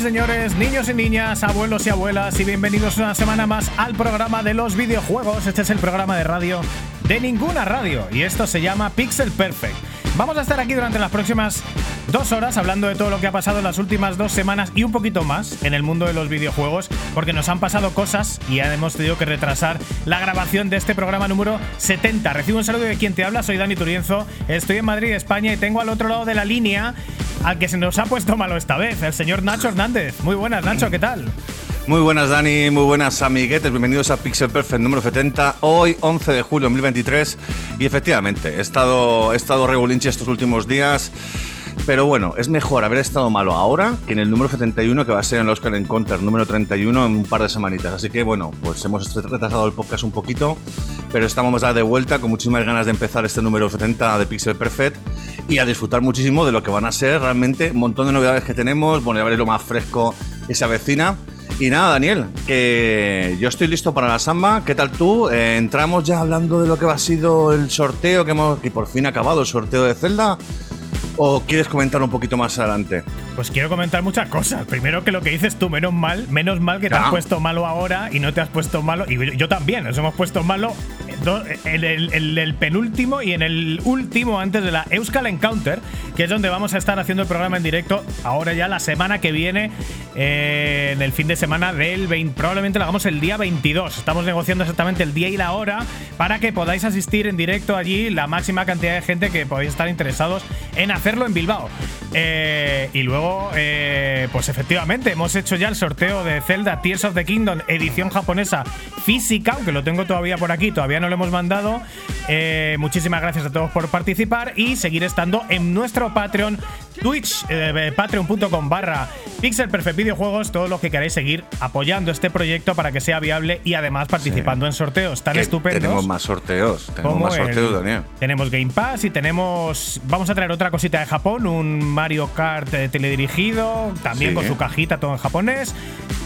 señores, niños y niñas, abuelos y abuelas, y bienvenidos una semana más al programa de los videojuegos. Este es el programa de radio de ninguna radio, y esto se llama Pixel Perfect. Vamos a estar aquí durante las próximas dos horas hablando de todo lo que ha pasado en las últimas dos semanas y un poquito más en el mundo de los videojuegos, porque nos han pasado cosas y hemos tenido que retrasar la grabación de este programa número 70. Recibo un saludo de quien te habla, soy Dani Turienzo, estoy en Madrid, España, y tengo al otro lado de la línea al que se nos ha puesto malo esta vez, el señor Nacho Hernández. Muy buenas, Nacho, ¿qué tal? Muy buenas, Dani. Muy buenas, amiguetes. Bienvenidos a Pixel Perfect número 70. Hoy, 11 de julio de 2023. Y efectivamente, he estado, he estado estos últimos días. Pero bueno, es mejor haber estado malo ahora que en el número 71, que va a ser en el Oscar Encounter número 31 en un par de semanitas. Así que bueno, pues hemos retrasado el podcast un poquito, pero estamos ya de vuelta con muchísimas ganas de empezar este número 70 de Pixel Perfect y a disfrutar muchísimo de lo que van a ser realmente un montón de novedades que tenemos. Bueno, ya veréis lo más fresco que se avecina. Y nada, Daniel, que yo estoy listo para la samba. ¿Qué tal tú? Eh, entramos ya hablando de lo que va a sido el sorteo, que, hemos, que por fin ha acabado el sorteo de Zelda. ¿O quieres comentar un poquito más adelante? Pues quiero comentar muchas cosas. Primero que lo que dices tú, menos mal, menos mal que te has puesto malo ahora y no te has puesto malo. Y yo también, nos hemos puesto malo do- en el, el- el penúltimo y en el último antes de la Euskal Encounter, que es donde vamos a estar haciendo el programa en directo ahora ya la semana que viene, eh, en el fin de semana del 20. Probablemente lo hagamos el día 22. Estamos negociando exactamente el día y la hora para que podáis asistir en directo allí la máxima cantidad de gente que podéis estar interesados en hacerlo en Bilbao. Eh, y luego, eh, pues efectivamente, hemos hecho ya el sorteo de Zelda Tears of the Kingdom, edición japonesa física, aunque lo tengo todavía por aquí, todavía no lo hemos mandado. Eh, muchísimas gracias a todos por participar y seguir estando en nuestro Patreon, Twitch, eh, patreon.com barra Pixel Perfect Videojuegos, todos los que queráis seguir apoyando este proyecto para que sea viable y además participando en sorteos tan estupendos. Tenemos más sorteos. Tenemos más sorteos, el- Daniel. Tenemos Game Pass y tenemos. Vamos a traer otra cosita de Japón, un Mario Kart eh, teledirigido, también Sí. con su cajita, todo en japonés.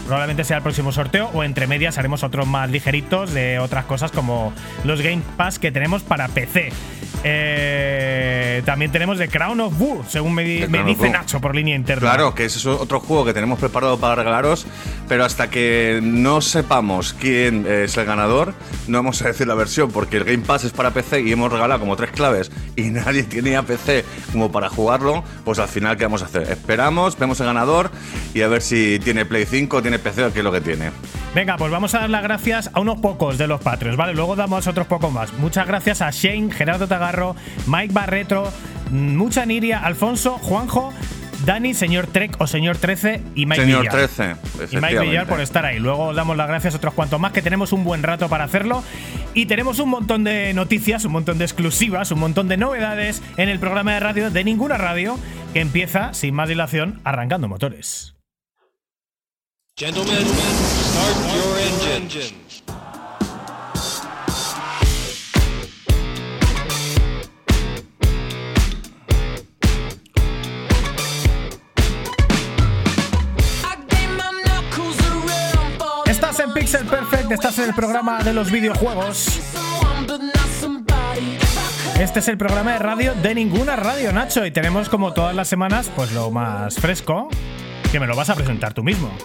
Probablemente sea el próximo sorteo o entre medias haremos otros más ligeritos de otras cosas como los Game Pass que tenemos para PC. Eh, también tenemos The Crown of War, según me, dice. Nacho por línea interna. Claro, que ese es otro juego que tenemos preparado para regalaros, pero hasta que no sepamos quién es el ganador, no vamos a decir la versión, porque el Game Pass es para PC y hemos regalado como tres claves y nadie tenía PC como para jugarlo, pues al final, ¿qué vamos a hacer? Esperamos, vemos el ganador y a ver si tiene Play 5, tiene PC o qué es lo que tiene. Venga, pues vamos a dar las gracias a unos pocos de los Patreons, ¿vale? Luego damos otros pocos más. Muchas gracias a Shane, Gerardo Tagarro, Mike Barretro, Mucha Niria, Alfonso, Juanjo, Dani, Señor Trek o Señor 13 y Mike Señor Villar. 13, Y Mike. Villar por estar ahí. Luego damos las gracias a otros cuantos más que tenemos un buen rato para hacerlo. Y tenemos un montón de noticias, un montón de exclusivas, un montón de novedades en el programa de radio de ninguna radio que empieza, sin más dilación, arrancando motores. Gentlemen, start your engines. Pixel Perfect, estás en el programa de los videojuegos. Este es el programa de radio de ninguna radio, Nacho, y tenemos como todas las semanas, pues lo más fresco, que me lo vas a presentar tú mismo.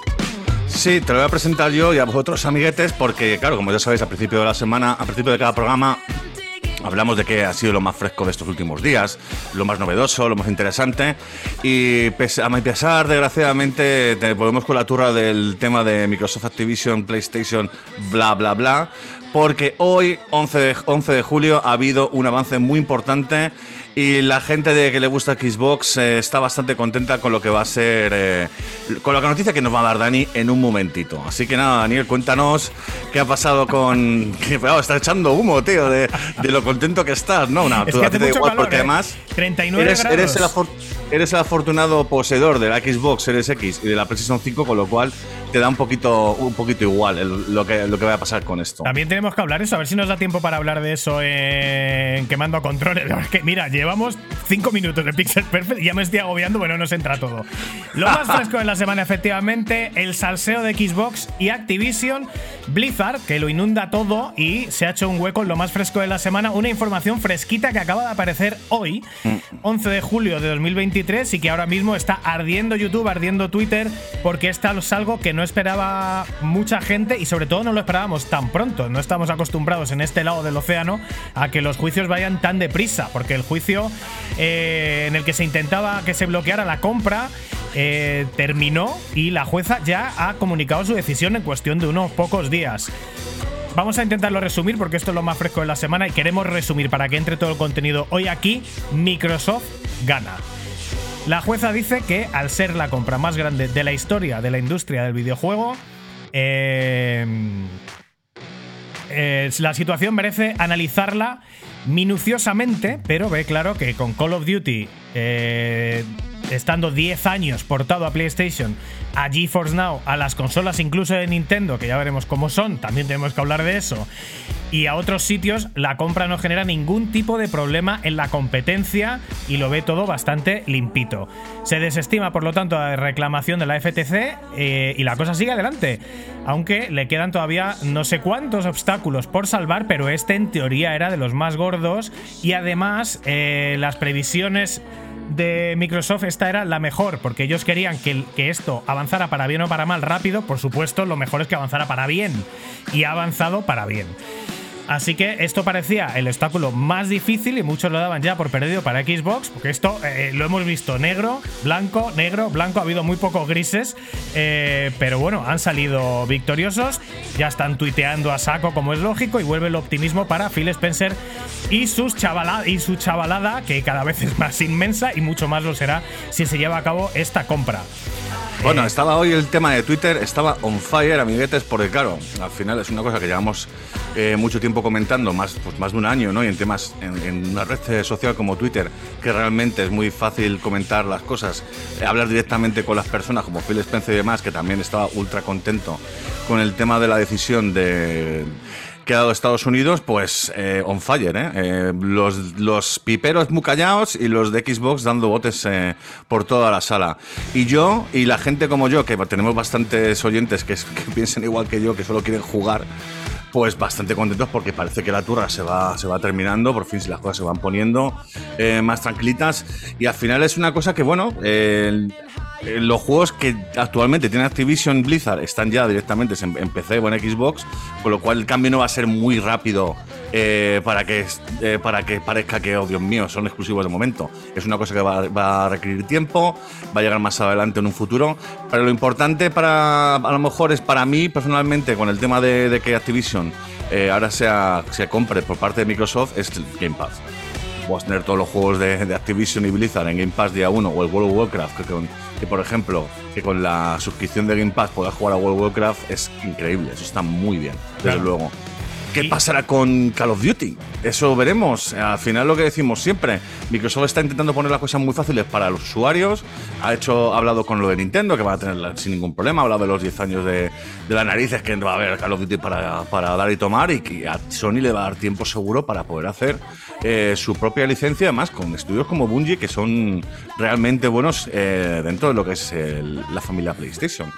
Sí, te lo voy a presentar yo y a vosotros, amiguetes, porque, claro, como ya sabéis, al principio de la semana, al principio de cada programa, hablamos de qué ha sido lo más fresco de estos últimos días, lo más novedoso, lo más interesante. Y a mi pesar, desgraciadamente, te volvemos con la turra del tema de Microsoft Activision, PlayStation, bla, bla, bla. Porque hoy, 11 de, 11 de julio, ha habido un avance muy importante y la gente de que le gusta Xbox eh, está bastante contenta con lo que va a ser, eh, con la noticia que nos va a dar Dani en un momentito. Así que nada, Daniel, cuéntanos qué ha pasado con... Que, oh, estás echando humo, tío, de, de lo contento que estás, ¿no? No, Es que te da igual, calor, porque ¿eh? además... 39 Eres, grados. eres el eres el afortunado poseedor de la Xbox Series X y de la PlayStation 5, con lo cual te da un poquito, un poquito igual el- lo, que, lo que va a pasar con esto. También tenemos que hablar eso, a ver si nos da tiempo para hablar de eso en quemando controles. Es que, mira, llevamos cinco minutos de Pixel Perfect y ya me estoy agobiando, bueno, nos entra todo. Lo más fresco de la semana, efectivamente, el salseo de Xbox y Activision, Blizzard, que lo inunda todo y se ha hecho un hueco en lo más fresco de la semana, una información fresquita que acaba de aparecer hoy, 11 de julio de 2023, y que ahora mismo está ardiendo YouTube, ardiendo Twitter, porque esta es algo que no esperaba mucha gente y sobre todo no lo esperábamos tan pronto. No estamos acostumbrados en este lado del océano a que los juicios vayan tan deprisa, porque el juicio eh, en el que se intentaba que se bloqueara la compra eh, terminó y la jueza ya ha comunicado su decisión en cuestión de unos pocos días. Vamos a intentarlo resumir porque esto es lo más fresco de la semana y queremos resumir para que entre todo el contenido hoy aquí. Microsoft gana. La jueza dice que al ser la compra más grande de la historia de la industria del videojuego, eh, eh, la situación merece analizarla minuciosamente, pero ve claro que con Call of Duty, eh, estando 10 años portado a PlayStation, a GeForce Now, a las consolas incluso de Nintendo, que ya veremos cómo son, también tenemos que hablar de eso, y a otros sitios, la compra no genera ningún tipo de problema en la competencia y lo ve todo bastante limpito. Se desestima, por lo tanto, la reclamación de la FTC eh, y la cosa sigue adelante. Aunque le quedan todavía no sé cuántos obstáculos por salvar, pero este en teoría era de los más gordos y además eh, las previsiones de Microsoft esta era la mejor, porque ellos querían que, esto avanzara para bien o para mal rápido, por supuesto, lo mejor es que avanzara para bien, y ha avanzado para bien. Así que esto parecía el obstáculo más difícil y muchos lo daban ya por perdido para Xbox, porque esto eh, lo hemos visto negro, blanco, negro, blanco, ha habido muy pocos grises, eh, pero bueno, han salido victoriosos, ya están tuiteando a saco como es lógico y vuelve el optimismo para Phil Spencer y, y su chavalada, que cada vez es más inmensa y mucho más lo será si se lleva a cabo esta compra. Bueno, estaba hoy el tema de Twitter, estaba on fire, amiguetes, porque claro, al final es una cosa que llevamos eh, mucho tiempo comentando, más, pues más de un año, ¿no? Y en temas, en, en, una red social como Twitter, que realmente es muy fácil comentar las cosas, eh, hablar directamente con las personas, como Phil Spencer y demás, que también estaba ultra contento con el tema de la decisión de que ha dado Estados Unidos, pues eh, on fire, ¿eh? eh los, los, piperos muy callados y los de Xbox dando botes eh, por toda la sala. Y yo y la gente como yo, que tenemos bastantes oyentes que, que igual que yo, que solo quieren jugar, pues bastante contentos porque parece que la turra se va, se va terminando, por fin si las cosas se van poniendo eh, más tranquilitas y al final es una cosa que, bueno, eh, los juegos que actualmente tiene Activision Blizzard están ya directamente en, en PC o en Xbox, con lo cual el cambio no va a ser muy rápido eh, para, que, eh, para que parezca que, oh Dios mío, son exclusivos de momento. Es una cosa que va, va, a requerir tiempo, va a llegar más adelante en un futuro. Pero lo importante para, a lo mejor es para mí personalmente, con el tema de, de que Activision eh, ahora sea, se compre por parte de Microsoft, es Game Pass. Puedes tener todos los juegos de, de, Activision y Blizzard en Game Pass día 1 o el World of Warcraft, que, con, que, por ejemplo, que con la suscripción de Game Pass puedas jugar a World of Warcraft es increíble, eso está muy bien, desde claro. luego. ¿Qué pasará con Call of Duty? Eso veremos. Al final lo que decimos siempre, Microsoft está intentando poner las cosas muy fáciles para los usuarios. Ha hecho, ha hablado con lo de Nintendo, que va a tener sin ningún problema. Ha hablado de los 10 años de, de las narices que va a haber Call of Duty para, para, dar y tomar y que a Sony le va a dar tiempo seguro para poder hacer eh, su propia licencia, además con estudios como Bungie que son realmente buenos eh, dentro de lo que es el, la familia PlayStation.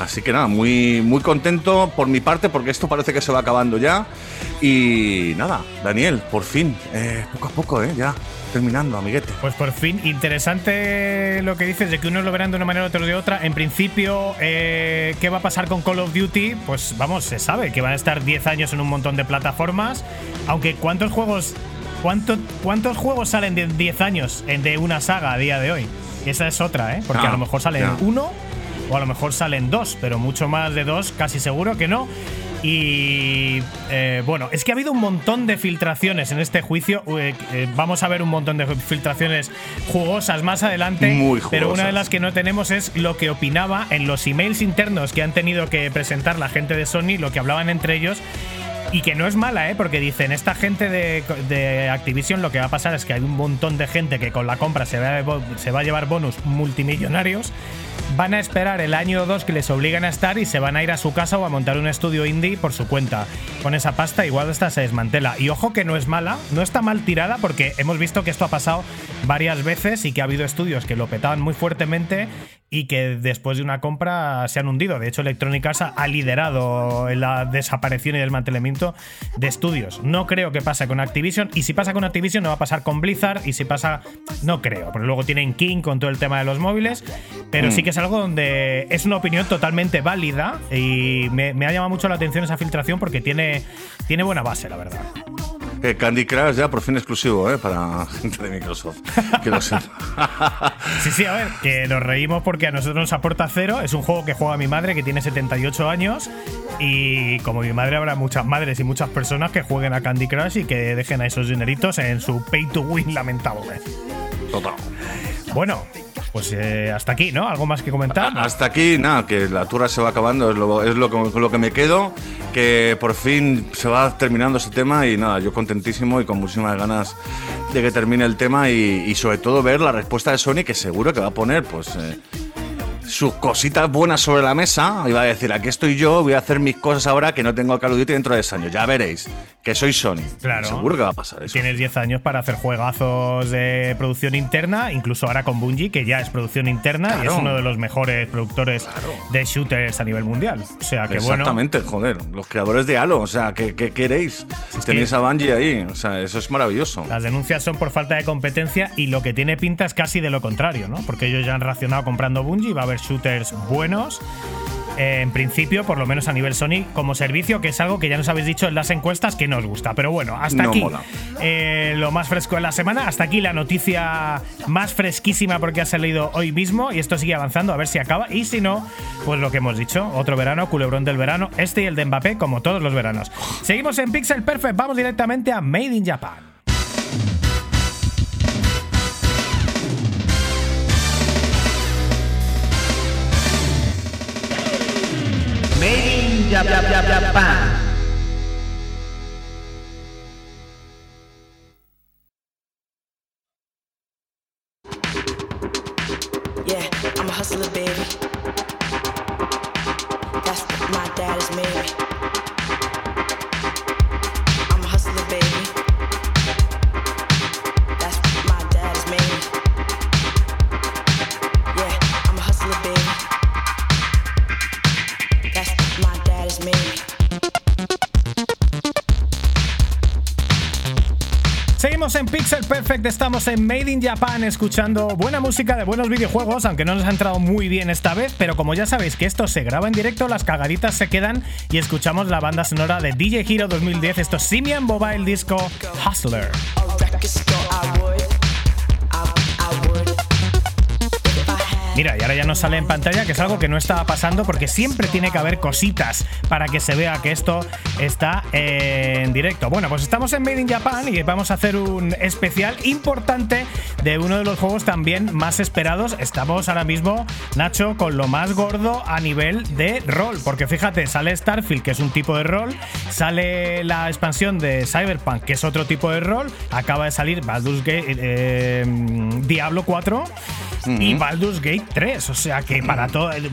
Así que nada, muy, muy contento por mi parte porque esto parece que se va acabando ya. Y nada, Daniel, por fin, eh, poco a poco, ¿eh? Ya terminando, amiguete. Pues por fin, interesante lo que dices de que unos lo verán de una manera, otros de otra. En principio, eh, ¿qué va a pasar con Call of Duty? Pues vamos, se sabe que van a estar 10 años en un montón de plataformas. Aunque, ¿cuántos juegos, cuánto, cuántos juegos salen de 10 años de una saga a día de hoy? Esa es otra, ¿eh? Porque ah, a lo mejor salen yeah. uno o a lo mejor salen dos, pero mucho más de dos, casi seguro que no. Y eh, bueno, es que ha habido un montón de filtraciones en este juicio. Eh, eh, vamos a ver un montón de filtraciones jugosas más adelante. Muy jugosas. Pero una de las que no tenemos es lo que opinaba en los emails internos que han tenido que presentar la gente de Sony, lo que hablaban entre ellos. Y que no es mala, ¿eh? Porque dicen, esta gente de, de, Activision lo que va a pasar es que hay un montón de gente que con la compra se va, a, se va a llevar bonus multimillonarios van a esperar el año o dos que les obligan a estar y se van a ir a su casa o a montar un estudio indie por su cuenta. Con esa pasta igual esta se desmantela. Y ojo que no es mala, no está mal tirada porque hemos visto que esto ha pasado varias veces y que ha habido estudios que lo petaban muy fuertemente y que después de una compra se han hundido. De hecho, Electronic Arts ha liderado la desaparición y desmantelamiento de estudios. No creo que pase con Activision y si pasa con Activision no va a pasar con Blizzard y si pasa no creo, porque luego tienen King con todo el tema de los móviles, pero sí que es algo donde es una opinión totalmente válida y me, me ha llamado mucho la atención esa filtración porque tiene, tiene buena base, la verdad. Que Candy Crush ya por fin exclusivo, ¿eh? Para gente de Microsoft. Que lo. Sí, sí, a ver, que nos reímos porque a nosotros nos aporta cero. Es un juego que juega mi madre, que tiene 78 años. Y como mi madre, habrá muchas madres y muchas personas que jueguen a Candy Crush y que dejen a esos dineritos en su pay to win lamentable. Total. Bueno, pues eh, hasta aquí, ¿no? ¿Algo más que comentar? Hasta aquí, nada, que la turra se va acabando, es lo, es lo, que, con lo que me quedo, que por fin se va terminando ese tema y nada, yo contentísimo y con muchísimas ganas de que termine el tema y, sobre todo ver la respuesta de Sony que seguro que va a poner, pues... eh, sus cositas buenas sobre la mesa y va a decir, aquí estoy yo, voy a hacer mis cosas ahora que no tengo Call of dentro de ese año. Ya veréis que soy Sony. Claro. Seguro que va a pasar eso. Tienes 10 años para hacer juegazos de producción interna, incluso ahora con Bungie, que ya es producción interna y es Claro. uno de los mejores productores de shooters a nivel mundial. O sea que bueno. Exactamente, joder. Los creadores de Halo, o sea, ¿qué, qué queréis? Tenéis a Bungie ahí, o sea, eso es maravilloso. Las denuncias son por falta de competencia y lo que tiene pinta es casi de lo contrario, ¿no? Porque ellos ya han reaccionado comprando Bungie, va a haber shooters buenos. En principio, por lo menos a nivel Sony, como servicio, que es algo que ya nos habéis dicho en las encuestas que nos gusta. Pero bueno, hasta No aquí eh, lo más fresco de la semana. Hasta aquí la noticia más fresquísima porque ha salido hoy mismo y esto sigue avanzando a ver si acaba. Y si no, pues lo que hemos dicho, otro verano, culebrón del verano, este y el de Mbappé, como todos los veranos. Seguimos en Pixel Perfect, vamos directamente a Made in Japan. Made in Jap- Jap- Jap- Japan. Estamos en Made in Japan escuchando buena música de buenos videojuegos, aunque no nos ha entrado muy bien esta vez, pero como ya sabéis que esto se graba en directo, las cagaditas se quedan y escuchamos la banda sonora de DJ Hero 2010, esto es Simian Mobile Disco Hustler. Mira, y ahora ya nos sale en pantalla que es algo que no estaba pasando porque siempre tiene que haber cositas para que se vea que esto está en directo. Bueno, pues estamos en Made in Japan y vamos a hacer un especial importante de uno de los juegos también más esperados. Estamos ahora mismo, Nacho, con lo más gordo a nivel de rol. Porque fíjate, sale Starfield, que es un tipo de rol, sale la expansión de Cyberpunk, que es otro tipo de rol, acaba de salir Baldur's eh, Diablo 4 y Baldur's Gate 3. O sea que para todo. n-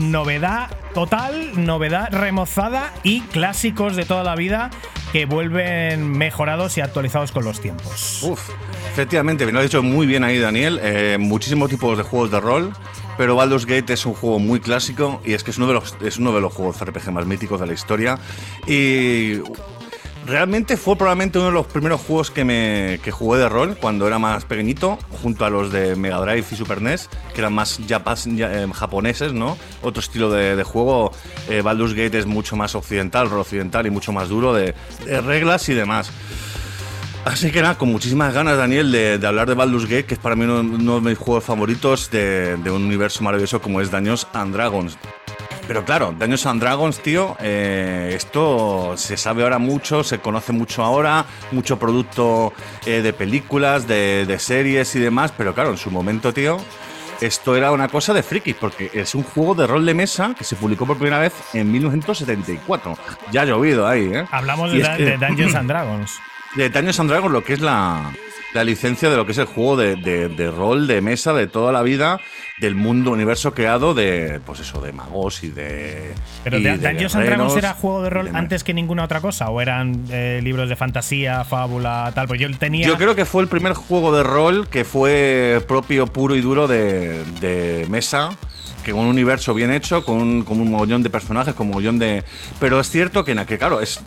Novedad total, novedad remozada y clásicos de toda la vida que vuelven mejorados y actualizados con los tiempos. Uf, efectivamente, lo has dicho muy bien ahí, Daniel. Eh, muchísimos tipos de juegos de rol, pero Baldur's Gate es un juego muy clásico y es que es uno de los, es uno de los juegos RPG más míticos de la historia. Y realmente fue probablemente uno de los primeros juegos que, me, que jugué de rol cuando era más pequeñito, junto a los de Mega Drive y Super NES, que eran más japas- eh, japoneses, ¿no? Otro estilo de, juego. Eh, Baldur's Gate es mucho más occidental, rol occidental y mucho más duro de- de reglas y demás. Así que nada, con muchísimas ganas, Daniel, de, hablar de Baldur's Gate, que es para mí uno, de mis juegos favoritos de, de un universo maravilloso como es Dungeons and Dragons. Pero claro, Dungeons and Dragons, tío, eh, esto se sabe ahora mucho, se conoce mucho ahora, mucho producto eh, de películas, de, de series y demás, pero claro, en su momento, tío, esto era una cosa de frikis, porque es un juego de rol de mesa que se publicó por primera vez en 1974. Ya ha llovido ahí, ¿eh? Hablamos de, es que- de Dungeons and Dragons. de Dungeons and Dragons, lo que es la, la licencia de lo que es el juego de, de- de rol de mesa de toda la vida, del mundo, universo creado de, pues eso, de magos y de. Pero y de- de Dungeons and guerreros Dragons era juego de rol antes que ninguna otra cosa, o eran eh, libros de fantasía, fábula, tal. Pues yo tenía. Yo creo que fue el primer juego de rol que fue propio, puro y duro de, de mesa. Que con un universo bien hecho, con un, con un mogollón de personajes, con un mogollón de. Pero es cierto que, en aquel, claro, es.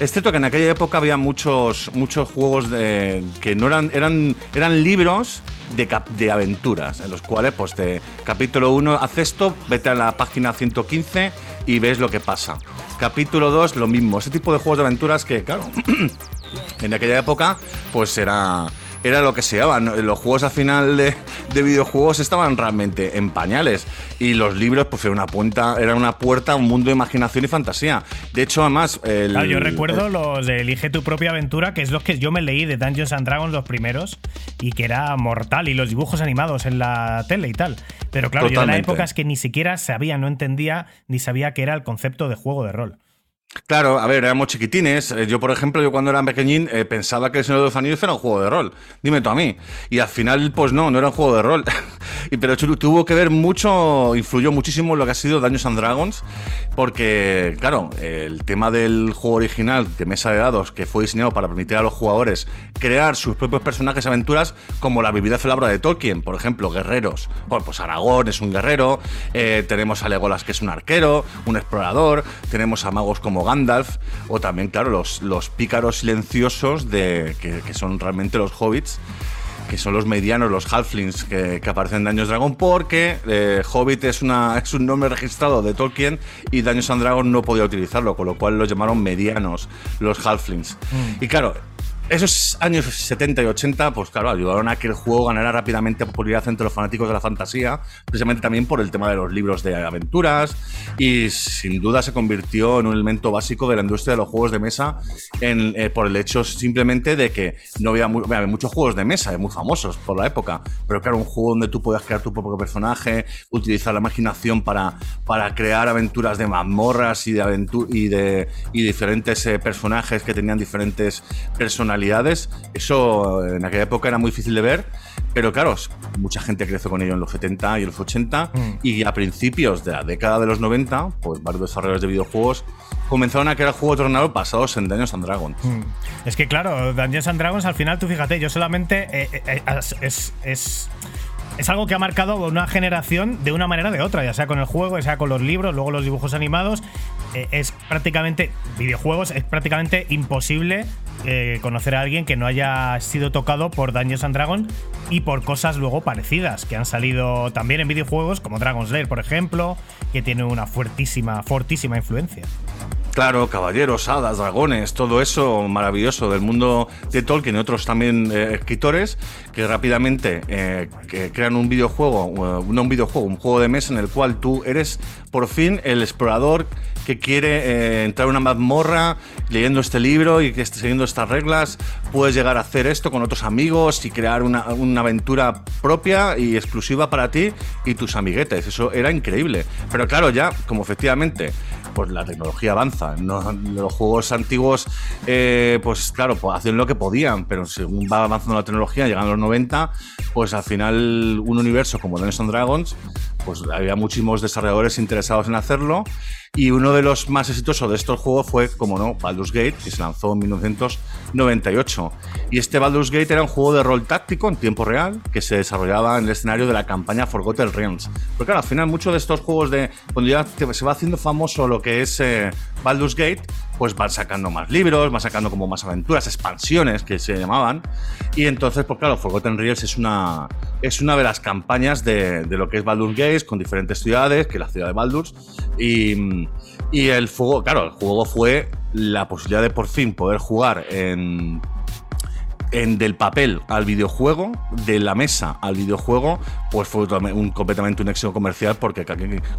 Es cierto que en aquella época había muchos, muchos juegos de, que no eran, eran, eran libros de, de aventuras, en los cuales, pues, de capítulo 1, haz esto, vete a la página 115 y ves lo que pasa. Capítulo 2, lo mismo. Ese tipo de juegos de aventuras que, claro, en aquella época, pues era, era lo que se. ¿no? Los juegos al final de, de videojuegos estaban realmente en pañales. Y los libros, pues era una puerta, era una puerta a un mundo de imaginación y fantasía. De hecho, además. El, Claro, yo recuerdo el- los de Elige tu propia aventura, que es los que yo me leí de Dungeons and Dragons los primeros, y que era mortal, y los dibujos animados en la tele y tal. Pero claro, yo era Totalmente. épocas que ni siquiera sabía, no entendía, ni sabía que era el concepto de juego de rol. Claro, a ver, éramos chiquitines. Eh, Yo, por ejemplo, yo cuando era pequeñín eh, pensaba que el Señor de los Anillos era un juego de rol. Dime tú a mí. Y al final, pues no, no era un juego de rol. y, pero tu- tuvo que ver mucho, influyó muchísimo lo que ha sido Dungeons and Dragons. Porque, claro, el tema del juego original de mesa de dados, que fue diseñado para permitir a los jugadores crear sus propios personajes y aventuras, como la vivida celebra de Tolkien, por ejemplo, guerreros. Bueno, pues Aragorn es un guerrero, eh, tenemos a Legolas que es un arquero, un explorador, tenemos a magos como Gandalf, o también, claro, los, los pícaros silenciosos de, que, que son realmente los hobbits. Que son los medianos, los halflings que, que aparecen en Daños Dragon, porque eh, Hobbit es, una, es un nombre registrado de Tolkien y Daños and Dragon no podía utilizarlo, con lo cual los llamaron medianos, los halflings. Y claro, esos años 70 y 80, pues claro, ayudaron a que el juego ganara rápidamente popularidad entre los fanáticos de la fantasía, precisamente también por el tema de los libros de aventuras, y sin duda se convirtió en un elemento básico de la industria de los juegos de mesa eh, por el hecho simplemente de que no había, mu- había muchos juegos de mesa, eh, muy famosos por la época, pero claro, un juego donde tú podías crear tu propio personaje, utilizar la imaginación para, crear aventuras de mazmorras y de, y de y diferentes eh, personajes que tenían diferentes personalidades. Eso en aquella época era muy difícil de ver, pero claro, mucha gente creció con ello en los 70 y en los 80 y a principios de la década de los 90, pues varios desarrolladores de videojuegos comenzaron a crear juegos de ordenador basados en Dungeons and Dragons. Es que claro, Dungeons and Dragons al final, tú fíjate, yo solamente eh, eh, eh, es, es, es algo que ha marcado una generación de una manera o de otra, ya sea con el juego, ya sea con los libros, luego los dibujos animados. eh, es prácticamente, videojuegos, es prácticamente imposible eh, conocer a alguien que no haya sido tocado por Dungeons and Dragons y por cosas luego parecidas que han salido también en videojuegos, como Dragon's Lair, por ejemplo, que tiene una fuertísima, fortísima influencia. Claro, caballeros, hadas, dragones, todo eso maravilloso del mundo de Tolkien y otros también eh, escritores que rápidamente eh, crean un videojuego, eh, no un videojuego, un juego de mesa en el cual tú eres por fin el explorador que quiere entrar a una mazmorra leyendo este libro y que esté siguiendo estas reglas, puedes llegar a hacer esto con otros amigos y crear una, una aventura propia y exclusiva para ti y tus amiguetes. Eso era increíble. Pero claro, ya, como efectivamente pues la tecnología avanza. ¿no? Los juegos antiguos, eh, pues claro, pues hacían lo que podían, pero según va avanzando la tecnología, llegando a los 90, pues al final un universo como Dungeons Dragons, pues había muchísimos desarrolladores interesados en hacerlo. Y uno de los más exitosos de estos juegos fue, como no, Baldur's Gate, que se lanzó en 1998. Y este Baldur's Gate era un juego de rol táctico en tiempo real que se desarrollaba en el escenario de la campaña Forgotten Realms. Porque claro, al final muchos de estos juegos de cuando ya se va haciendo famoso lo que es eh, Baldur's Gate, pues van sacando más libros, van sacando como más aventuras, expansiones que se llamaban. Y entonces, pues claro, Forgotten Realms es una, es una de las campañas de, de lo que es Baldur's Gate con diferentes ciudades, que es la ciudad de Baldur's. Y, y el juego, claro, el juego fue la posibilidad de por fin poder jugar en en del papel al videojuego, de la mesa al videojuego, pues fue un, completamente un éxito comercial porque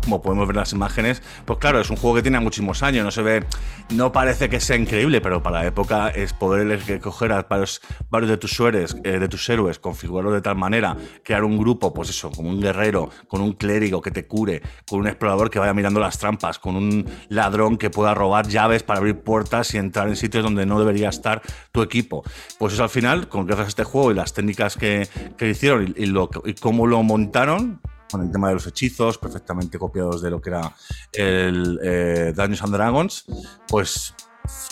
como podemos ver en las imágenes, pues claro, es un juego que tiene muchísimos años, no se ve, no parece que sea increíble, pero para la época es poder coger a varios, varios de tus héroes, eh, de tus héroes, configurarlos de tal manera, crear un grupo, pues eso, como un guerrero, con un clérigo que te cure, con un explorador que vaya mirando las trampas, con un ladrón que pueda robar llaves para abrir puertas y entrar en sitios donde no debería estar tu equipo. Pues eso al final, con gracias a este juego y las técnicas que, que hicieron y, lo, cómo lo montaron, con el tema de los hechizos, perfectamente copiados de lo que era el eh, Dungeons and Dragons, pues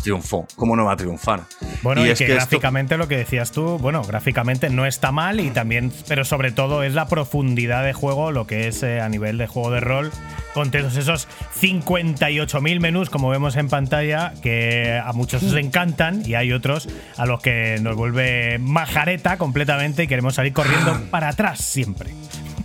triunfó. ¿Cómo no va a triunfar? Bueno, y, es que, gráficamente lo que decías tú, bueno, gráficamente no está mal y también, pero sobre todo es la profundidad de juego, lo que es eh, a nivel de juego de rol, con todos esos 58.000 menús, como vemos en pantalla, que a muchos os encantan y hay otros a los que nos vuelve majareta completamente y queremos salir corriendo para atrás siempre.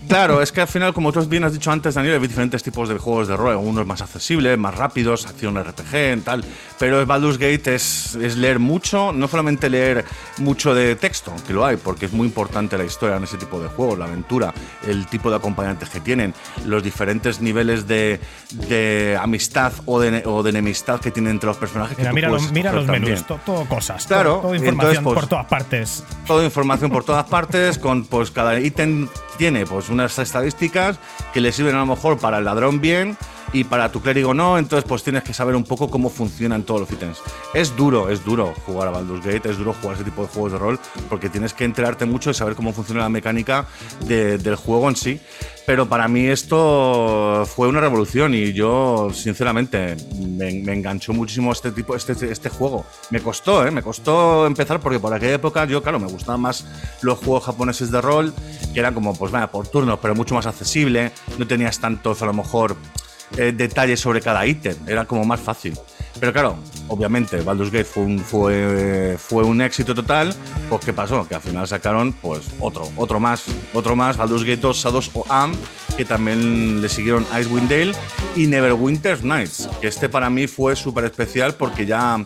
Claro, es que al final, como tú bien has dicho antes, Daniel, hay diferentes tipos de juegos de rol. Algunos más accesibles, más rápidos, acción RPG, tal. Pero Baldur's Gate es, es leer mucho, no solamente leer mucho de texto, que lo hay, porque es muy importante la historia en ese tipo de juegos, la aventura, el tipo de acompañantes que tienen, los diferentes niveles de, de amistad o de, o de enemistad que tienen entre los personajes. que Mira, tú mira, los, mira los menús, también. to- todo cosas, Claro, todo, todo información entonces, pues, por todas partes. toda información por todas partes, con pues cada ítem tiene pues unas estadísticas que le sirven a lo mejor para el ladrón bien y para tu clérigo no, entonces pues tienes que saber un poco cómo funcionan todos los ítems. Es duro, es duro jugar a Baldur's Gate, es duro jugar ese tipo de juegos de rol porque tienes que enterarte mucho y saber cómo funciona la mecánica de- del juego en sí. Pero para mí esto fue una revolución y yo, sinceramente, me, me enganchó muchísimo este tipo, este, este juego. Me costó, ¿eh? Me costó empezar porque por aquella época yo, claro, me gustaban más los juegos japoneses de rol, que eran como, pues vaya, por turnos, pero mucho más accesible. No tenías tantos, a lo mejor, eh, detalles sobre cada ítem. Era como más fácil. Pero claro, obviamente Baldur's Gate fue un, fue, fue un éxito total. Pues ¿qué pasó? Que al final sacaron pues otro, otro más, otro más, Baldur's Gate 2, Shadows of Am, que también le siguieron Icewind Dale y Neverwinter Nights, que este para mí fue súper especial porque ya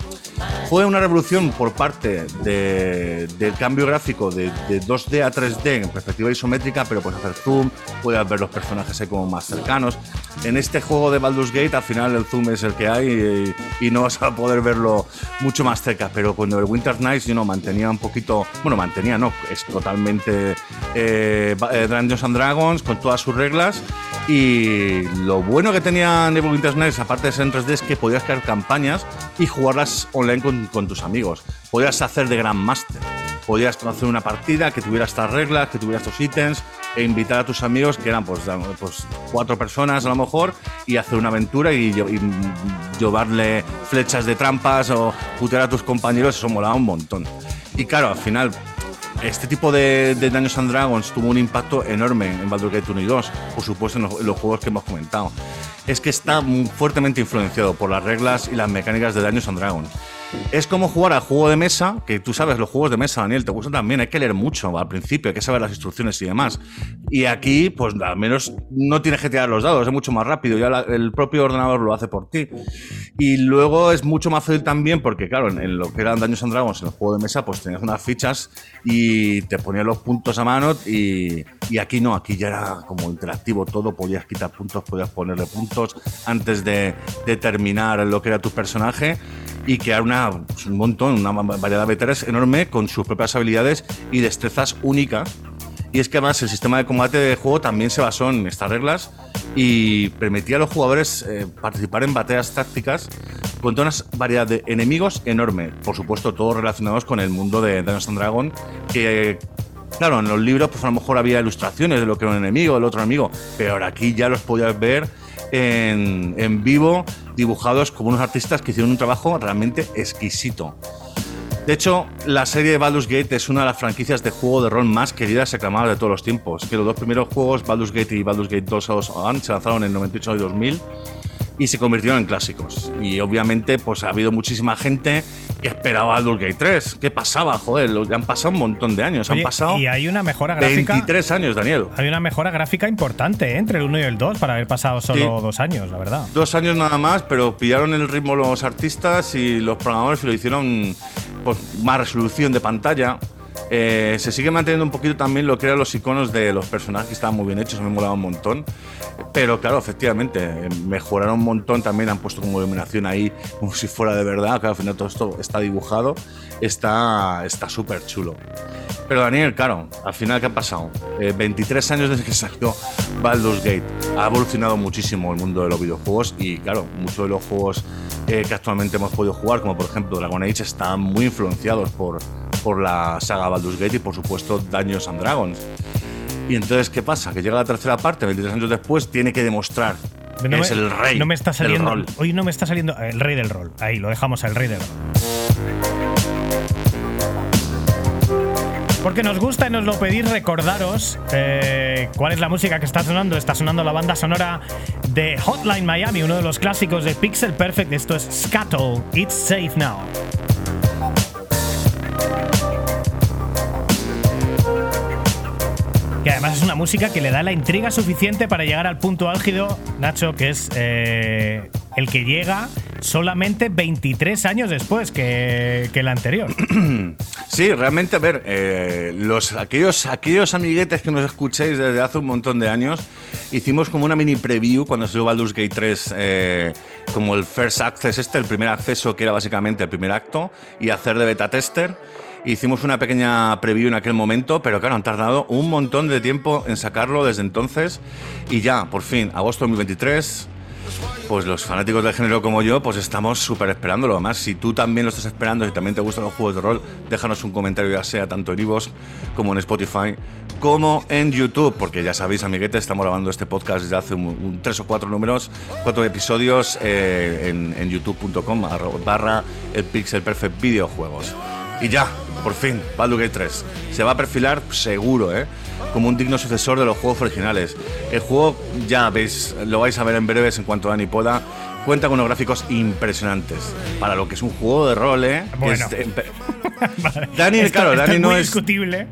fue una revolución por parte de- del cambio gráfico de, de 2D a 3D en perspectiva isométrica, pero puedes hacer zoom, puedes ver los personajes ahí como más cercanos. En este juego de Baldur's Gate, al final el zoom es el que hay y, no vas a poder verlo mucho más cerca, pero con Winter Nights yo no mantenía un poquito, bueno, mantenía, no, es totalmente eh, eh, Dungeons and Dragons con todas sus reglas. Y lo bueno que tenía Neverwinter Nights, aparte de ser en 3D, es que podías crear campañas y jugarlas online con tus amigos. Podías hacer de Grandmaster. Podías hacer una partida que tuviera estas reglas, que tuviera estos ítems, e invitar a tus amigos, que eran pues, pues cuatro personas a lo mejor, y hacer una aventura y, lle- y llevarle flechas de trampas o putear a tus compañeros, eso molaba un montón. Y claro, al final este tipo de, Dungeons and Dragons tuvo un impacto enorme en Baldur's Gate 1 y 2, por supuesto en los, en los juegos que hemos comentado. Es que está fuertemente influenciado por las reglas y las mecánicas de Dungeons and Dragons. Es como jugar al juego de mesa, que tú sabes, los juegos de mesa, Daniel, te gustan también, hay que leer mucho al principio, hay que saber las instrucciones y demás. Y aquí, pues al menos no tienes que tirar los dados, es mucho más rápido, ya la- el propio ordenador lo hace por ti. Y luego es mucho más fácil también, porque claro, en, en lo que eran Dungeons and Dragons, en el juego de mesa, pues tenías unas fichas y te ponían los puntos a mano y, y aquí no, aquí ya era como interactivo todo, podías quitar puntos, podías ponerle puntos antes de, de terminar lo que era tu personaje y crear una, pues, un montón, una variedad de veteranos enorme con sus propias habilidades y destrezas únicas. Y es que además el sistema de combate de juego también se basó en estas reglas y permitía a los jugadores eh, participar en batallas tácticas con toda una variedad de enemigos enorme. Por supuesto, todos relacionados con el mundo de Dungeons and que Claro, en los libros pues a lo mejor había ilustraciones de lo que era un enemigo, el otro enemigo, pero aquí ya los podías ver en, vivo, dibujados como unos artistas que hicieron un trabajo realmente exquisito. De hecho, la serie de Baldur's Gate es una de las franquicias de juego de rol más queridas y aclamadas de todos los tiempos. Que los dos primeros juegos, Baldur's Gate y Baldur's Gate 2 Shadows of Dawn, se lanzaron en 98 y 2000 y se convirtieron en clásicos. Y obviamente, pues ha habido muchísima gente que esperaba Baldur's Gate 3. ¿Qué pasaba? Joder, lo- han pasado un montón de años. Oye, han pasado y hay una mejora gráfica. 23 años, Daniel. Hay una mejora gráfica importante ¿eh? entre el 1 y el 2 para haber pasado solo Sí. dos años, la verdad. Dos años nada más, pero pillaron el ritmo los artistas y los programadores y lo hicieron pues, más resolución de pantalla. Eh, se sigue manteniendo un poquito también lo que eran los iconos de los personajes que estaban muy bien hechos, me molaba un montón. Pero claro, efectivamente, eh, mejoraron un montón también, han puesto como iluminación ahí como si fuera de verdad, que al final todo esto está dibujado, está súper chulo. Pero Daniel, claro, al final, ¿qué ha pasado? Eh, 23 años desde que salió Baldur's Gate. Ha evolucionado muchísimo el mundo de los videojuegos y, claro, muchos de los juegos eh, que actualmente hemos podido jugar, como por ejemplo Dragon Age, están muy influenciados por, por la saga Baldur's Gate y, por supuesto, Dungeons and Dragons. Y entonces, ¿qué pasa? Que llega la tercera parte, 23 años después, tiene que demostrar que me- es el rey No me está del saliendo. rol. Hoy no me está saliendo el rey del rol. Ahí lo dejamos al rey del rol. Porque nos gusta y nos lo pedís, recordaros eh, cuál es la música que está sonando. Está sonando la banda sonora de Hotline Miami, uno de los clásicos de Pixel Perfect. Esto es Scuttle, It's Safe Now. Bye. Que además es una música que le da la intriga suficiente para llegar al punto álgido, Nacho, que es eh, el que llega solamente 23 años después que, el anterior. Sí, realmente, a ver, eh, los, aquellos, aquellos amiguetes que nos escuchéis desde hace un montón de años, hicimos como una mini preview cuando salió Baldur's Gate 3, eh, como el First Access este, el primer acceso que era básicamente el primer acto, y hacer de beta tester. Hicimos una pequeña preview en aquel momento, pero claro, han tardado un montón de tiempo en sacarlo desde entonces, y ya, por fin, agosto de 2023, pues los fanáticos del género como yo, pues estamos súper esperándolo. Además, si tú también lo estás esperando, si también te gustan los juegos de rol, déjanos un comentario ya sea tanto en iVoox como en Spotify, como en YouTube, porque ya sabéis, amiguetes, estamos grabando este podcast desde hace un, un tres o cuatro números, cuatro episodios eh, en, en youtube.com barra el Pixel Perfect Videojuegos. Y ya, por fin, Baldur's Gate 3. Se va a perfilar seguro, ¿eh? Como un digno sucesor de los juegos originales. El juego, ya veis, lo vais a ver en breves en cuanto Dani pueda. Cuenta con unos gráficos impresionantes. Para lo que es un juego de rol, ¿eh? Bueno. es- em- Vale. Dani, Esto- claro, esto Dani es no muy es- discutible.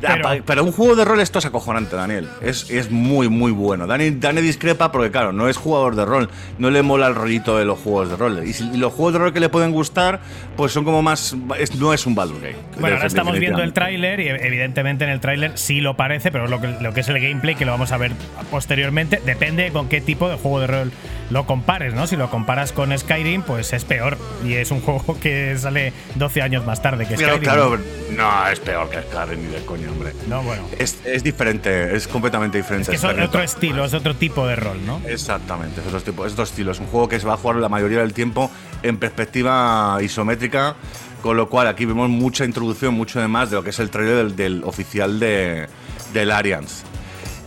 Ya, pero- un juego de rol esto es acojonante, Daniel. Es, es muy, muy bueno. Dani, Dani discrepa porque, claro, no es jugador de rol. No le mola el rollito de los juegos de rol. Y, si- y los juegos de rol que le pueden gustar, pues son como más. es- no es un Baldur's Gate. Bueno, ahora estamos viendo el tráiler y evidentemente en el tráiler sí lo parece, pero lo que, lo que es el gameplay, que lo vamos a ver posteriormente, depende con qué tipo de juego de rol lo compares, ¿no? Si lo comparas con Skyrim, pues es peor. Y es un juego que sale 12 años más tarde que Pero Skyrim. claro, no, es peor que Skyrim ni de coño, hombre. No, bueno. Es, es diferente, es completamente diferente. Es que es otro estilo, es otro tipo de rol, ¿no? Exactamente, es otro, tipo, es otro estilo. Es un juego que se va a jugar la mayoría del tiempo en perspectiva isométrica, con lo cual aquí vemos mucha introducción, mucho demás de lo que es el trailer del, del oficial de, del Arians.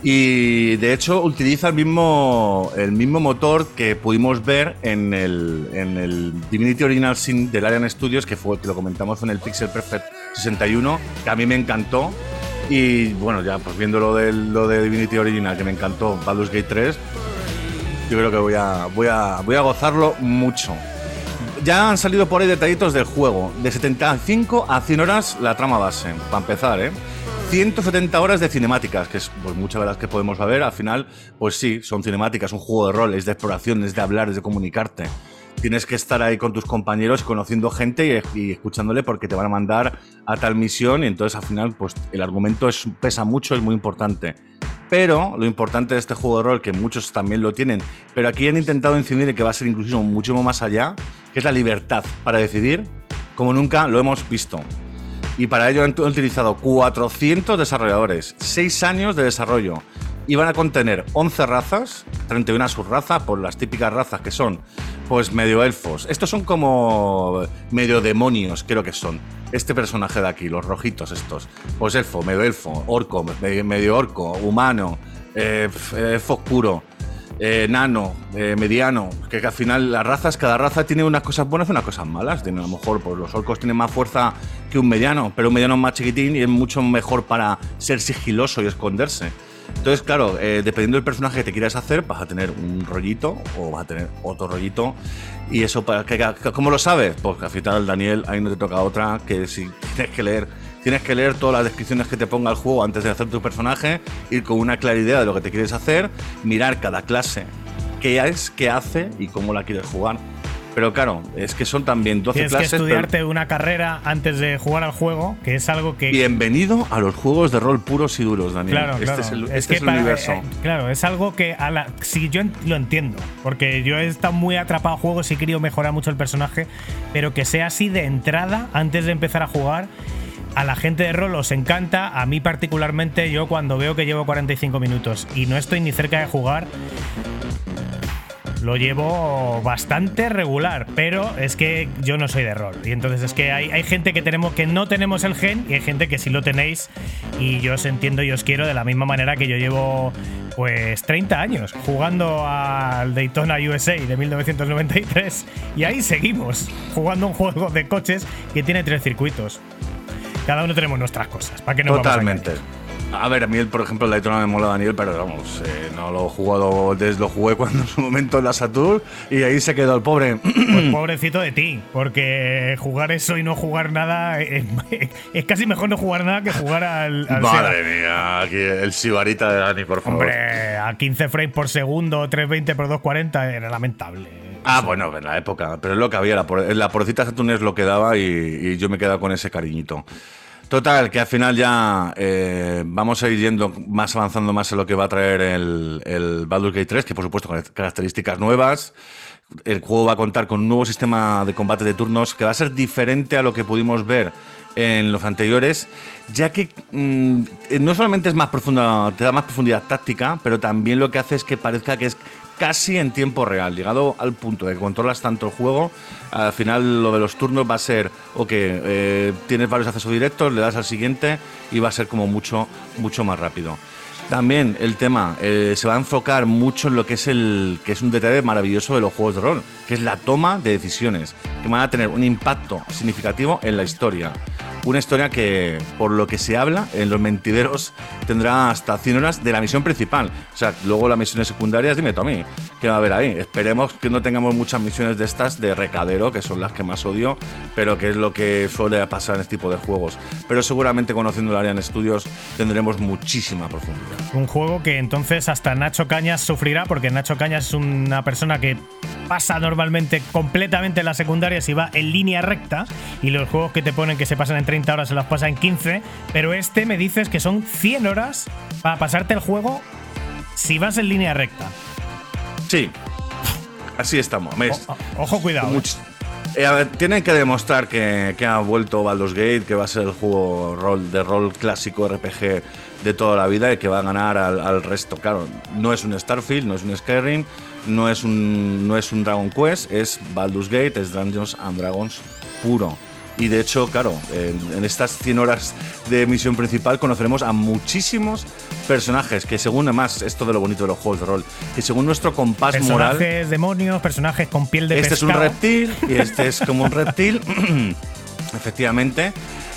Y de hecho utiliza el mismo, el mismo motor que pudimos ver en el, en el Divinity Original Sin del Arian Studios, que fue que lo comentamos en el Pixel Perfect 61, que a mí me encantó. Y bueno, ya pues viendo lo de, lo de Divinity Original, que me encantó, Baldur's Gate 3, yo creo que voy a, voy a, voy a gozarlo mucho. Ya han salido por ahí detallitos del juego. De 75 a 100 horas la trama base, para empezar, ¿eh? 170 horas de cinemáticas, que es pues, muchas de las que podemos ver. Al final, pues sí, son cinemáticas, un juego de rol, es de exploración, es de hablar, de comunicarte. Tienes que estar ahí con tus compañeros, conociendo gente y, y escuchándole porque te van a mandar a tal misión y entonces al final pues el argumento es, pesa mucho, es muy importante. Pero lo importante de este juego de rol, que muchos también lo tienen, pero aquí han intentado incidir en que va a ser incluso mucho más allá, que es la libertad para decidir como nunca lo hemos visto. Y para ello han utilizado 400 desarrolladores, 6 años de desarrollo. Y van a contener 11 razas, 31 subrazas, por las típicas razas que son, pues medio elfos. Estos son como medio demonios, creo que son. Este personaje de aquí, los rojitos estos. Pues elfo, medio elfo, orco, medio, orco, humano, eh, f- elfo oscuro. Eh, nano, eh, mediano, que, al final las razas, cada raza tiene unas cosas buenas y unas cosas malas. Tiene, a lo mejor pues, los orcos tienen más fuerza que un mediano, pero un mediano es más chiquitín y es mucho mejor para ser sigiloso y esconderse. Entonces, claro, eh, dependiendo del personaje que te quieras hacer, vas a tener un rollito o vas a tener otro rollito. Y eso, para que, ¿cómo lo sabes? Pues al final, Daniel, ahí no te toca otra que si tienes que leer. Tienes que leer todas las descripciones que te ponga el juego antes de hacer tu personaje, ir con una clara idea de lo que te quieres hacer, mirar cada clase, qué es, qué hace y cómo la quieres jugar. Pero claro, es que son también 12 Tienes que clases. pero- estudiarte una carrera antes de jugar al juego, que es algo que. Bienvenido a los juegos de rol puros y duros, Daniel. Claro, este claro. es el, Es este que es el para- universo. eh, claro, es algo que a la, sí, yo lo entiendo, porque yo he estado muy atrapado a juegos y he querido mejorar mucho el personaje, pero que sea así de entrada, antes de empezar a jugar, a la gente de rol os encanta, a mí particularmente, yo cuando veo que llevo 45 minutos y no estoy ni cerca de jugar, lo llevo bastante regular, pero es que yo no soy de rol. Y entonces es que hay, hay gente que tenemos que no tenemos el gen y hay gente que sí lo tenéis. Y yo os entiendo y os quiero de la misma manera que yo llevo pues 30 años jugando al Daytona USA de 1993. Y ahí seguimos jugando un juego de coches que tiene tres circuitos. Cada uno tenemos nuestras cosas. ¿Para que no Totalmente. A ver, a mí, por ejemplo, el Daytona me mola Daniel, pero vamos, eh, no lo he jugado desde lo jugué cuando en su momento en la Saturn y ahí se quedó el pobre. Pues pobrecito de ti, porque jugar eso y no jugar nada es, es casi mejor no jugar nada que jugar al. al Madre mía, aquí el sibarita de Dani, por favor. Hombre, a 15 frames por segundo, 320 por 240 era lamentable. Ah, bueno, en la época, pero es lo que había. La, la pobrecita Saturn es lo que daba y, y yo me quedaba con ese cariñito. Total, que al final ya eh, vamos a ir yendo más avanzando más en lo que va a traer el, el Baldur's Gate 3, que por supuesto con características nuevas. El juego va a contar con un nuevo sistema de combate de turnos que va a ser diferente a lo que pudimos ver en los anteriores, ya que mm, eh, no solamente es más profunda, te da más profundidad táctica, pero también lo que hace es que parezca que es casi en tiempo real, llegado al punto de que controlas tanto el juego, al final lo de los turnos va a ser, ok, eh, tienes varios accesos directos, le das al siguiente y va a ser como mucho, mucho más rápido. También el tema eh, se va a enfocar mucho en lo que es el que es un detalle maravilloso de los juegos de rol, que es la toma de decisiones, que van a tener un impacto significativo en la historia. Una historia que, por lo que se habla, en los mentideros tendrá hasta 100 horas de la misión principal. O sea, luego las misiones secundarias, dime Tommy, ¿qué va a haber ahí? Esperemos que no tengamos muchas misiones de estas de recadero, que son las que más odio, pero que es lo que suele pasar en este tipo de juegos. Pero seguramente conociendo el Arian Studios tendremos muchísima profundidad. Un juego que entonces hasta Nacho Cañas sufrirá, porque Nacho Cañas es una persona que pasa normalmente completamente la secundaria si va en línea recta y los juegos que te ponen que se pasan en 30 horas se las pasa en 15, pero este me dices que son 100 horas para pasarte el juego si vas en línea recta. Sí, así estamos. ojo, cuidado. ¿eh? Much- eh, ver, tienen que demostrar que, que ha vuelto Baldur's Gate, que va a ser el juego rol, de rol clásico RPG de toda la vida y que va a ganar al, al resto. Claro, no es un Starfield, no es un Skyrim, no es un, no es un Dragon Quest, es Baldur's Gate, es Dungeons and Dragons puro. Y de hecho, claro, en, en estas 100 horas de misión principal conoceremos a muchísimos personajes que según además esto de lo bonito de los juegos de rol, que según nuestro compás moral Personajes demonios, personajes con piel de este es un reptil y este es como un reptil, efectivamente.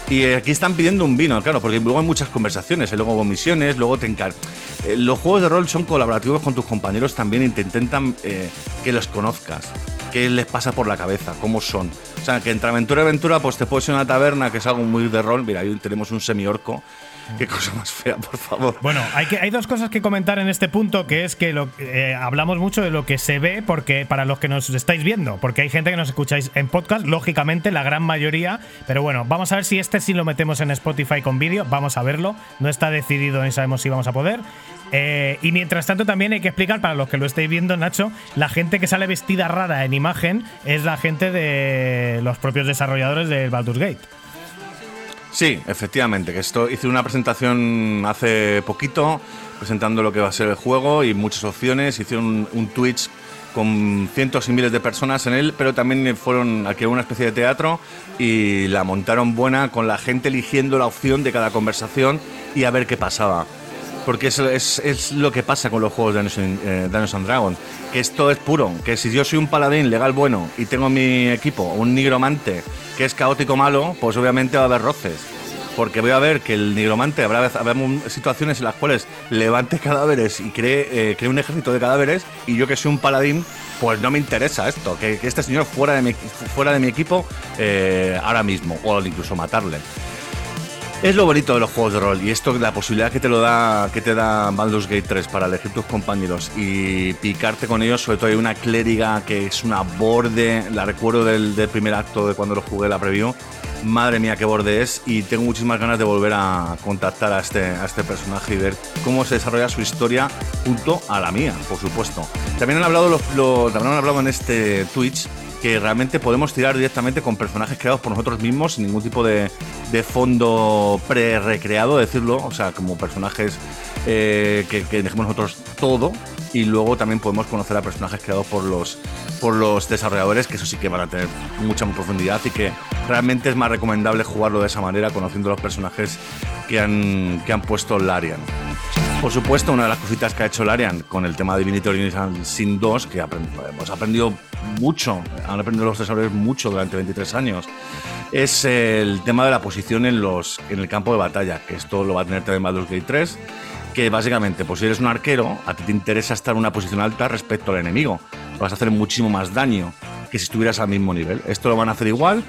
Y aquí están pidiendo un vino, claro, porque luego hay muchas conversaciones, y luego hubo misiones, luego te encar... Eh, los juegos de rol son colaborativos con tus compañeros también y te intentan eh, que los conozcas, qué les pasa por la cabeza, cómo son. O sea, que entre aventura y aventura, pues te puedes ir a una taberna, que es algo muy de rol. Mira, ahí tenemos un semi-orco. Qué cosa más fea, por favor. Bueno, hay, dos cosas que comentar en este punto, que es que eh, hablamos mucho de lo que se ve, porque para los que nos estáis viendo, porque hay gente que nos escucháis en podcast, lógicamente la gran mayoría, pero bueno, vamos a ver si este sí lo metemos en Spotify con vídeo, vamos a verlo, no está decidido ni sabemos si vamos a poder. Eh, y mientras tanto también hay que explicar para los que lo estéis viendo, Nacho, la gente que sale vestida rara en imagen es la gente de los propios desarrolladores del Baldur's Gate. Sí, efectivamente, que esto hice una presentación hace poquito presentando lo que va a ser el juego y muchas opciones, hicieron un, Twitch con cientos y miles de personas en él, pero también fueron aquí una especie de teatro y la montaron buena con la gente eligiendo la opción de cada conversación y a ver qué pasaba. Porque es, es- es lo que pasa con los juegos de eh, Dungeons and Dragons. Que esto es puro. Que si yo soy un paladín legal bueno y tengo en mi equipo un nigromante que es caótico malo, pues obviamente va a haber roces. Porque voy a ver que el nigromante habrá, habrá situaciones en las cuales levante cadáveres y cree, eh, cree un ejército de cadáveres y yo que soy un paladín, pues no me interesa esto. Que, este señor fuera de mi, fuera de mi equipo eh, ahora mismo o incluso matarle. Es lo bonito de los juegos de rol y esto la posibilidad que te lo da que te da Baldur's Gate 3 para elegir tus compañeros y picarte con ellos, sobre todo hay una clériga que es una borde, la recuerdo del, primer acto de cuando lo jugué la preview. Madre mía, qué borde es y tengo muchísimas ganas de volver a contactar a este, a este personaje y ver cómo se desarrolla su historia junto a la mía, por supuesto. También han hablado, los, los- también han hablado en este Twitch que realmente podemos tirar directamente con personajes creados por nosotros mismos sin ningún tipo de, fondo pre-recreado, decirlo, o sea, como personajes eh, que, que nosotros todo, y luego también podemos conocer a personajes creados por los, por los desarrolladores, que eso sí que van a tener mucha profundidad y que realmente es más recomendable jugarlo de esa manera, conociendo los personajes que han, que han puesto Larian. Por supuesto, una de las cositas que ha hecho Larian con el tema de Divinity Original Sin 2, que hemos aprendido mucho, han aprendido los desarrolladores mucho durante 23 años, es el tema de la posición en, los, en el campo de batalla, que esto lo va a tener también Baldur's Gate 3, que básicamente, pues si eres un arquero, a ti te interesa estar en una posición alta respecto al enemigo. Vas a hacer muchísimo más daño que si estuvieras al mismo nivel. Esto lo van a hacer igual,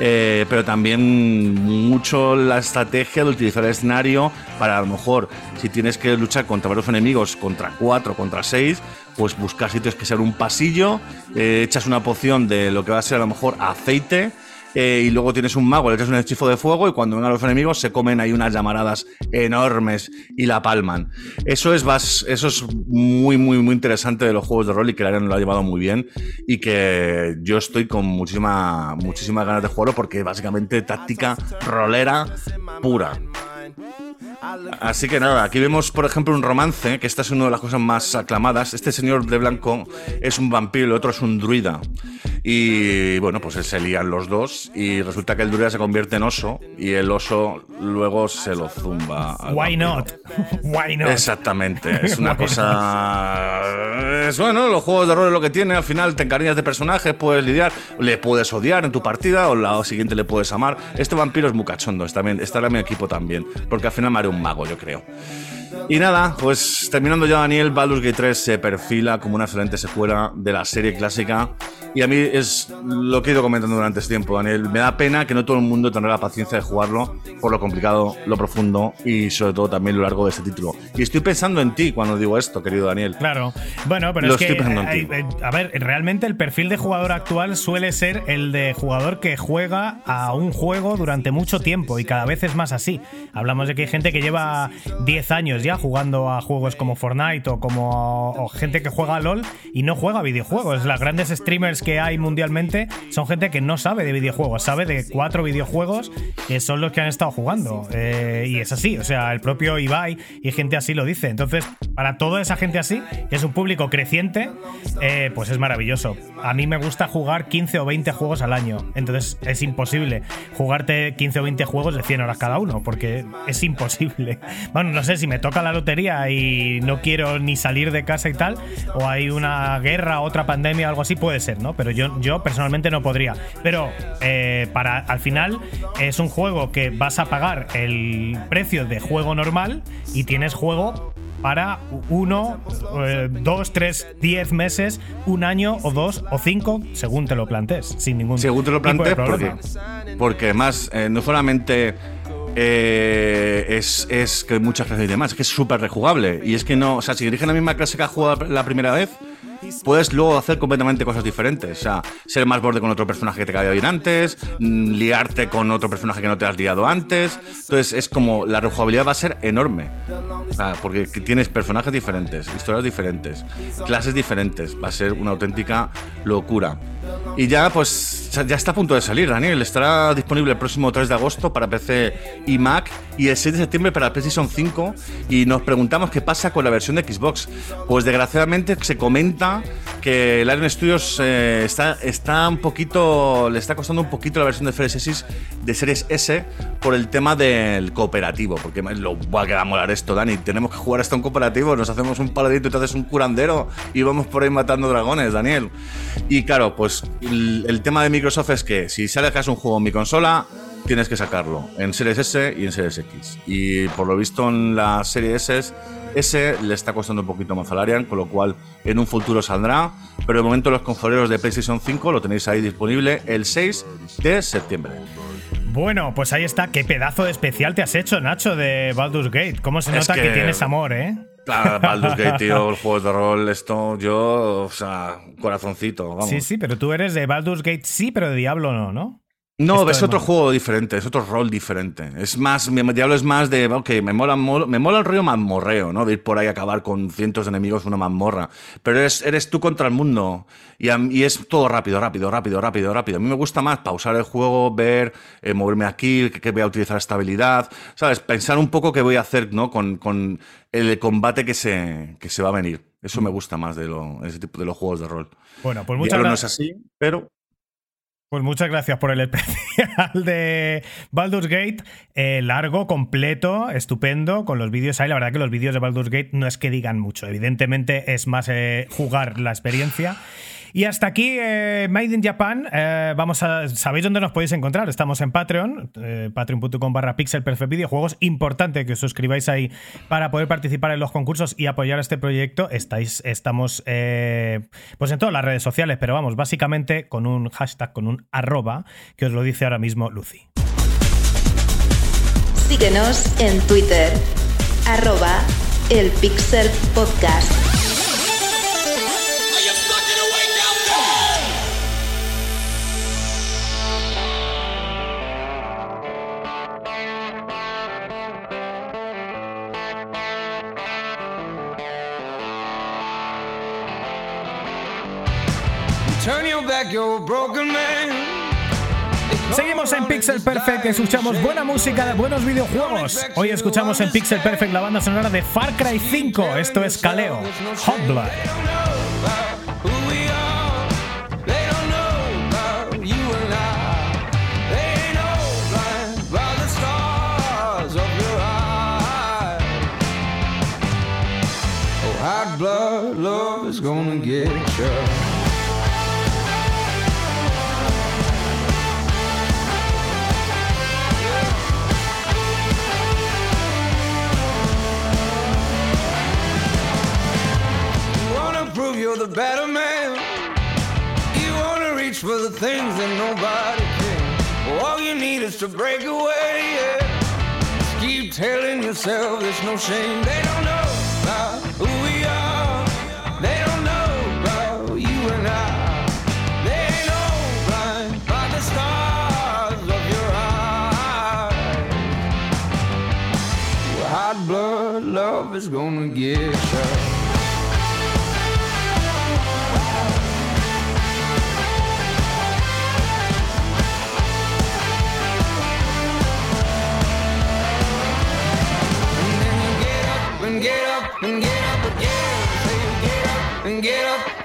eh, pero también mucho la estrategia de utilizar el escenario para a lo mejor, si tienes que luchar contra varios enemigos, contra cuatro, contra seis, pues buscar sitios que sean un pasillo, eh, echas una poción de lo que va a ser a lo mejor aceite, eh, y luego tienes un mago, le echas un hechizo de fuego y cuando vengan los enemigos se comen ahí unas llamaradas enormes y la palman. Eso es, eso es muy, muy, muy interesante de los juegos de rol y que Larian lo ha llevado muy bien y que yo estoy con muchísima, muchísimas ganas de jugarlo porque básicamente táctica rolera pura. Así que nada, aquí vemos, por ejemplo, un romance, que esta es una de las cosas más aclamadas. Este señor de blanco es un vampiro el otro es un druida. Y bueno, pues se lían los dos y resulta que el druida se convierte en oso y el oso luego se lo zumba. al Why vampiro. not? Why not? Exactamente, es una cosa. Es bueno, los juegos de rol es lo que tiene. Al final te encariñas de personajes, puedes lidiar, le puedes odiar en tu partida o la siguiente le puedes amar. Este vampiro es muy cachondo, está bien, estará en mi equipo también, porque al final me haré un mago, yo creo. Y nada, pues terminando ya, Daniel, Baldur's Gate 3 se perfila como una excelente secuela de la serie clásica. Y a mí es lo que he ido comentando durante este tiempo, Daniel. Me da pena que no todo el mundo tendrá la paciencia de jugarlo por lo complicado, lo profundo y sobre todo también lo largo de este título. Y estoy pensando en ti cuando digo esto, querido Daniel. Claro. Bueno, pero Lo es que. estoy pensando en hay- ti. eh, a ver, realmente el perfil de jugador actual suele ser el de jugador que juega a un juego durante mucho tiempo y cada vez es más así. Hablamos de que hay gente que lleva 10 años jugando a juegos como Fortnite o como gente que juega a LOL y no juega videojuegos. Las grandes streamers que hay mundialmente son gente que no sabe de videojuegos, sabe de cuatro videojuegos que son los que han estado jugando. Eh, y es así, o sea, el propio Ibai y gente así lo dice. Entonces, para toda esa gente así, que es un público creciente, eh, pues es maravilloso. A mí me gusta jugar 15 o 20 juegos al año. Entonces, es imposible jugarte 15 o 20 juegos de 100 horas cada uno, porque es imposible. Bueno, no sé si me toca la lotería y no quiero ni salir de casa y tal, o hay una guerra, otra pandemia, algo así, puede ser, ¿no? Pero yo, yo personalmente no podría. Pero eh, para al final es un juego que vas a pagar el precio de juego normal y tienes juego para uno, eh, dos, tres, diez meses, un año o dos o cinco, según te lo plantees, sin ningún Según te lo plantees, porque, porque además eh, no solamente eh, es, es que muchas clases y demás, es que es súper rejugable. Y es que no, o sea, si dirigen la misma clase que has jugado la primera vez, puedes luego hacer completamente cosas diferentes. O sea, ser más borde con otro personaje que te caía bien antes, mm, liarte con otro personaje que no te has liado antes. Entonces es como la rejugabilidad va a ser enorme. Sea, porque tienes personajes diferentes, historias diferentes, clases diferentes. Va a ser una auténtica locura. Y ya, pues, ya- está a punto de salir, Daniel. Estará disponible el próximo 3 de agosto para PC y Mac y el 6 de septiembre para PlayStation 5. Y nos preguntamos qué pasa con la versión de Xbox. Pues desgraciadamente se comenta que el Iron Studios eh, está, está un poquito. le está costando un poquito la versión de Series de Series S por el tema del cooperativo. Porque lo va que va a molar esto, Dani. Tenemos que jugar esto en cooperativo. Nos hacemos un paladito y te haces un curandero y vamos por ahí matando dragones, Daniel. Y claro, pues el, el tema de Microsoft es que si es un juego en mi consola, tienes que sacarlo en Series S y en Series X. Y por lo visto en la serie S, S le está costando un poquito más a Larian, con lo cual en un futuro saldrá. Pero de momento los consoleros de PlayStation 5 lo tenéis ahí disponible el 6 de septiembre. Bueno, pues ahí está. Qué pedazo de especial te has hecho, Nacho, de Baldur's Gate. ¿Cómo se Es nota que, que- tienes amor, eh? Claro, Baldur's Gate, tío, los juegos de rol, esto, yo, o sea, corazoncito, vamos. Sí, sí, pero tú eres de Baldur's Gate, sí, pero de Diablo no, ¿no? No, es otro juego diferente, es otro rol diferente. Es más, mi Diablo es más de, ok, me mola, mol- me mola el rollo mazmorreo, ¿no? De ir por ahí a acabar con cientos de enemigos en una mazmorra. Pero eres, eres tú contra el mundo. Y, a- y es todo rápido, rápido, rápido, rápido, rápido. A mí me gusta más pausar el juego, ver, eh, moverme aquí, que, que voy a utilizar esta habilidad. ¿Sabes? Pensar un poco qué voy a hacer, ¿no? Con, con el combate que se, que se va a venir. Eso me gusta más de lo, ese tipo de los juegos de rol. Bueno, pues muchas Diablo no es gracias. así, pero Pues muchas gracias por el especial de Baldur's Gate. eh, largo, completo, estupendo, con los vídeos ahí. La verdad que los vídeos de Baldur's Gate no es que digan mucho. Evidentemente es más eh, jugar la experiencia. Y hasta aquí, eh, Made in Japan. Eh, vamos a. ¿Sabéis dónde nos podéis encontrar? Estamos en Patreon, eh, patreon.com barra pixel videojuegos. Importante que os suscribáis ahí para poder participar en los concursos y apoyar este proyecto. Estáis, estamos eh, pues en todas las redes sociales, pero vamos, básicamente con un hashtag, con un arroba, que os lo dice ahora mismo Lucy. Síguenos en Twitter, arroba el. Seguimos en Pixel Perfect, escuchamos buena música de buenos videojuegos. Hoy escuchamos en Pixel Perfect la banda sonora de Far Cry 5. Esto es Kaleo, Hot Blood. Blood love is gonna get. You better man. You wanna reach for the things that nobody can. All you need is to break away. Yeah. Just keep telling yourself there's no shame. They don't know about who we are. They don't know about you and I. They ain't know blind by the stars of your eyes. Well, hot blood love is gonna get you.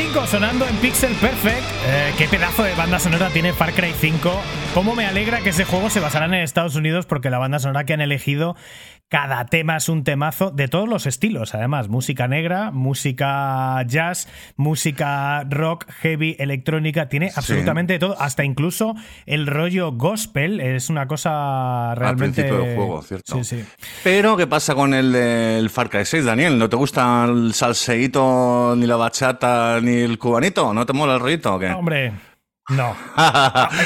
5 sonando en Pixel Perfect. Eh, qué pedazo de banda sonora tiene Far Cry 5. Cómo me alegra que ese juego se basará en Estados Unidos porque la banda sonora que han elegido, cada tema es un temazo de todos los estilos. Además, música negra, música jazz, música rock, heavy, electrónica, tiene absolutamente todo. Hasta incluso el rollo gospel es una cosa realmente... Al principio del juego, ¿cierto? Sí, sí. Pero, ¿qué pasa con el del Far Cry 6, Daniel? ¿No te gusta el salseíto, ni la bachata, ni el cubanito? ¿No te mola el rollito o qué? Hombre, no.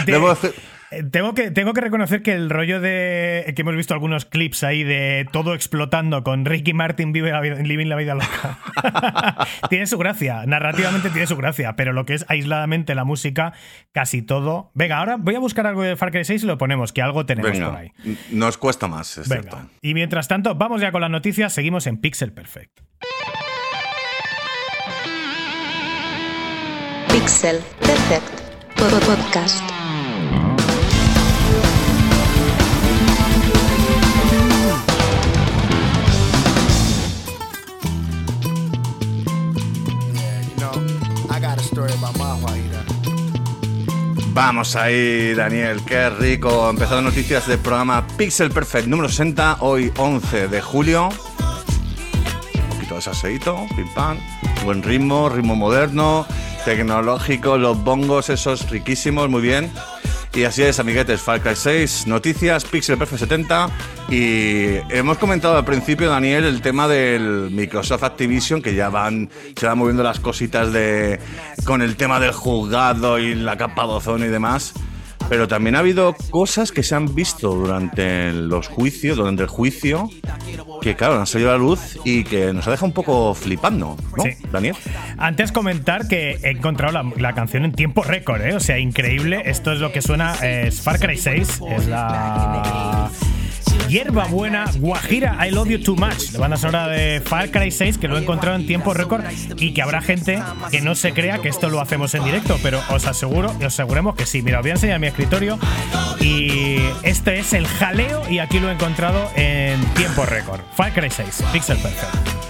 Debo decir- Eh, Tengo que, tengo que reconocer que el rollo de. que hemos visto algunos clips ahí de todo explotando con Ricky Martin vive la vida, living la vida loca. tiene su gracia. Narrativamente tiene su gracia. Pero lo que es aisladamente la música, casi todo. Venga, ahora voy a buscar algo de Far Cry 6 y lo ponemos, que algo tenemos por ahí. nos cuesta más, es Venga. cierto. Y mientras tanto, vamos ya con las noticias. Seguimos en Pixel Perfect. Pixel Perfect Pod- Podcast. Vamos ahí, Daniel, qué rico. Empezando noticias del programa Pixel Perfect número 60, hoy 11 de julio. Un poquito de salseíto, pim pam. Buen ritmo, ritmo moderno, tecnológico, los bongos esos riquísimos, muy bien. Y así es, amiguetes, Far Cry 6, noticias, Pixel Perfect 70. Y hemos comentado al principio, Daniel, el tema del Microsoft Activision, que ya van, se van moviendo las cositas de con el tema del juzgado y la capa de ozono y demás. Pero también ha habido cosas que se han visto durante los juicios, durante el juicio, que claro, han salido a la luz y que nos ha dejado un poco flipando, ¿no, Sí. Daniel? Antes comentar que he encontrado la, la canción en tiempo récord, ¿eh? O sea, increíble. Esto es lo que suena, eh, es Far Cry 6. Es la hierba buena Guajira I Love You Too Much. La banda sonora de Far Cry 6 que lo he encontrado en tiempo récord y que habrá gente que no se crea que esto lo hacemos en directo, pero os aseguro, y os aseguremos que sí. Mira, os voy a enseñar mi escritorio y este es el jaleo y aquí lo he encontrado en tiempo récord. Far Cry 6, Pixel Perfect.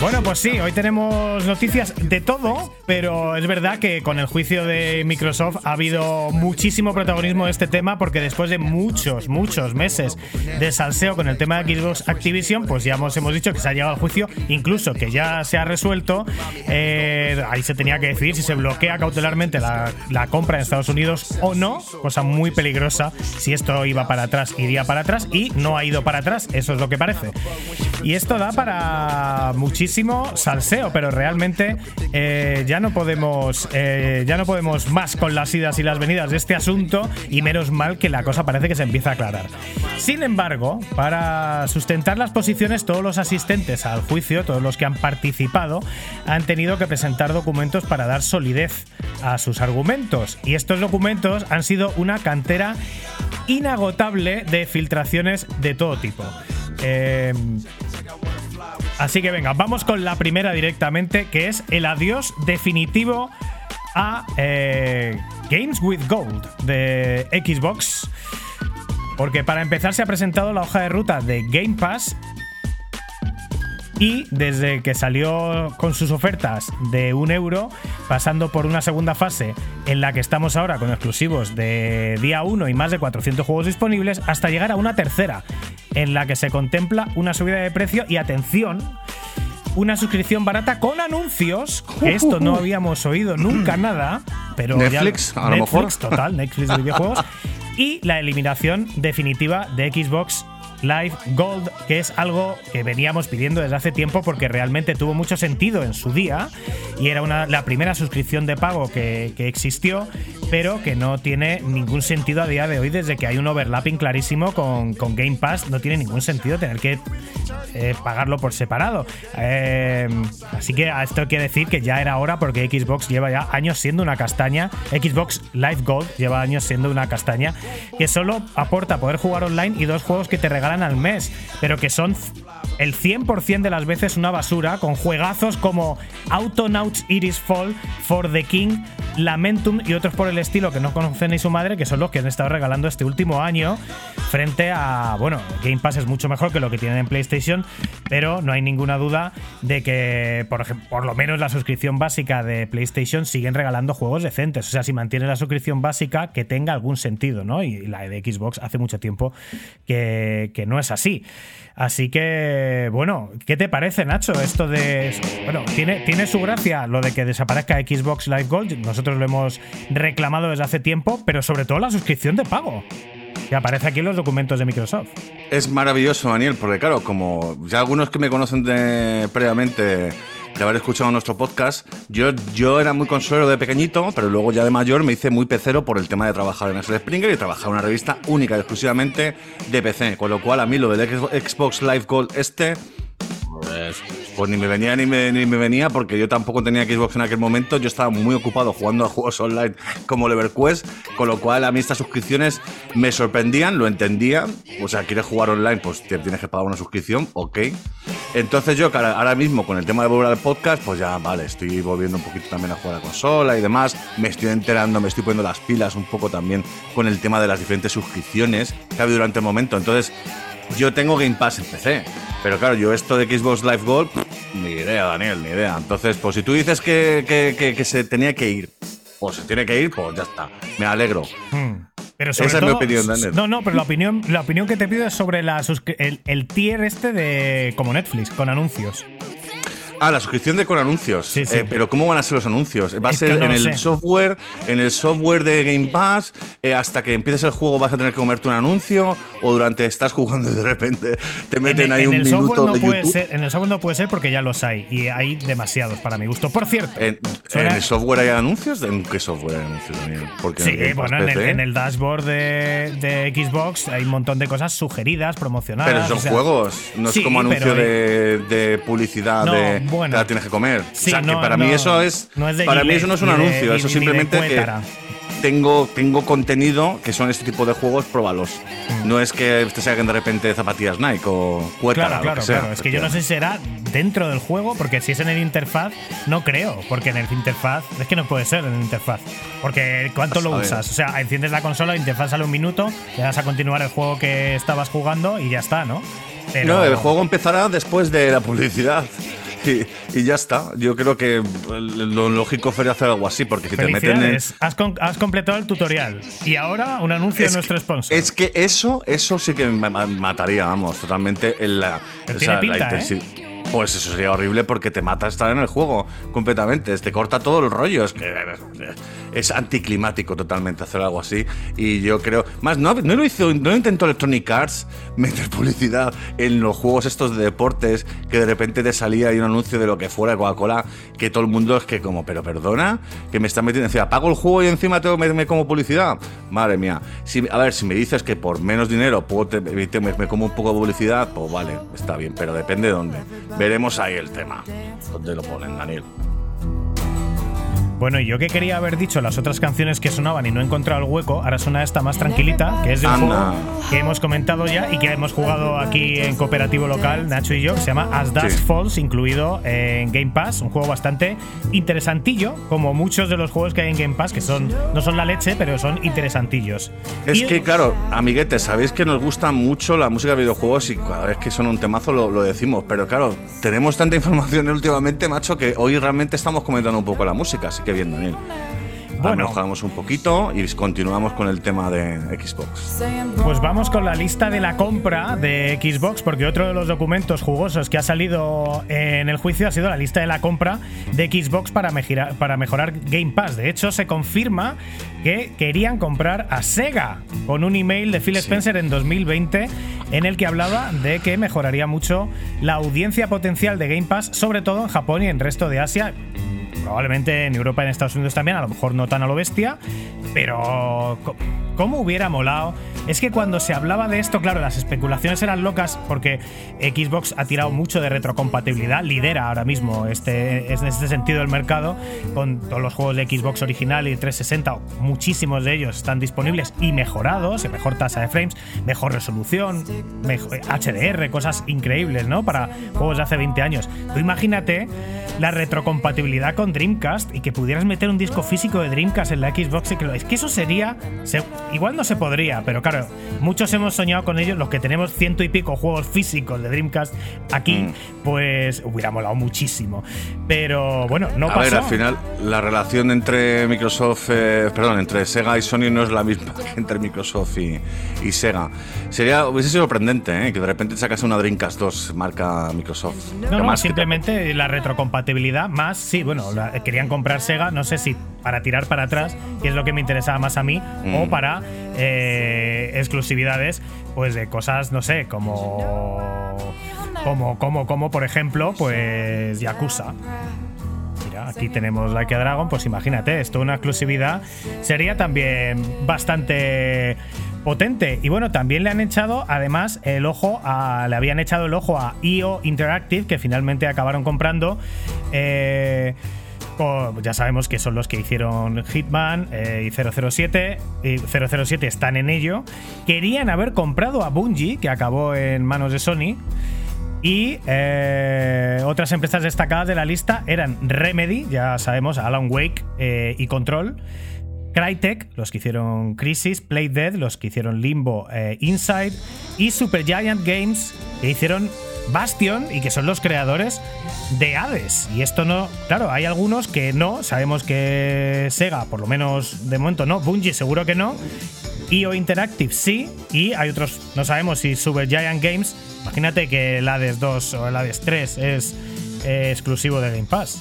Bueno, pues sí, hoy tenemos noticias de todo, pero es verdad que con el juicio de Microsoft ha habido muchísimo protagonismo de este tema porque después de muchos, muchos meses de salseo con el tema de Xbox Activision, pues ya hemos, hemos dicho que se ha llegado al juicio, incluso que ya se ha resuelto. eh, ahí se tenía que decidir si se bloquea cautelarmente la, la compra en Estados Unidos o no, cosa muy peligrosa. Si esto iba para atrás, iría para atrás y no ha ido para atrás, eso es lo que parece. Y esto da para muchísimo salseo, pero realmente eh, ya no podemos eh, ya no podemos más con las idas y las venidas de este asunto y menos mal que la cosa parece que se empieza a aclarar. Sin embargo, para sustentar las posiciones, todos los asistentes al juicio, todos los que han participado, han tenido que presentar documentos para dar solidez a sus argumentos. Y estos documentos han sido una cantera inagotable de filtraciones de todo tipo. Eh, Así que venga, vamos con la primera directamente, que es el adiós definitivo a eh, Games with Gold de Xbox. Porque para empezar se ha presentado la hoja de ruta de Game Pass y desde que salió con sus ofertas de un euro, pasando por una segunda fase en la que estamos ahora con exclusivos de día 1 y más de 400 juegos disponibles, hasta llegar a una tercera en la que se contempla una subida de precio y atención, una suscripción barata con anuncios, que esto no habíamos oído nunca nada, pero ya- Netflix, a lo mejor. Netflix, total, Netflix de videojuegos, y la eliminación definitiva de Xbox Live Gold, que es algo que veníamos pidiendo desde hace tiempo porque realmente tuvo mucho sentido en su día y era una, la primera suscripción de pago que, que existió, pero que no tiene ningún sentido a día de hoy desde que hay un overlapping clarísimo con, con Game Pass. No tiene ningún sentido tener que eh, pagarlo por separado. Eh, así que a esto quiere decir que ya era hora porque Xbox lleva ya años siendo una castaña. Xbox Live Gold lleva años siendo una castaña que solo aporta poder jugar online y dos juegos que te regalan al mes, pero que son el 100% de las veces una basura, con juegazos como Autonauts Iris Fall, For the King, Lamentum y otros por el estilo que no conocen ni su madre, que son los que han estado regalando este último año, frente a, bueno, Game Pass es mucho mejor que lo que tienen en PlayStation, pero no hay ninguna duda de que, por, ejem- por lo menos la suscripción básica de PlayStation siguen regalando juegos decentes. O sea, si mantienen la suscripción básica, que tenga algún sentido, ¿no? Y la de Xbox hace mucho tiempo que no es así. Así que, bueno, ¿qué te parece, Nacho? Esto de. Bueno, tiene, tiene su gracia lo de que desaparezca Xbox Live Gold. Nosotros lo hemos reclamado desde hace tiempo, pero sobre todo la suscripción de pago. Que aparece aquí en los documentos de Microsoft. Es maravilloso, Daniel, porque claro, como ya algunos que me conocen de, previamente de haber escuchado nuestro podcast. Yo, yo era muy consolero de pequeñito, pero luego ya de mayor me hice muy pecero por el tema de trabajar en Axel Springer y trabajar en una revista única y exclusivamente de PC. Con lo cual, a mí lo del Xbox Live Gold este pues, pues ni me venía ni me, ni me venía porque yo tampoco tenía Xbox en aquel momento. Yo estaba muy ocupado jugando a juegos online como EverQuest, con lo cual a mí estas suscripciones me sorprendían, lo entendía. O sea, quieres jugar online, pues te tienes que pagar una suscripción, ok. Entonces yo ahora mismo con el tema de volver al podcast, pues ya vale, estoy volviendo un poquito también a jugar a consola y demás. Me estoy enterando, me estoy poniendo las pilas un poco también con el tema de las diferentes suscripciones que ha habido durante el momento. Entonces, yo tengo Game Pass en PC, pero claro, yo esto de Xbox Live Gold, ni idea, Daniel, ni idea. Entonces, pues si tú dices que, que- que- que se tenía que ir, pues se tiene que ir, pues ya está. Me alegro. Hmm. Pero sobre Esa es mi opinión, Daniel. No, no, pero la opinión, la opinión que te pido es sobre la el, el tier este de como Netflix, con anuncios. Ah, la suscripción de con anuncios. Sí, sí. Eh, pero ¿cómo van a ser los anuncios? ¿Va a Es ser no en el sé. software, en el software de Game Pass, eh, hasta que empieces el juego vas a tener que comerte un anuncio? ¿O durante estás jugando y de repente te meten en, ahí en un minuto no de puede YouTube? ser, en el software no puede ser porque ya los hay y hay demasiados para mi gusto. Por cierto, ¿En, Suena- en el software hay anuncios? ¿En qué software hay anuncios? Porque en Sí, bueno, en el, PC, en el dashboard de, de Xbox hay un montón de cosas sugeridas, promocionadas. Pero son o sea- juegos, no Sí, es como anuncio de, de publicidad No, de bueno. la tienes que comer. Sí, o sea, no, que para no, mí eso es, no es de para mí eso no es un de- anuncio, eso simplemente que tengo, tengo contenido que son este tipo de juegos, próbalos. Mm. No es que te saquen de repente zapatillas Nike o Cuétara, Claro, claro, sea. claro. Es que yo no sé si será dentro del juego, porque si es en el interfaz, no creo. Porque en el interfaz, es que no puede ser en el interfaz. Porque ¿cuánto lo usas? O sea, enciendes la consola, la interfaz sale un minuto, le das a continuar el juego que estabas jugando y ya está, ¿no? Pero- No, el juego empezará después de la publicidad. Y, y ya está. Yo creo que lo lógico sería hacer algo así, porque si te meten en, has, con- has completado el tutorial. Y ahora un anuncio de nuestro que, sponsor. es que eso, eso sí que me ma- mataría, vamos, totalmente en la, o ¿eh? Pues eso sería horrible porque te mata estar en el juego completamente. Te corta todo el rollo. Es que es anticlimático totalmente hacer algo así. Y yo creo. Más, no, no lo hizo, no intentó Electronic Arts meter publicidad en los juegos estos de deportes que de repente te salía ahí un anuncio de lo que fuera Coca-Cola. Que todo el mundo es que, como, pero perdona, que me está metiendo. Encima, pago el juego y encima tengo que meterme como publicidad. Madre mía. Si, a ver, si me dices que por menos dinero puedo te- me como un poco de publicidad, pues vale, está bien, pero depende de dónde. Veremos ahí el tema. ¿Dónde lo ponen, Daniel? Bueno, y yo que quería haber dicho las otras canciones que sonaban y no he encontrado el hueco, ahora suena esta más tranquilita, que es de un Anda. juego que hemos comentado ya y que hemos jugado aquí en cooperativo local, Nacho y yo, que se llama As Dusk Sí. Falls, incluido en Game Pass, un juego bastante interesantillo, como muchos de los juegos que hay en Game Pass, que son no son la leche, pero son interesantillos. Es Y- que, claro, amiguetes, sabéis que nos gusta mucho la música de videojuegos y cada vez que son un temazo lo, lo decimos, pero claro, tenemos tanta información últimamente, macho, que hoy realmente estamos comentando un poco la música, así que bien, Daniel. Bueno. mejoramos un poquito y continuamos con el tema de Xbox. Pues vamos con la lista de la compra de Xbox, porque otro de los documentos jugosos que ha salido en el juicio ha sido la lista de la compra de Xbox para mejorar Game Pass. De hecho, se confirma que querían comprar a Sega con un email de Phil Spencer en 2020 en el que hablaba de que mejoraría mucho la audiencia potencial de Game Pass, sobre todo en Japón y en el resto de Asia probablemente en Europa y en Estados Unidos también, a lo mejor no tan a lo bestia, pero ¿cómo hubiera molado? Es que cuando se hablaba de esto, claro, las especulaciones eran locas porque Xbox ha tirado mucho de retrocompatibilidad, lidera ahora mismo este, en este sentido el mercado, con todos los juegos de Xbox original y 360, muchísimos de ellos están disponibles y mejorados, mejor tasa de frames, mejor resolución, mejor, HDR, cosas increíbles, ¿no? Para juegos de hace 20 años. Tú imagínate la retrocompatibilidad con Dreamcast y que pudieras meter un disco físico de Dreamcast en la Xbox es que eso sería se- igual no se podría pero claro muchos hemos soñado con ellos los que tenemos ciento y pico juegos físicos de Dreamcast aquí Mm. pues hubiera molado muchísimo pero bueno no a pasó ver, al final la relación entre Microsoft, eh, perdón, entre Sega y Sony no es la misma que entre Microsoft y, y Sega. Sería, hubiese sido sorprendente, ¿eh? que de repente sacase una Dreamcast 2 marca Microsoft. No, no, más simplemente la retrocompatibilidad más, sí, bueno, la- querían comprar Sega, no sé si para tirar para atrás, que es lo que me interesaba más a mí, Mm. o para eh, exclusividades, pues de cosas, no sé, como Como, como, como, por ejemplo, pues Yakuza. Mira, aquí tenemos Like a Dragon, pues imagínate, esto una exclusividad sería también bastante potente. Y bueno, también le han echado además el ojo a. Le habían echado el ojo a IO Interactive, que finalmente acabaron comprando. eh, ya sabemos que son los que hicieron Hitman eh, y 007. Y 007 están en ello. Querían haber comprado a Bungie, que acabó en manos de Sony. Y eh, otras empresas destacadas de la lista eran Remedy, ya sabemos, Alan Wake eh, y Control. Crytek, los que hicieron Crisis, Playdead, los que hicieron Limbo, Inside. Y Supergiant Games, que hicieron Bastion y que son los creadores de Hades. Y esto no. Claro, hay algunos que no. Sabemos que Sega, por lo menos de momento no. Bungie, seguro que no. IO Interactive sí, y hay otros, no sabemos si Supergiant Games, imagínate que el Hades 2 o el Hades 3 es eh, exclusivo de Game Pass.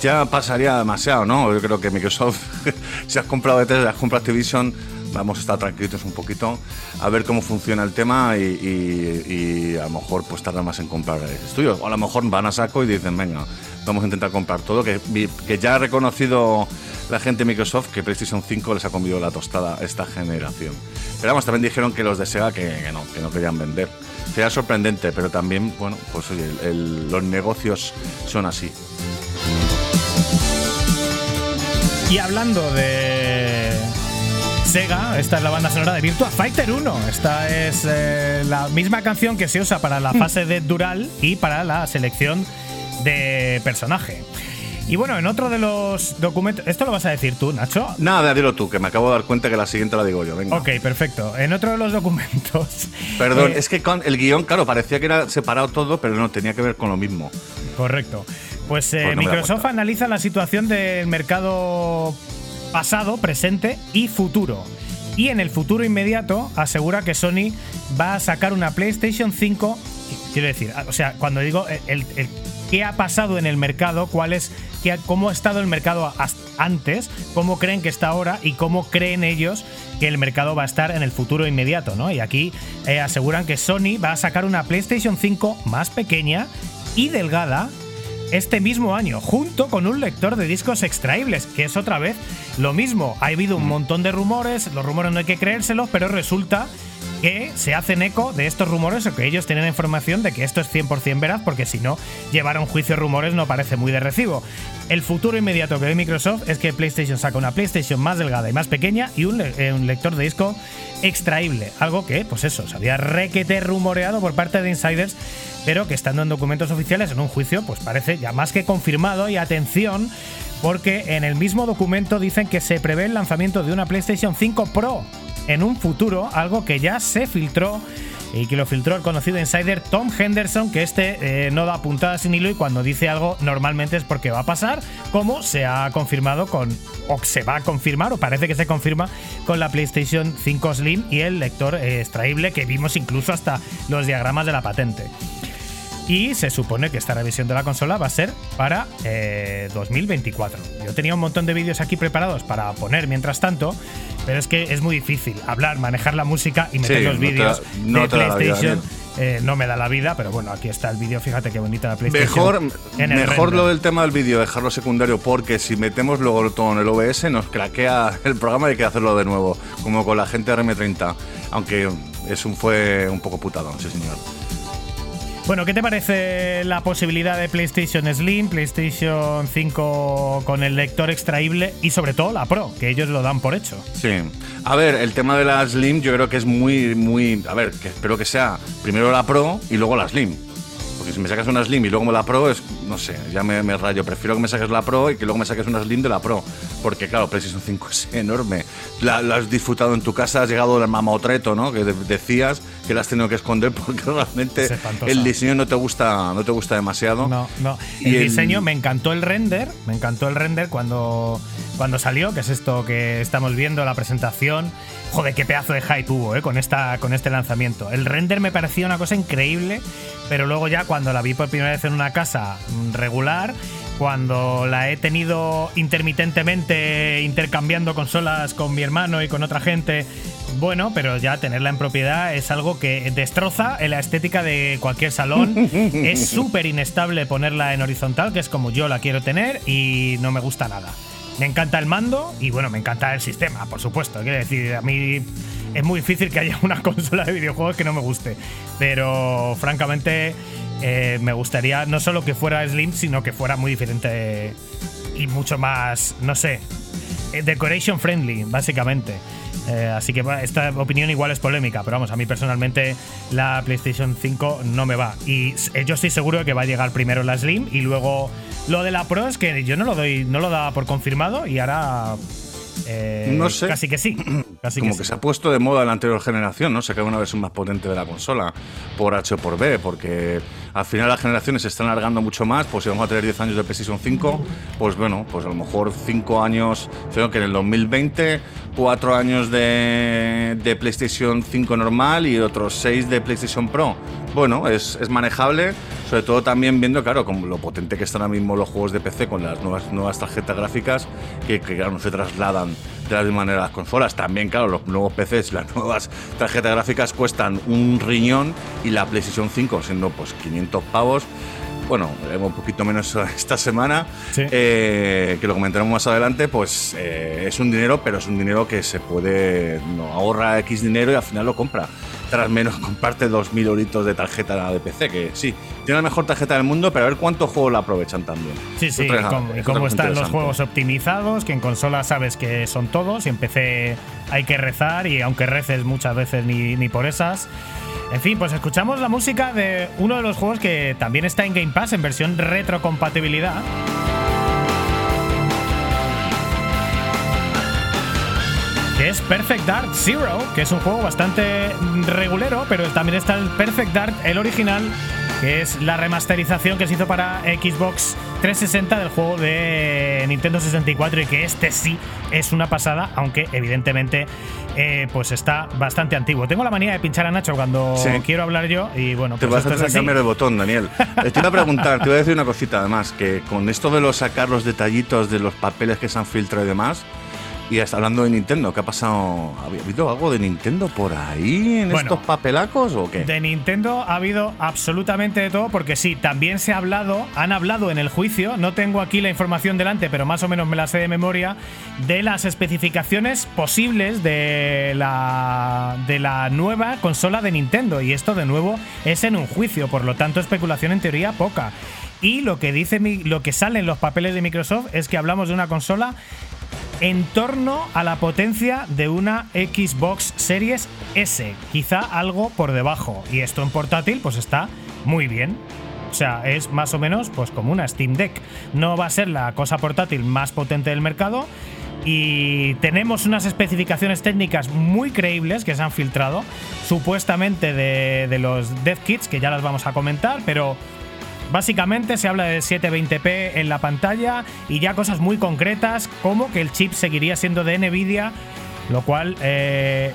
Ya pasaría demasiado, ¿no? Yo creo que Microsoft, si has comprado Bethesda, has comprado Activision, vamos a estar tranquilitos un poquito, a ver cómo funciona el tema y, a lo mejor pues tardan más en comprar estudios. O a lo mejor van a saco y dicen, venga, vamos a intentar comprar todo, que, que ya ha reconocido la gente de Microsoft que PlayStation 5 les ha comido la tostada esta generación. Pero vamos, también dijeron que los de Sega que, no, que no querían vender. Sería sorprendente, pero también, bueno, pues oye, el- el- los negocios son así. Y hablando de Sega, esta es la banda sonora de Virtua Fighter 1. Esta es eh, la misma canción que se usa para la fase de Dural y para la selección de personaje. Y bueno, en otro de los documentos. ¿Esto lo vas a decir tú, Nacho? Nada, dilo tú, que me acabo de dar cuenta que la siguiente la digo yo. Venga. Ok, perfecto. En otro de los documentos. Perdón, eh, es que con el guion, claro, parecía que era separado todo, pero no, tenía que ver con lo mismo. Correcto. Pues eh, Pues no Microsoft analiza la situación del mercado pasado, presente y futuro. Y en el futuro inmediato asegura que Sony va a sacar una PlayStation 5. Quiero decir, o sea, cuando digo qué ha pasado en el mercado, cuál es, cómo ha estado el mercado antes, cómo creen que está ahora y cómo creen ellos que el mercado va a estar en el futuro inmediato, ¿no? Y aquí eh, aseguran que Sony va a sacar una PlayStation 5 más pequeña y delgada este mismo año, junto con un lector de discos extraíbles, que es otra vez lo mismo. Ha habido un montón de rumores, los rumores no hay que creérselos, pero resulta que se hacen eco de estos rumores o que ellos tienen información de que esto es 100% veraz, porque si no, llevar a un juicio rumores no parece muy de recibo. El futuro inmediato que ve Microsoft es que PlayStation saca una PlayStation más delgada y más pequeña y un, eh, un lector de disco extraíble. Algo que, pues eso, se había requete rumoreado por parte de insiders, pero que estando en documentos oficiales en un juicio, pues parece ya más que confirmado. Y atención, porque en el mismo documento dicen que se prevé el lanzamiento de una PlayStation 5 Pro en un futuro, algo que ya se filtró y que lo filtró el conocido insider Tom Henderson, que este eh, no da puntada sin hilo y cuando dice algo normalmente es porque va a pasar, como se ha confirmado con, o se va a confirmar, o parece que se confirma con la PlayStation 5 Slim y el lector eh, extraíble que vimos incluso hasta los diagramas de la patente. Y se supone que esta revisión de la consola va a ser para eh, 2024. Yo tenía un montón de vídeos aquí preparados para poner mientras tanto, pero es que es muy difícil hablar, manejar la música y meter Sí, los no vídeos no de vida, PlayStation. Eh, no me da la vida, pero bueno, aquí está el vídeo. Fíjate qué bonita la PlayStation. Mejor, mejor lo del tema del vídeo, dejarlo secundario, porque si metemos luego todo en el OBS, nos craquea el programa y hay que hacerlo de nuevo, como con la gente de RM30. Aunque es un, fue un poco putado, sí, señor. Bueno, ¿qué te parece la posibilidad de PlayStation Slim, PlayStation 5 con el lector extraíble y sobre todo la Pro, que ellos lo dan por hecho? Sí. A ver, el tema de la Slim yo creo que es muy, muy... A ver, que espero que sea primero la Pro y luego la Slim. Porque si me sacas una Slim y luego la Pro, es, no sé, ya me, me rayo. Prefiero que me saques la Pro y que luego me saques una Slim de la Pro. Porque claro, PlayStation 5 es enorme. La, la has disfrutado en tu casa, has llegado al mamotreto, ¿no? Que de- decías que la has tenido que esconder porque realmente Es el diseño no te gusta, no te gusta demasiado. No, no. Y El el- diseño, me encantó el render, me encantó el render cuando, cuando salió, que es esto que estamos viendo, la presentación. Joder, qué pedazo de hype hubo, ¿eh? Con, esta, con este lanzamiento. El render me parecía una cosa increíble, pero luego ya cuando la vi por primera vez en una casa mm, regular, cuando la he tenido intermitentemente intercambiando consolas con mi hermano y con otra gente, bueno, pero ya tenerla en propiedad es algo que destroza la estética de cualquier salón. es súper inestable ponerla en horizontal, que es como yo la quiero tener, y no me gusta nada. Me encanta el mando y bueno, me encanta el sistema, por supuesto. Quiero decir, a mí es muy difícil que haya una consola de videojuegos que no me guste. Pero francamente, eh, me gustaría no solo que fuera Slim, sino que fuera muy diferente y mucho más, no sé, eh, decoration friendly, básicamente. Eh, así que esta opinión igual es polémica, pero vamos, a mí personalmente la PlayStation 5 no me va. Y yo estoy seguro de que va a llegar primero la Slim y luego lo de la Pro es que yo no lo doy, no lo daba por confirmado y ahora eh, No sé. casi que sí. Casi Como que que sí. se ha puesto de moda en la anterior generación, ¿no? Sacar una versión más potente de la consola, por H o por B, porque al final las generaciones se están alargando mucho más, pues si vamos a tener 10 años de PlayStation 5, pues bueno, pues a lo mejor 5 años, creo que en el 2020, 4 años de, de PlayStation 5 normal y otros 6 de PlayStation Pro. Bueno, es, es manejable, sobre todo también viendo, claro, como lo potente que están ahora mismo los juegos de PC con las nuevas, nuevas tarjetas gráficas que, que claro, no se trasladan de la misma manera a las consolas. También, claro, los nuevos PCs, las nuevas tarjetas gráficas cuestan un riñón y la PlayStation 5 siendo pues 500 pavos. Bueno, un poquito menos esta semana, Sí. eh, que lo comentaremos más adelante, pues eh, es un dinero, pero es un dinero que se puede, no, ahorra X dinero y al final lo compra. Tras menos comparte 2.000 euritos de tarjeta de PC, que sí, tiene la mejor tarjeta del mundo, pero a ver cuántos juegos la aprovechan también. Sí, sí, Otra- y cómo, y cómo están los juegos optimizados, que en consola sabes que son todos, y en PC hay que rezar, y aunque reces muchas veces ni, ni por esas. En fin, pues escuchamos la música de uno de los juegos que también está en Game Pass en versión retrocompatibilidad. Que es Perfect Dark Zero, que es un juego bastante regulero, pero también está el Perfect Dark, el original, que es la remasterización que se hizo para Xbox 360 del juego de Nintendo 64 y que este sí es una pasada, aunque evidentemente eh, pues está bastante antiguo. Tengo la manía de pinchar a Nacho cuando Sí. quiero hablar yo y bueno, Te pues vas a esto es hacer así. cambiar el botón, Daniel. Te iba a preguntar, te iba a decir una cosita además, que con esto de los sacar los detallitos de los papeles que se han filtrado y demás, y hasta hablando de Nintendo, ¿qué ha pasado? ¿Ha habido algo de Nintendo por ahí en Bueno, estos papelacos o qué? De Nintendo ha habido absolutamente de todo, porque sí, también se ha hablado, han hablado en el juicio, no tengo aquí la información delante, pero más o menos me la sé de memoria, de las especificaciones posibles de la, de la nueva consola de Nintendo. Y esto de nuevo es en un juicio, por lo tanto especulación en teoría poca. Y lo que dice mi- lo que sale en los papeles de Microsoft es que hablamos de una consola en torno a la potencia de una Xbox Series S, quizá algo por debajo. Y esto en portátil pues está muy bien. O sea, es más o menos pues como una Steam Deck. No va a ser la cosa portátil más potente del mercado. Y tenemos unas especificaciones técnicas muy creíbles que se han filtrado, supuestamente de, de los Dev Kits, que ya las vamos a comentar, pero Básicamente se habla de 720p en la pantalla y ya cosas muy concretas como que el chip seguiría siendo de Nvidia, lo cual, eh,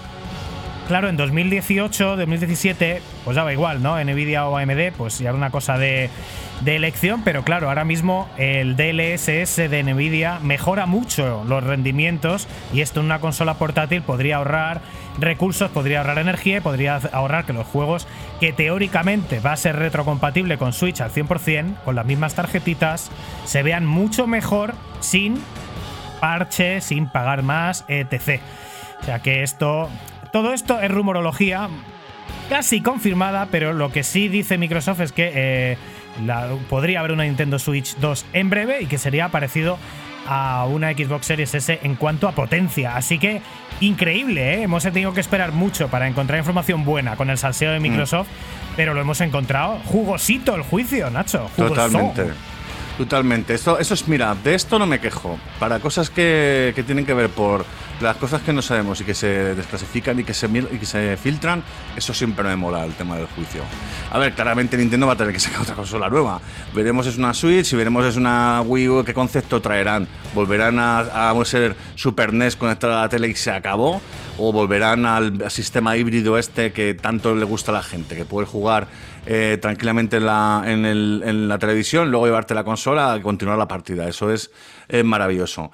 claro, en 2018, 2017, pues daba igual, ¿no? Nvidia o AMD, pues ya era una cosa de, de elección, pero claro, ahora mismo el DLSS de Nvidia mejora mucho los rendimientos y esto en una consola portátil podría ahorrar recursos, podría ahorrar energía y podría ahorrar que los juegos que teóricamente va a ser retrocompatible con Switch al 100%, con las mismas tarjetitas, se vean mucho mejor sin parche, sin pagar más, etc. O sea que esto, todo esto es rumorología casi confirmada, pero lo que sí dice Microsoft es que eh, la- podría haber una Nintendo Switch 2 en breve y que sería parecido a una Xbox Series S en cuanto a potencia. Así que increíble, ¿eh? hemos tenido que esperar mucho para encontrar información buena con el salseo de Microsoft, pero lo hemos encontrado jugosito el juicio, Nacho. jugosón. Totalmente. Totalmente. Esto, eso es, mira, de esto no me quejo. Para cosas que, que tienen que ver por las cosas que no sabemos y que se desclasifican y que se, que se filtran, eso siempre me mola el tema del juicio. A ver, claramente Nintendo va a tener que sacar otra consola nueva. Veremos es una Switch y veremos es una Wii U, qué concepto traerán. ¿Volverán a, ser Super NES conectada a la tele y se acabó? ¿O volverán al, sistema híbrido este que tanto le gusta a la gente? Que puedes jugar eh, tranquilamente en la, en, la televisión, luego llevarte la consola y continuar la partida. Eso es maravilloso.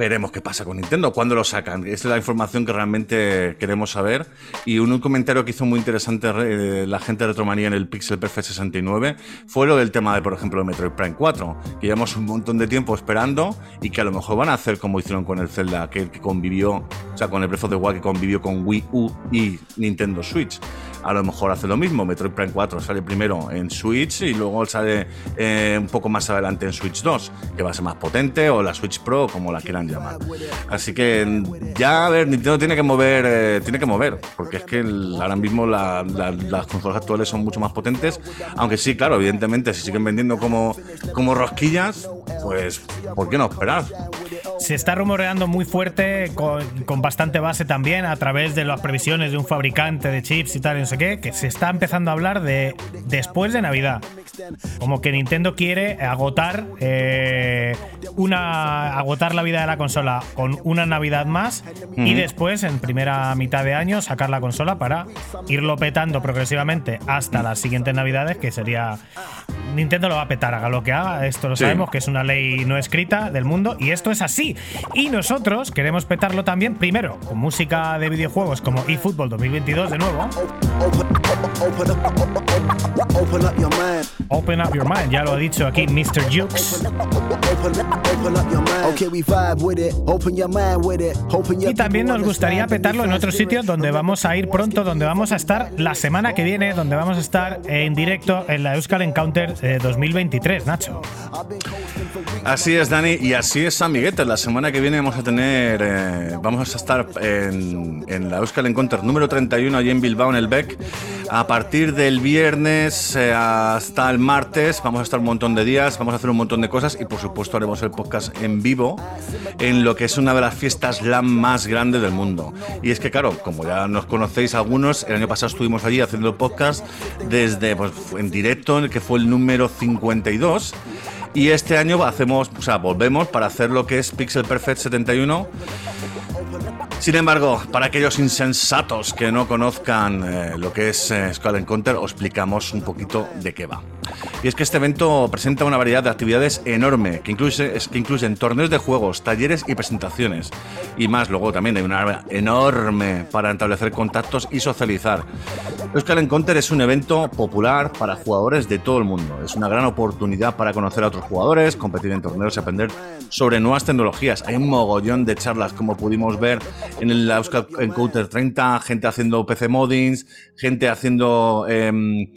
Veremos qué pasa con Nintendo, cuándo lo sacan. Esta es la información que realmente queremos saber. Y un, un comentario que hizo muy interesante eh, la gente de Retromanía en el Pixel Perfect 69 fue lo del tema de, por ejemplo, Metroid Prime 4, que llevamos un montón de tiempo esperando y que a lo mejor van a hacer como hicieron con el Zelda, que, que convivió, o sea, con el Breath of the Wild que convivió con Wii U y Nintendo Switch. A lo mejor hace lo mismo. Metroid Prime 4 sale primero en Switch y luego sale eh, un poco más adelante en Switch 2, que va a ser más potente, o la Switch Pro, como la quieran llamar. Así que ya, a ver, Nintendo tiene que mover, eh, tiene que mover, porque es que ahora mismo la- las consolas actuales son mucho más potentes. Aunque sí, claro, evidentemente, si siguen vendiendo como, como rosquillas, pues, ¿por qué no esperar? Se está rumoreando muy fuerte, con, con bastante base también, a través de las previsiones de un fabricante de chips y tal, y no sé qué, que se está empezando a hablar de después de Navidad. Como que Nintendo quiere agotar eh, una agotar la vida de la consola con una Navidad más y después, en primera mitad de año, sacar la consola para irlo petando progresivamente hasta las siguientes Navidades, que sería. Nintendo lo va a petar, haga lo que haga. Esto lo Sí. sabemos, que es una ley no escrita del mundo y esto es así. Y nosotros queremos petarlo también, primero, con música de videojuegos como eFootball 2022 de nuevo. Open up, open up your mind. Open up your mind, ya lo ha dicho aquí Mr. Jukes. Open up, open up your mind. Okay, we vibe with it. Open your mind with it. Open your Y también nos gustaría petarlo en otros sitios donde vamos a ir pronto, donde vamos a estar la semana que viene, donde vamos a estar en directo en la Euskal Encounter eh, 2023, Nacho. Así es, Dani, y así es, amiguetes. La semana que viene vamos a tener, eh, vamos a estar en, en la Euskal Encounter número 31 allí en Bilbao, en el BEC. A partir del viernes eh, hasta el martes vamos a estar un montón de días, vamos a hacer un montón de cosas y por supuesto haremos el podcast en vivo en lo que es una de las fiestas LAN más grandes del mundo. Y es que, claro, como ya nos conocéis algunos, el año pasado estuvimos allí haciendo el podcast desde, pues, en directo, en el que fue el número 52. Y este año hacemos, o sea, volvemos para hacer lo que es Pixel Perfect 71. Sin embargo, para aquellos insensatos que no conozcan eh, lo que es eh, Skull Encounter, os explicamos un poquito de qué va. Y es que este evento presenta una variedad de actividades enorme, que, incluye, que incluyen torneos de juegos, talleres y presentaciones. Y más, luego también hay una área enorme para establecer contactos y socializar. Euskal Encounter es un evento popular para jugadores de todo el mundo. Es una gran oportunidad para conocer a otros jugadores, competir en torneos y aprender sobre nuevas tecnologías. Hay un mogollón de charlas, como pudimos ver en el Euskal Encounter 30, gente haciendo PC moddings, gente haciendo... em,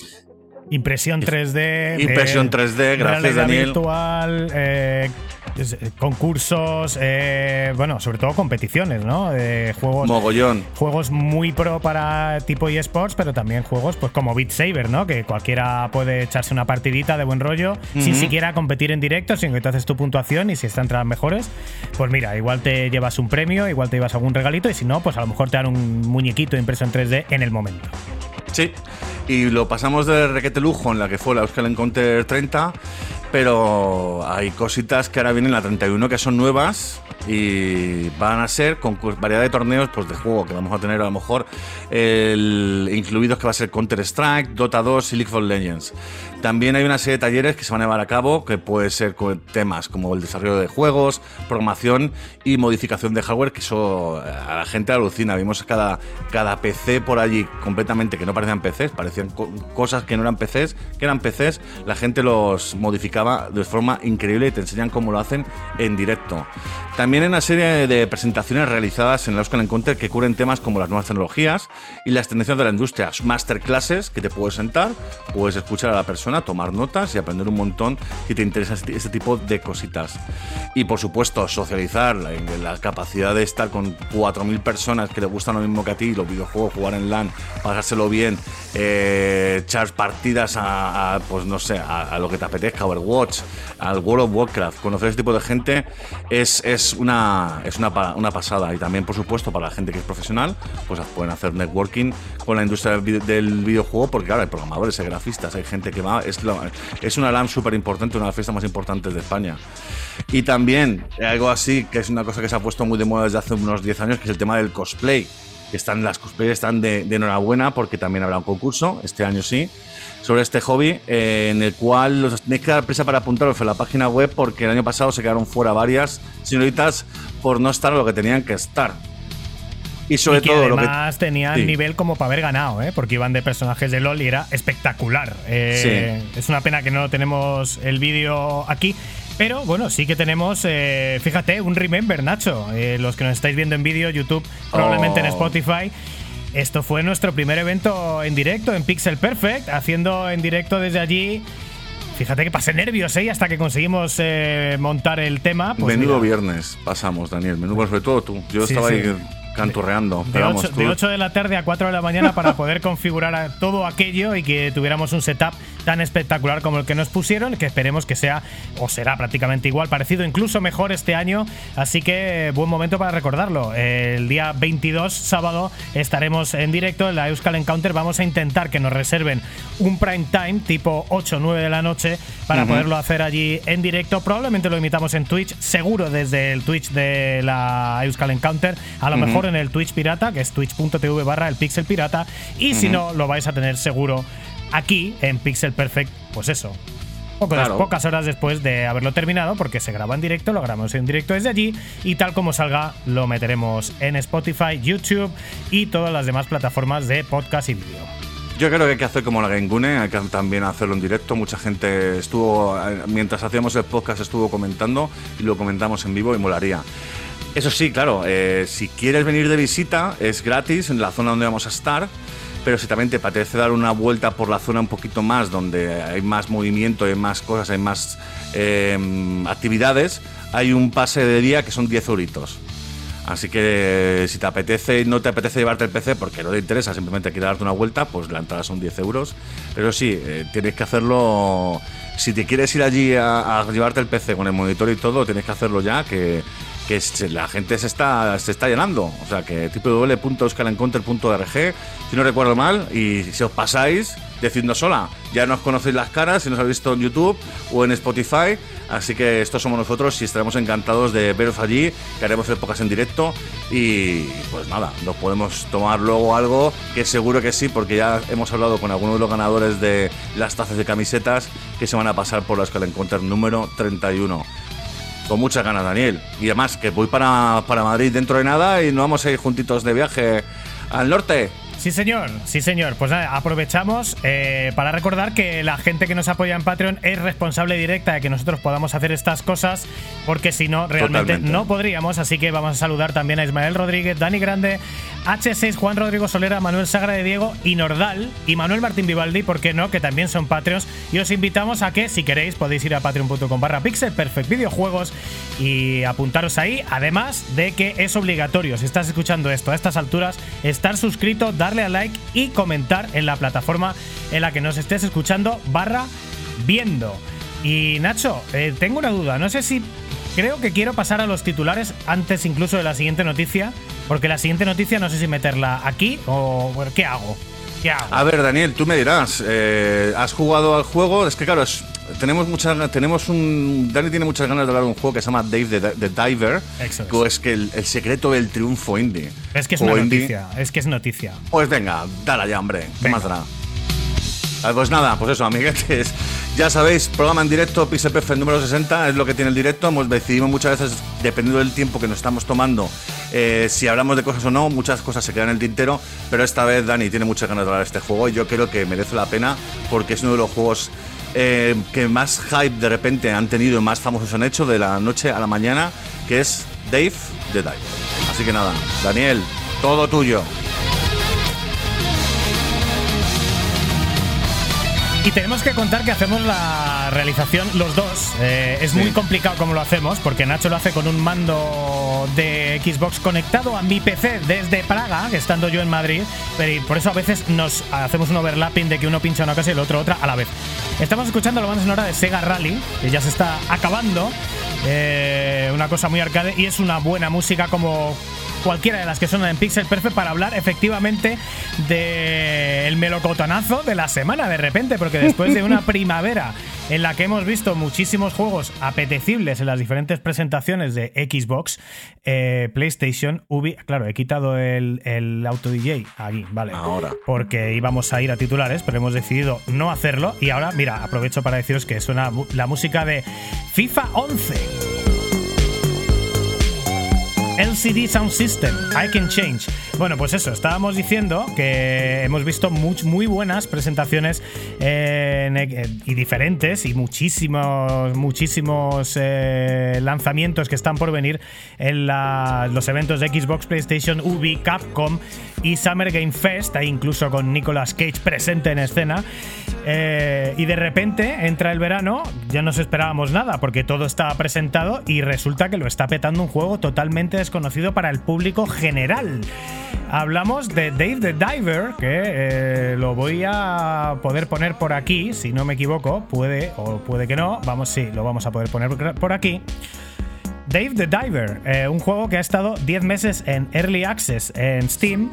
Impresión 3D. Impresión 3D, gracias, realidad Daniel. virtual, eh, eh, concursos, eh, bueno, sobre todo competiciones, ¿no? De juegos. mogollón. Juegos muy pro para tipo eSports, pero también juegos pues como Beat Saber, ¿no? Que cualquiera puede echarse una partidita de buen rollo sin siquiera competir en directo, sino que tú haces tu puntuación y si está entre las mejores, pues mira, igual te llevas un premio, igual te llevas algún regalito y si no, pues a lo mejor te dan un muñequito impreso en 3D en el momento. Sí, y lo pasamos de requete lujo en la que fue la Euskal Encounter 30, pero hay cositas que ahora vienen en la 31 que son nuevas y van a ser con variedad de torneos pues, de juego que vamos a tener a lo mejor incluidos que va a ser Counter Strike, Dota 2 y League of Legends. También hay una serie de talleres que se van a llevar a cabo que puede ser con temas como el desarrollo de juegos, programación y modificación de hardware, que eso eh, a la gente alucina. Vimos cada, cada PC por allí completamente que no parecían PCs, parecían co- cosas que no eran PCs, que eran PCs, la gente los modificaba de forma increíble y te enseñan cómo lo hacen en directo. También hay una serie de presentaciones realizadas en la Euskal Encounter que cubren temas como las nuevas tecnologías y las tendencias de la industria. Masterclasses que te puedes sentar, puedes escuchar a la persona, tomar notas y aprender un montón si te interesa este, este tipo de cositas. Y por supuesto, socializar, la, la capacidad de estar con 4.000 personas que le gustan lo mismo que a ti, los videojuegos, jugar en LAN, pasárselo bien, eh, echar partidas a, a, pues no sé, a, a lo que te apetezca, Overwatch, al World of Warcraft, conocer este tipo de gente es, es, una, es una, una pasada. Y también, por supuesto, para la gente que es profesional, pues pueden hacer networking con la industria del videojuego, porque claro, hay programadores, hay grafistas, hay gente que va, es, la- es una LAN súper importante, una de las fiestas más importantes de España. Y también algo así, que es una cosa que se ha puesto muy de moda desde hace unos 10 años, que es el tema del cosplay. están las cosplayers están de, enhorabuena porque también habrá un concurso, este año sí, sobre este hobby, eh, en el cual los tenéis que dar prisa para apuntaros en la página web porque el año pasado se quedaron fuera varias señoritas por no estar lo que tenían que estar. Y sobre y que todo lo que. además tenían Sí. nivel como para haber ganado, ¿eh? porque iban de personajes de LOL y era espectacular. Eh, Es una pena que no tenemos el vídeo aquí. Pero bueno, sí que tenemos, eh, fíjate, un remember, Nacho. Eh, los que nos estáis viendo en vídeo, YouTube, probablemente en Oh. Spotify. Esto fue nuestro primer evento en directo en Pixel Perfect, haciendo en directo desde allí. Fíjate que pasé nervios, ¿eh? Hasta que conseguimos eh, montar el tema. Pues Menudo mira, viernes pasamos, Daniel. Menudo, sobre todo tú. Yo Sí, estaba sí. ahí canturreando. De pero vamos, 8, tú- de 8 de la tarde a 4 de la mañana para poder configurar todo aquello y que tuviéramos un setup tan espectacular como el que nos pusieron, que esperemos que sea o será prácticamente igual, parecido, incluso mejor este año. Así que buen momento para recordarlo. El día 22, sábado, estaremos en directo en la Euskal Encounter. Vamos a intentar que nos reserven un prime time tipo 8 o 9 de la noche para poderlo hacer allí en directo. Probablemente lo imitamos en Twitch, seguro desde el Twitch de la Euskal Encounter. A lo mejor en el Twitch pirata, que es twitch.tv barra el Pixel Pirata. Y si no, lo vais a tener seguro aquí en Pixel Perfect, pues eso. Poco des- Claro. pocas horas después de haberlo terminado, porque se graba en directo, lo grabamos en directo desde allí y tal como salga lo meteremos en Spotify, YouTube y todas las demás plataformas de podcast y vídeo. Yo creo que hay que hacer como la Gengune, hay que también hacerlo en directo. Mucha gente estuvo, eh, mientras hacíamos el podcast, estuvo comentando y lo comentamos en vivo y molaría. Eso sí, claro, eh, si quieres venir de visita, es gratis en la zona donde vamos a estar. Pero si también te apetece dar una vuelta por la zona un poquito más, donde hay más movimiento, hay más cosas, hay más eh, actividades, hay un pase de día que son 10 euritos. Así que si te apetece y no te apetece llevarte el PC porque no te interesa, simplemente quieres darte una vuelta, pues la entrada son 10 euros. Pero sí, eh, tienes que hacerlo. Si te quieres ir allí a, a llevarte el PC con el monitor y todo, tienes que hacerlo ya, que, que la gente se está, se está llenando. O sea que www.euskalencounter.org, si no recuerdo mal, y si os pasáis, decidnos sola. Ya nos conocéis las caras, si nos habéis visto en YouTube o en Spotify. Así que estos somos nosotros y estaremos encantados de veros allí, que haremos épocas en directo. Y pues nada, nos podemos tomar luego algo, que seguro que sí, porque ya hemos hablado con algunos de los ganadores de las tazas de camisetas que se van a pasar por la Escala Encounter número 31 con muchas ganas, Daniel. Y además que voy para, para Madrid dentro de nada y nos vamos a ir juntitos de viaje al norte. Sí, señor, sí, señor. Pues nada, aprovechamos eh, para recordar que la gente que nos apoya en Patreon es responsable directa de que nosotros podamos hacer estas cosas, porque si no, realmente Totalmente. no podríamos. Así que vamos a saludar también a Ismael Rodríguez, Dani Grande, H6, Juan Rodrigo Solera, Manuel Sagra de Diego y Nordal y Manuel Martín Vivaldi, ¿por qué no? Que también son Patreons. Y os invitamos a que, si queréis, podéis ir a patreon.com barra Pixel Perfect Videojuegos y apuntaros ahí. Además de que es obligatorio, si estás escuchando esto a estas alturas, estar suscrito, darle a like y comentar en la plataforma en la que nos estés escuchando barra viendo. Y Nacho, eh, tengo una duda, no sé si creo que quiero pasar a los titulares antes incluso de la siguiente noticia, porque la siguiente noticia no sé si meterla aquí o ¿qué hago? ¿Qué hago? A ver, Daniel, tú me dirás, eh, ¿has jugado al juego? Es que claro, es- tenemos muchas, tenemos un, Dani tiene muchas ganas de hablar de un juego que se llama Dave the, the Diver, Eso es. que es que el, el secreto del triunfo indie. es que es una indie. noticia, es que es noticia. Pues venga, dale ya, hombre. ¿Qué Venga. más dará? Ah, Pues nada, pues eso, amiguetes. Ya sabéis, programa en directo, Pixel Perfect número 60, es lo que tiene el directo. Hemos decidimos muchas veces, dependiendo del tiempo que nos estamos tomando, eh, si hablamos de cosas o no, muchas cosas se quedan en el tintero. Pero esta vez Dani tiene muchas ganas de hablar de este juego y yo creo que merece la pena porque es uno de los juegos eh, que más hype de repente han tenido y más famosos han hecho de la noche a la mañana, que es Dave the Diver. Así que nada, Daniel, todo tuyo. Y tenemos que contar que hacemos la realización los dos. Eh, es muy complicado como lo hacemos, porque Nacho lo hace con un mando de Xbox conectado a mi PC desde Praga, estando yo en Madrid. Pero y por eso a veces nos hacemos un overlapping de que uno pincha una cosa y el otro otra a la vez. Estamos escuchando la banda sonora de Sega Rally, que ya se está acabando. Eh, una cosa muy arcade y es una buena música como cualquiera de las que suenan en Pixel Perfect para hablar efectivamente del melocotonazo de la semana de repente, porque después de una primavera en la que hemos visto muchísimos juegos apetecibles en las diferentes presentaciones de Xbox, eh, PlayStation, Ubi, claro, he quitado el, el auto DJ aquí, vale, Ahora. porque íbamos a ir a titulares, pero hemos decidido no hacerlo y ahora, mira, aprovecho para deciros que suena la música de FIFA 11. LCD Sound System, I Can Change. Bueno, pues eso, estábamos diciendo que hemos visto much- muy buenas presentaciones eh, y diferentes y muchísimos, muchísimos eh, lanzamientos que están por venir en los eventos de Xbox, PlayStation, Ubi, Capcom y Summer Game Fest, incluso con Nicolas Cage presente en escena. Eh, y de repente entra el verano, ya no esperábamos nada porque todo estaba presentado y resulta que lo está petando un juego totalmente desconocido para el público general. Hablamos de Dave the Diver, que eh, lo voy a poder poner por aquí, si no me equivoco, puede o puede que no, vamos, sí, lo vamos a poder poner por aquí. Dave the Diver, eh, un juego que ha estado 10 meses en Early Access en Steam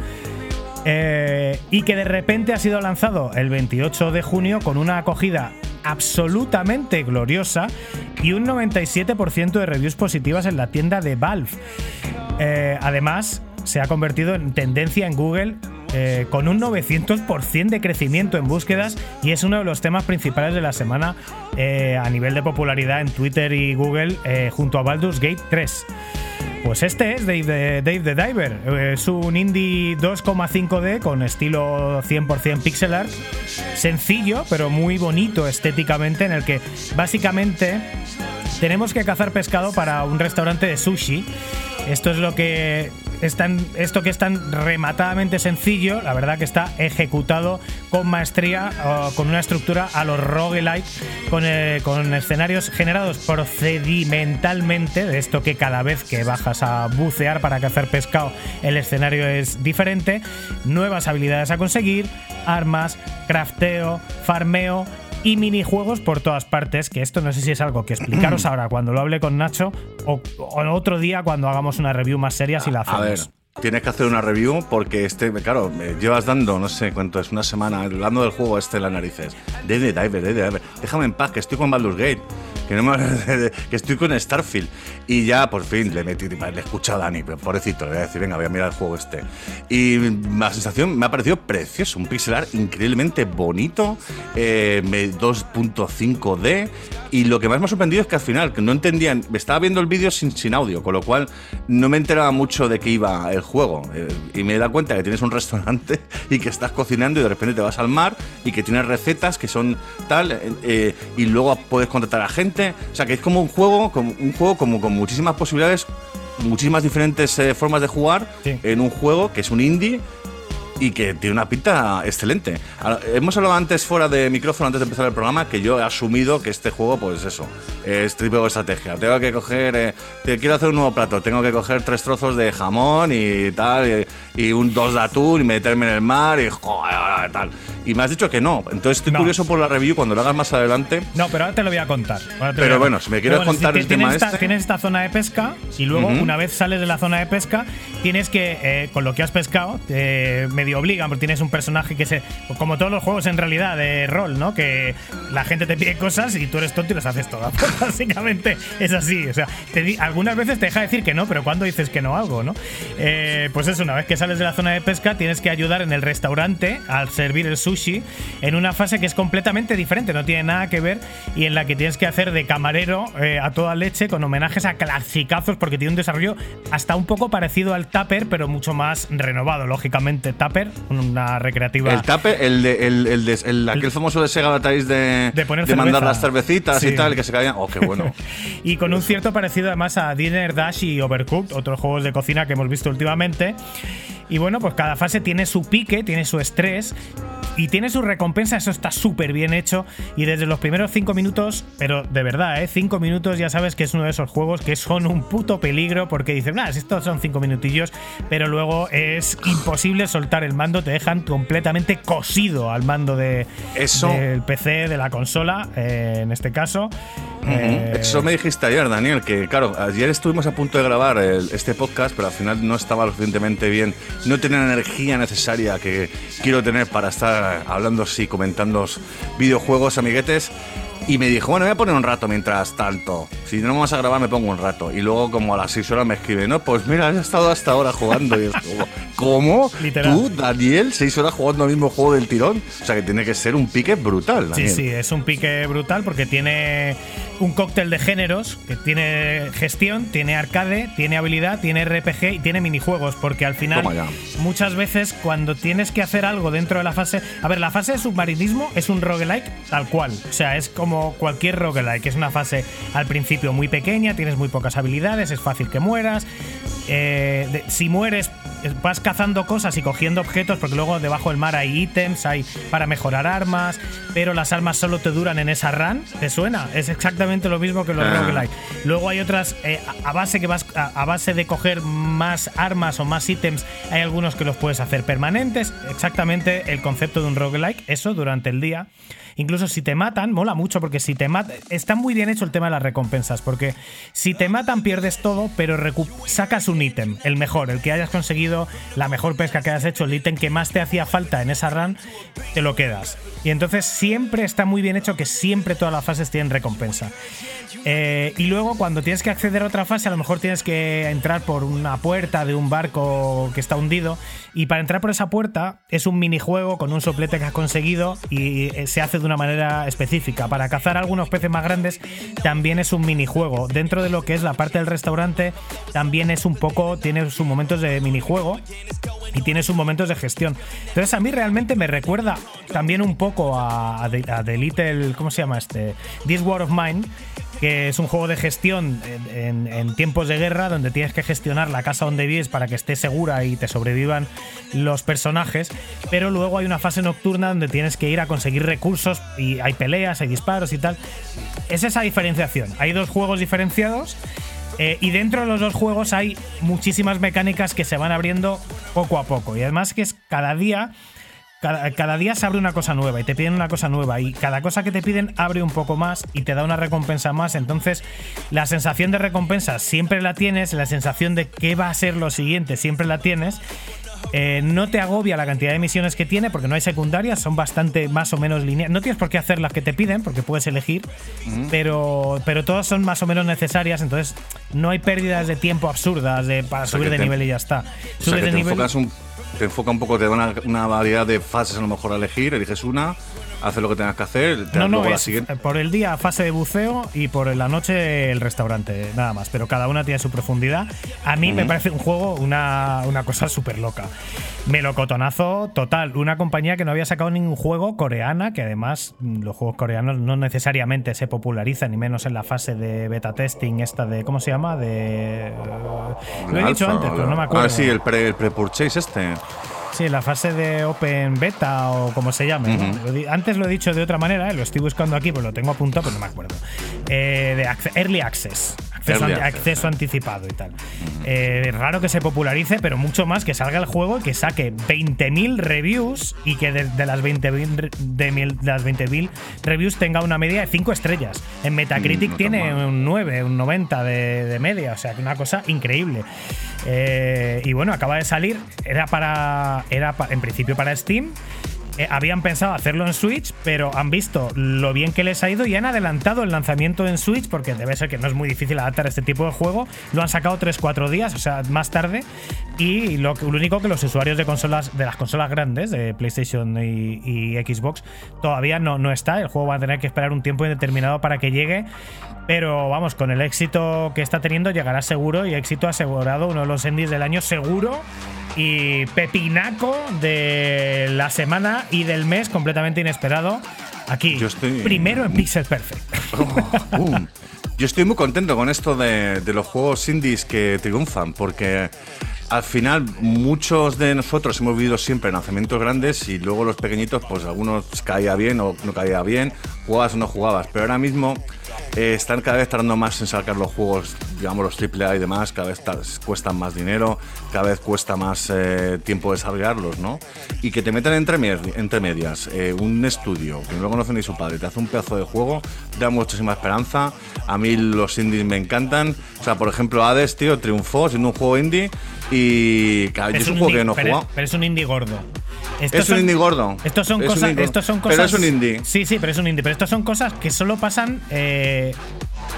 eh, y que de repente ha sido lanzado el 28 de junio con una acogida absolutamente gloriosa y un 97% de reviews positivas en la tienda de Valve. Eh, además, se ha convertido en tendencia en Google eh, con un 900% de crecimiento en búsquedas y es uno de los temas principales de la semana eh, a nivel de popularidad en Twitter y Google eh, junto a Baldur's Gate 3. Pues este es Dave the, Dave the Diver. Es un indie 2,5D con estilo 100% pixel art. Sencillo, pero muy bonito estéticamente, en el que básicamente tenemos que cazar pescado para un restaurante de sushi. Esto es lo que es tan- esto que es tan rematadamente sencillo, la verdad que está ejecutado con maestría, con una estructura a los roguelike, con, eh, con escenarios generados procedimentalmente, de esto que cada vez que bajas a bucear para cazar pescado el escenario es diferente, nuevas habilidades a conseguir, armas, crafteo, farmeo y minijuegos por todas partes, que esto no sé si es algo que explicaros ahora cuando lo hable con Nacho o, o otro día cuando hagamos una review más seria si la A ver, hacemos. tienes que hacer una review porque este, claro, me llevas dando, no sé cuánto es, una semana hablando del juego este en las narices. Dead Diver, Dead Diver. Déjame en paz, que estoy con Baldur's Gate. Que, no me- estoy con Starfield. Y ya, por fin, le metí, le he escuchado a Dani, pobrecito, le voy a decir, venga, voy a mirar el juego este. Y la sensación me ha parecido precioso, un pixel art increíblemente bonito, eh, me- 2.5D. Y lo que más me ha sorprendido es que al final, que no entendían, estaba viendo el vídeo sin, sin audio, con lo cual no me enteraba mucho de qué iba el juego. Eh, y me he dado cuenta que tienes un restaurante y que estás cocinando y de repente te vas al mar y que tienes recetas que son tal, eh, eh, y luego puedes contratar a gente. O sea, que es como un juego, como un juego como con muchísimas posibilidades, muchísimas diferentes eh, formas de jugar Sí. en un juego que es un indie y que tiene una pinta excelente. Hemos hablado antes fuera de micrófono, antes de empezar el programa, que yo he asumido que este juego, pues eso, es tipo de estrategia. Tengo que coger, eh, te quiero hacer un nuevo plato, tengo que coger tres trozos de jamón y tal, y, y un dos de atún y meterme en el mar y joder, tal. Y me has dicho que no. Entonces estoy No. curioso por la review cuando lo hagas más adelante. No, pero ahora te lo voy a contar. Pero a bueno, contar. si me quieres Pero contar ti- el tema esta, este. Tienes esta zona de pesca y luego, Ujú. una vez sales de la zona de pesca, tienes que, eh, con lo que has pescado, te obligan, porque tienes un personaje que se. Como todos los juegos en realidad de rol, ¿no? Que la gente te pide cosas y tú eres tonto y las haces todas. Básicamente es así. O sea, algunas veces te deja decir que no, pero cuando dices que no algo, ¿no? Eh, pues eso, una vez que sales de la zona de pesca, tienes que ayudar en el restaurante al servir el sushi en una fase que es completamente diferente, no tiene nada que ver y en la que tienes que hacer de camarero eh, a toda leche con homenajes a clasicazos porque tiene un desarrollo hasta un poco parecido al Tupper, pero mucho más renovado, lógicamente. Tupper, una recreativa. El tape, el de, el, el de- el- aquel famoso de Sega de, De poner mandar cerveza. las cervecitas Sí. y tal, que se caían. Oh, qué bueno. y con un cierto parecido además a Dinner Dash y Overcooked, otros juegos de cocina que hemos visto últimamente. Y bueno, pues cada fase tiene su pique, tiene su estrés y tiene su recompensa, eso está súper bien hecho. Y desde los primeros cinco minutos, pero de verdad, ¿eh? cinco minutos ya sabes que es uno de esos juegos que son un puto peligro porque dices, nada, estos son cinco minutillos, pero luego es imposible soltar el mando, te dejan completamente cosido al mando de, Eso- del PC, de la consola, eh, en este caso. Eh, Eso me dijiste ayer, Daniel, que claro, ayer estuvimos a punto de grabar el- este podcast, pero al final no estaba lo suficientemente bien, no tenía la energía necesaria que quiero tener para estar hablando así, comentando videojuegos, amiguetes. Y me dijo, bueno, voy a poner un rato mientras tanto. Si no vamos a grabar, me pongo un rato. Y luego, como a las 6 horas, me escribe, no, pues mira, has estado hasta ahora jugando. Y es como, ¿cómo? Literal. ¿Tú, Daniel, 6 horas jugando el mismo juego del tirón? O sea, que tiene que ser un pique brutal, Sí, Daniel. sí, es un pique brutal porque tiene un cóctel de géneros, que tiene gestión, tiene arcade, tiene habilidad, tiene RPG y tiene minijuegos, porque al final muchas veces cuando tienes que hacer algo dentro de la fase... A ver, la fase de submarinismo es un roguelike tal cual, o sea, es como cualquier roguelike, es una fase al principio muy pequeña, tienes muy pocas habilidades, es fácil que mueras, eh, de- si mueres eh, vas cazando cosas y cogiendo objetos porque luego debajo del mar hay ítems, hay para mejorar armas, pero las armas solo te duran en esa run. ¿Te suena? Es exactamente lo mismo que los Ah. roguelike. Luego hay otras eh, a a base que vas a, a base de coger más armas o más ítems, hay algunos que los puedes hacer permanentes. Exactamente el concepto de un roguelike, eso durante el día. Incluso si te matan, mola mucho porque si te matan, está muy bien hecho el tema de las recompensas, porque si te matan pierdes todo, pero sacas un ítem, el mejor, el que hayas conseguido, la mejor pesca que hayas hecho, el ítem que más te hacía falta en esa run, te lo quedas. Y entonces siempre está muy bien hecho que siempre todas las fases tienen recompensa. Eh, y luego cuando tienes que acceder a otra fase, a lo mejor tienes que entrar por una puerta de un barco que está hundido. Y para entrar por esa puerta es un minijuego con un soplete que has conseguido y eh, se hace de una manera específica. Para cazar algunos peces más grandes también es un minijuego. Dentro de lo que es la parte del restaurante también es un poco, tiene sus momentos de minijuego y tiene sus momentos de gestión. Entonces a mí realmente me recuerda también un poco a, a The, The Little, ¿cómo se llama este? This War of Mine, que es un juego de gestión en, tiempos de guerra donde tienes que gestionar la casa donde vives para que esté segura y te sobrevivan los personajes, pero luego hay una fase nocturna donde tienes que ir a conseguir recursos y hay peleas, hay disparos y tal. Es esa diferenciación. Hay dos juegos diferenciados. eh, y dentro de los dos juegos hay muchísimas mecánicas que se van abriendo poco a poco. Y además que es cada día cada, día se abre una cosa nueva y te piden una cosa nueva y cada cosa que te piden abre un poco más y te da una recompensa más. Entonces la sensación de recompensa siempre la tienes, la sensación de qué va a ser lo siguiente siempre la tienes. Eh, no te agobia la cantidad de misiones que tiene porque no hay secundarias, son bastante más o menos lineales. No tienes por qué hacer las que te piden porque puedes elegir, pero, pero todas son más o menos necesarias, entonces no hay pérdidas de tiempo absurdas de, para O sea, subir de te- nivel y ya está. O sea, Subes que de te nivel. enfocas un, te enfoca un poco, te da una, una variedad de fases a lo mejor a elegir, eliges una, haces lo que tengas que hacer, te No, no, la es siguiente. por el día fase de buceo y por la noche el restaurante, nada más. Pero cada una tiene su profundidad. A mí me parece un juego una, una cosa súper loca. Melocotonazo total. Una compañía que no había sacado ningún juego coreana, que además mm, los juegos coreanos no necesariamente se popularizan, ni menos en la fase de beta testing esta de, ¿cómo se llama? De... eh, Lo he dicho antes, pero la- no me acuerdo. Ah, sí, el pre- pre-purchase este. Sí, la fase de Open Beta o como se llame. Antes lo he dicho de otra manera, ¿eh? lo estoy buscando aquí, pues lo tengo apuntado, pero no me acuerdo. Eh, de Early Access. Acceso, Early anti- access, acceso anticipado y tal. Eh, es raro que se popularice, pero mucho más que salga el juego y que saque 20.000 reviews y que de, de las 20.000 re- de, mil- de las 20.000 reviews tenga una media de 5 estrellas. En Metacritic Mm, no tiene un 9, un 90 de, de media, o sea, que una cosa increíble. Eh, y bueno, acaba de salir, era para, era en principio para Steam. Eh, habían pensado hacerlo en Switch, pero han visto lo bien que les ha ido y han adelantado el lanzamiento en Switch, porque debe ser que no es muy difícil adaptar este tipo de juego. Lo han sacado 3-4 días, o sea, más tarde. Y lo, único que los usuarios de consolas, de las consolas grandes, de PlayStation y, y Xbox, todavía no, no está. El juego va a tener que esperar un tiempo indeterminado para que llegue. Pero vamos, con el éxito que está teniendo, llegará seguro y éxito asegurado, uno de los indies del año seguro. Y pepinaco de la semana y del mes completamente inesperado. Aquí, Yo estoy- primero en Pixel Perfect. Oh, boom. Yo estoy muy contento con esto de, de los juegos indies que triunfan, porque al final muchos de nosotros hemos vivido siempre lanzamientos grandes y luego los pequeñitos, pues algunos caía bien o no caía bien, jugabas o no jugabas, pero ahora mismo eh, están cada vez tardando más en sacar los juegos, digamos los AAA y demás, cada vez cuestan más dinero, cada vez cuesta más eh, tiempo desarrollarlos, ¿no? Y que te metan entre, entre medias eh, un estudio que no lo conoce ni su padre, te hace un pedazo de juego, da muchísima esperanza. A mí los indies me encantan. O sea, por ejemplo, Hades, tío, triunfó siendo un juego indie y claro, yo es un juego indie- que no he pero, jugado. pero es un indie gordo. Es un indie gordo. Estos son, Es cosas, estos son Pero cosas. es un indie. Sí, sí, pero es un indie. Pero estos son cosas que solo pasan eh,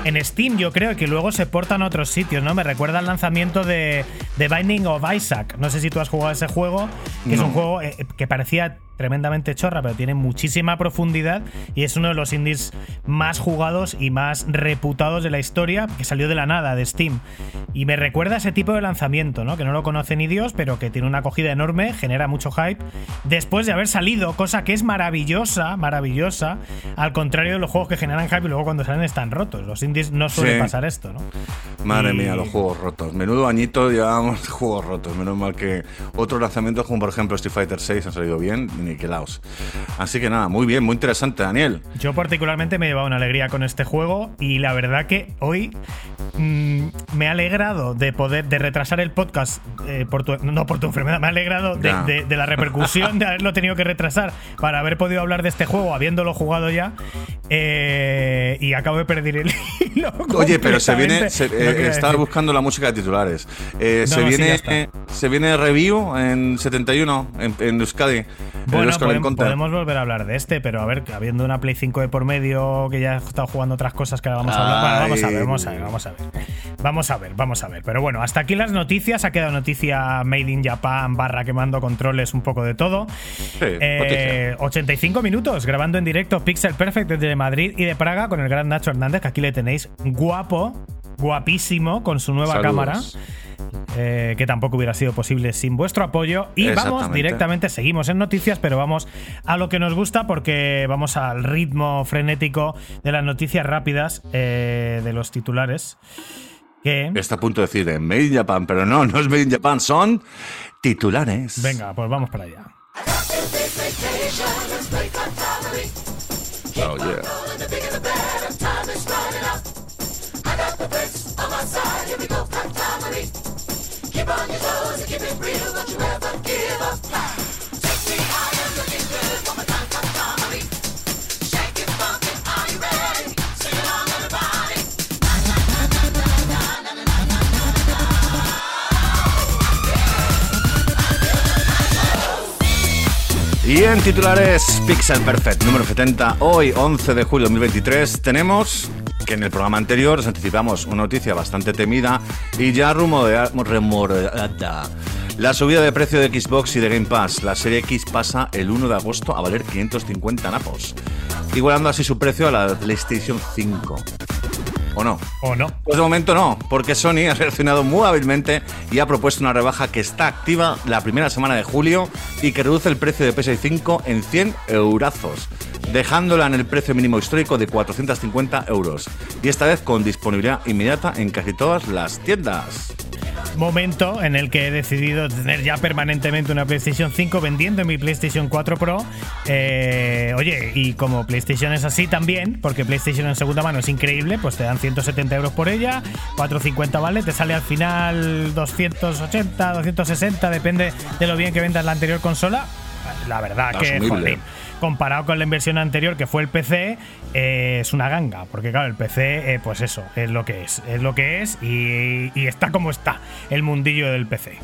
en Steam, yo creo, y que luego se portan a otros sitios, ¿no? Me recuerda al lanzamiento de, de Binding of Isaac. No sé si tú has jugado ese juego, que es un juego eh, que parecía tremendamente chorra, pero tiene muchísima profundidad y es uno de los indies más jugados y más reputados de la historia, que salió de la nada, de Steam. Y me recuerda a ese tipo de lanzamiento, ¿no? Que no lo conoce ni Dios, pero que tiene una acogida enorme, genera mucho hype, después de haber salido, cosa que es maravillosa, maravillosa, al contrario de los juegos que generan hype y luego cuando salen están rotos. Los indies no suele Sí. pasar esto, ¿no? Madre Y- mía, los juegos rotos. Menudo añito llevábamos juegos rotos. Menos mal que otros lanzamientos, como por ejemplo Street Fighter 6, han salido bien niquelaos. Así que nada, muy bien, muy interesante, Daniel. Yo particularmente me he llevado una alegría con este juego y la verdad que hoy mm, me ha alegrado de poder de retrasar el podcast eh, por tu, no por tu enfermedad, me ha alegrado de, Ya. de- de la repercusión de haberlo tenido que retrasar para haber podido hablar de este juego habiéndolo jugado ya eh, y acabo de perder el Oye, pero se viene. se- eh, estaba buscando la música de titulares. Eh, No, se, no, viene, eh, se viene review en 71 en, en Euskadi. Bueno, podemos volver a hablar de este, pero a ver, habiendo una Play 5 de por medio, que ya he estado jugando otras cosas que ahora vamos a hablar. Bueno, vamos a ver, vamos a ver, vamos a ver. Vamos a ver, vamos a ver. Pero bueno, hasta aquí las noticias. Ha quedado noticia Made in Japan, barra quemando controles, un poco de todo. Sí, Eh, 85 minutos grabando en directo Pixel Perfect desde Madrid y de Praga con el gran Nacho Hernández, que aquí le tenéis guapo, guapísimo, con su nueva Saludos. cámara. eh, que tampoco hubiera sido posible sin vuestro apoyo. Y vamos directamente, seguimos en noticias, pero vamos a lo que nos gusta porque vamos al ritmo frenético de las noticias rápidas eh, de los titulares. Que, Está a punto de decir eh, Made in Japan, pero no, no es Made in Japan, son titulares. venga, pues vamos para allá. Oh, yeah. Y en titulares Pixel Perfect número 70, hoy 11 de julio de 2023, tenemos que en el programa anterior os anticipamos una noticia bastante temida y ya rumorea- rumoreada. La subida de precio de Xbox y de Game Pass. La serie X pasa el 1 de agosto a valer 550 napos, igualando así su precio a la PlayStation 5. ¿O no? ¿O no? Pues de momento no, porque Sony ha reaccionado muy hábilmente y ha propuesto una rebaja que está activa la primera semana de julio y que reduce el precio de PS5 en 100 eurazos, dejándola en el precio mínimo histórico de 450 euros. Y esta vez con disponibilidad inmediata en casi todas las tiendas. momento en el que he decidido tener ya permanentemente una PlayStation 5 vendiendo mi PlayStation 4 Pro. Eh, oye, y como PlayStation es así también, porque PlayStation en segunda mano es increíble, pues te dan 170 euros por ella, 450 vale, te sale al final 280, 260, depende de lo bien que vendas la anterior consola. La verdad que, Asumible. jolín, comparado con la inversión anterior que fue el PC, eh, es una ganga. Porque claro, el PC, eh, pues eso, es lo que es. Es lo que es y, y está como está el mundillo del PC.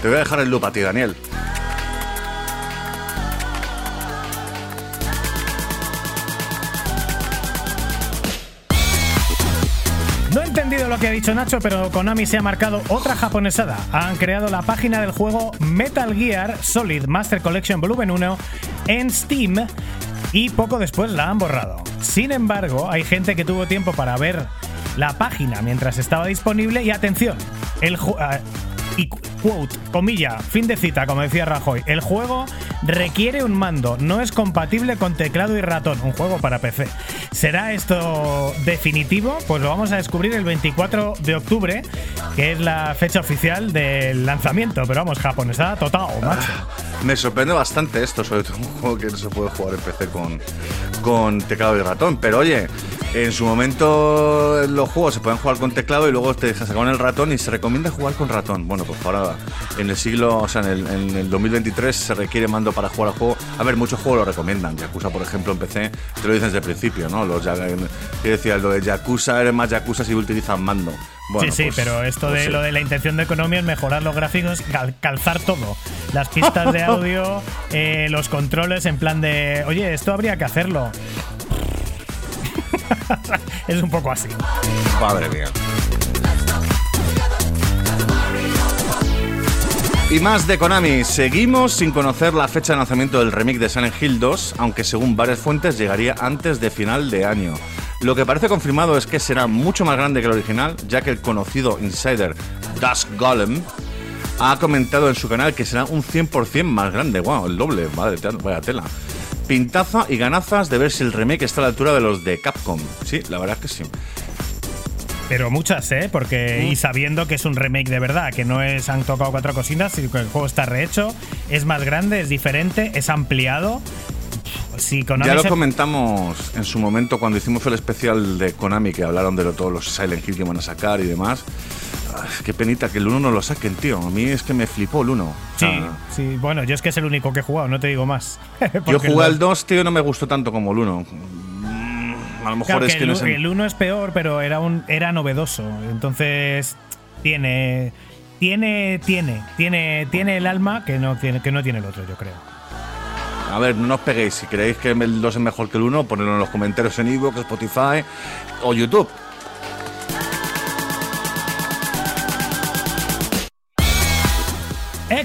Te voy a dejar el loop a ti, Daniel. Que ha dicho Nacho, pero Konami se ha marcado otra japonesada. Han creado la página del juego Metal Gear Solid Master Collection Volumen 1 en Steam y poco después la han borrado. Sin embargo, hay gente que tuvo tiempo para ver la página mientras estaba disponible y atención, el ah, y quote, comilla, fin de cita, como decía Rajoy. El juego requiere un mando, no es compatible con teclado y ratón. Un juego para PC. ¿Será esto definitivo? Pues lo vamos a descubrir el 24 de octubre, que es la fecha oficial del lanzamiento. Pero vamos, japonesa total, macho. Me sorprende bastante esto, sobre todo un juego que no se puede jugar en PC con, con teclado y ratón. Pero oye, en su momento los juegos se pueden jugar con teclado y luego te sacaron el ratón y se recomienda jugar con ratón. Bueno, pues ahora en el siglo, o sea, en el, en el 2023 se requiere mando para jugar al juego. A ver, muchos juegos lo recomiendan. Yakuza, por ejemplo, en PC, te lo dicen desde el principio, ¿no? Los, ¿Qué decía? Lo de Yakuza eres más Yakuza si utilizan mando. Bueno, sí, sí, pues- pero esto pues de sí. lo de la intención de economía es mejorar los gráficos, cal- calzar todo. Las pistas de audio, eh, los controles, en plan de, oye, esto habría que hacerlo. es un poco así. Madre mía. Y más de Konami. Seguimos sin conocer la fecha de lanzamiento del remake de Silent Hill 2, aunque según varias fuentes llegaría antes de final de año. Lo que parece confirmado es que será mucho más grande que el original, ya que el conocido insider Dusk Golem ha comentado en su canal que será un 100% más grande. Wow, el doble, madre, vaya tela. Pintaza y ganazas de ver si el remake está a la altura de los de Capcom. Sí, la verdad es que sí. Pero muchas, ¿eh? Porque, Mm. y sabiendo que es un remake de verdad, que no es han tocado cuatro cositas, sino que el juego está rehecho, es más grande, es diferente, es ampliado. Si Konami Ya lo se- comentamos en su momento cuando hicimos el especial de Konami, que hablaron de lo- todos los Silent Hill que van a sacar y demás. Ah, qué penita que el 1 no lo saquen, tío. A mí es que me flipó el 1. O Sí, sea, sí, bueno, yo es que es el único que he jugado, no te digo más. yo jugué el al 2, tío, y no me gustó tanto como el 1. A lo mejor Claro, es que que el, no es. el uno es peor, pero era un era novedoso. Entonces tiene tiene tiene tiene tiene el alma que no tiene que no tiene el otro, yo creo. A ver, no os peguéis. Si creéis que el 2 es mejor que el 1, ponedlo en los comentarios en Evox, Spotify o YouTube.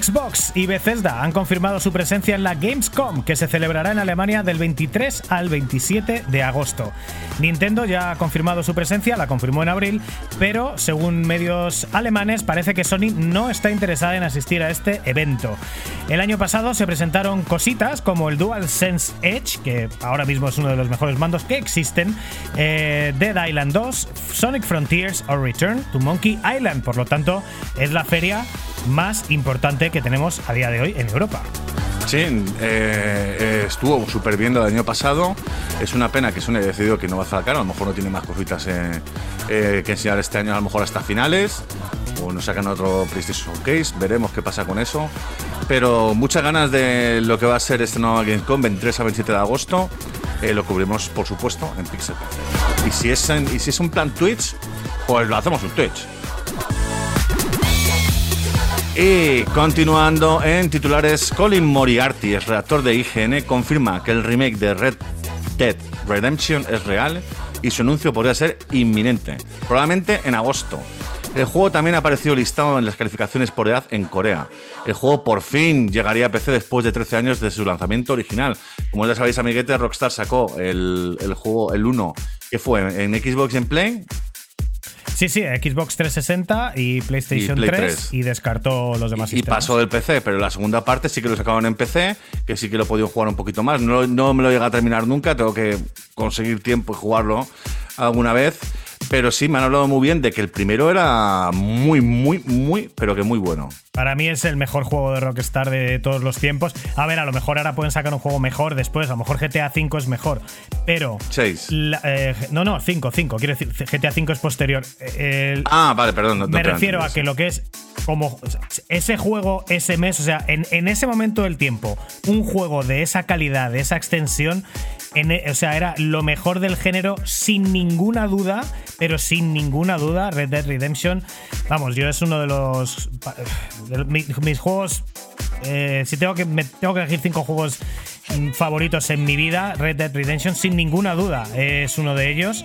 Xbox y Bethesda han confirmado su presencia en la Gamescom, que se celebrará en Alemania del 23 al 27 de agosto. Nintendo ya ha confirmado su presencia, la confirmó en abril, pero según medios alemanes parece que Sony no está interesada en asistir a este evento. El año pasado se presentaron cositas como el DualSense Edge, que ahora mismo es uno de los mejores mandos que existen, eh, Dead Island 2, Sonic Frontiers o Return to Monkey Island. Por lo tanto, es la feria más importante que tenemos a día de hoy en Europa. Sí, eh, eh, estuvo súper bien del año pasado. Es una pena que Sony haya decidido que no va a sacar. A lo mejor no tiene más cositas eh, eh, que enseñar este año, a lo mejor hasta finales. O nos sacan otro PlayStation Showcase. Veremos qué pasa con eso. Pero muchas ganas de lo que va a ser este nuevo Gamescom, 23 a 27 de agosto. Eh, lo cubrimos, por supuesto, en Pixel. Y si, es en- y si es un plan Twitch, pues lo hacemos en Twitch. Y continuando en titulares, Colin Moriarty, el redactor de IGN, confirma que el remake de Red Dead Redemption es real y su anuncio podría ser inminente, probablemente en agosto. El juego también ha aparecido listado en las calificaciones por edad en Corea. El juego por fin llegaría a PC después de 13 años de su lanzamiento original. Como ya sabéis, amiguetes, Rockstar sacó el, juego, el 1, que fue en Xbox en Play, Sí, sí, Xbox 360 y PlayStation Y Play 3, 3. y descartó los demás y sistemas. pasó del PC, pero la segunda parte sí que lo sacaban en PC, que sí que lo he podido jugar un poquito más. No, no me lo llega a terminar nunca, tengo que conseguir tiempo y jugarlo alguna vez. Pero sí, me han hablado muy bien de que el primero era muy, muy, muy, pero que muy bueno. Para mí es el mejor juego de Rockstar de todos los tiempos. A ver, a lo mejor ahora pueden sacar un juego mejor después. A lo mejor GTA V es mejor. Pero. Seis. la- eh, no, no, 5, 5. Quiero decir, GTA V es posterior. Eh, el- Ah, vale, perdón. no- me refiero a que lo que es como ese juego, ese mes, o sea, en, en ese momento del tiempo, un juego de esa calidad, de esa extensión, en e- o sea, era lo mejor del género sin ninguna duda, pero sin ninguna duda, Red Dead Redemption, vamos, yo es uno de los, mis, juegos, eh, si tengo que, me tengo que elegir cinco juegos favoritos en mi vida, Red Dead Redemption, sin ninguna duda, es uno de ellos.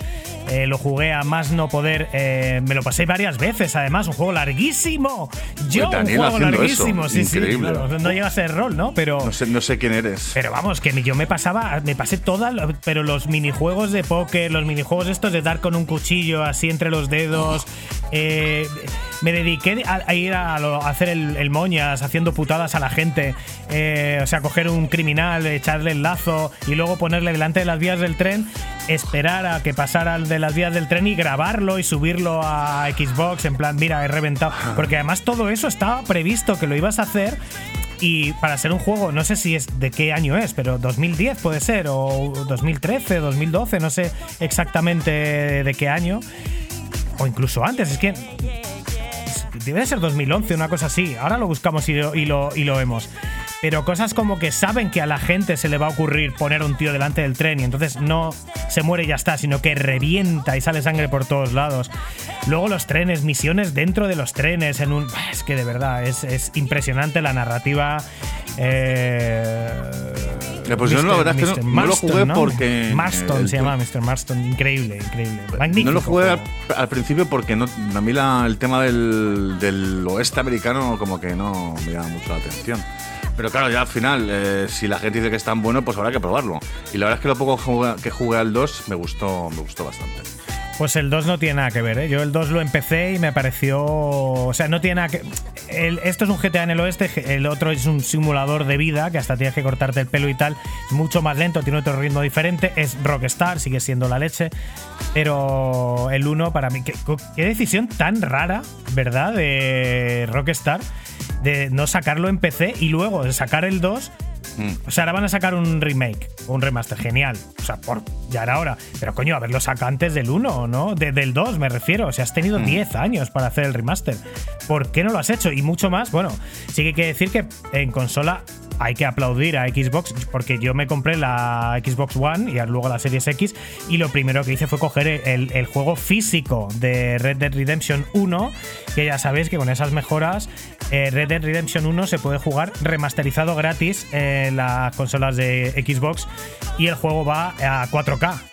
Eh, lo jugué a más no poder, eh, me lo pasé varias veces, además, un juego larguísimo. Yo, un juego larguísimo, eso, sí, sí. increíble. claro, no llega a ser rol, ¿no? Pero. No sé, no sé quién eres. Pero vamos, que yo me pasaba, me pasé todas, pero los minijuegos de póker, los minijuegos estos de dar con un cuchillo así entre los dedos, eh, me dediqué a, a ir a, a hacer el, el moñas, haciendo putadas a la gente. eh, o sea, coger un criminal, echarle el lazo y luego ponerle delante de las vías del tren, esperar a que pasara de las vías del tren y grabarlo y subirlo a Xbox en plan, mira, he reventado. Porque además todo eso estaba previsto que lo ibas a hacer. Y para ser un juego, no sé si es de qué año es, pero 2010 puede ser, o 2013, 2012, no sé exactamente de qué año, o incluso antes, es que debe de ser 2011, una cosa así. Ahora lo buscamos y lo vemos. Pero cosas como que saben que a la gente se le va a ocurrir poner un tío delante del tren y entonces no se muere y ya está, sino que revienta y sale sangre por todos lados. Luego los trenes, misiones dentro de los trenes, en un. Es que de verdad, es, es impresionante la narrativa. Eh, Eh, pues yo la verdad es que no- no lo jugué porque, Marston eh, se el- llama Mr. Marston, increíble, increíble. Magnífico. No lo jugué al, principio porque no, a mí la- el tema del, del oeste americano como que no me llama mucho la atención. Pero claro, ya al final, eh, si la gente dice que es tan bueno, pues habrá que probarlo. Y la verdad es que lo poco jugué- que jugué al 2 me gustó, me gustó bastante. Pues el 2 no tiene nada que ver, ¿eh? Yo el 2 lo empecé y me pareció. O sea, no tiene nada que. el- esto es un GTA en el oeste, el otro es un simulador de vida que hasta tienes que cortarte el pelo y tal. Es mucho más lento, tiene otro ritmo diferente. Es Rockstar, sigue siendo la leche. Pero el 1 para mí. ¿qué, qué decisión tan rara, ¿verdad? De Rockstar. De no sacarlo en PC y luego de sacar el 2 Mm. o sea, ahora van a sacar un remake, un remaster, genial. O sea, por, ya era hora. Pero coño, haberlo sacado antes del 1, ¿no? De- del 2, me refiero. O sea, has tenido 10 años para hacer el remaster. ¿Por qué no lo has hecho? Y mucho más, bueno, sí que hay que decir que en consola hay que aplaudir a Xbox, porque yo me compré la Xbox One y luego la Series X, y lo primero que hice fue coger el, juego físico de Red Dead Redemption 1, que ya sabéis que con esas mejoras, eh, Red Dead Redemption 1 se puede jugar remasterizado gratis en las consolas de Xbox, y el juego va a 4K.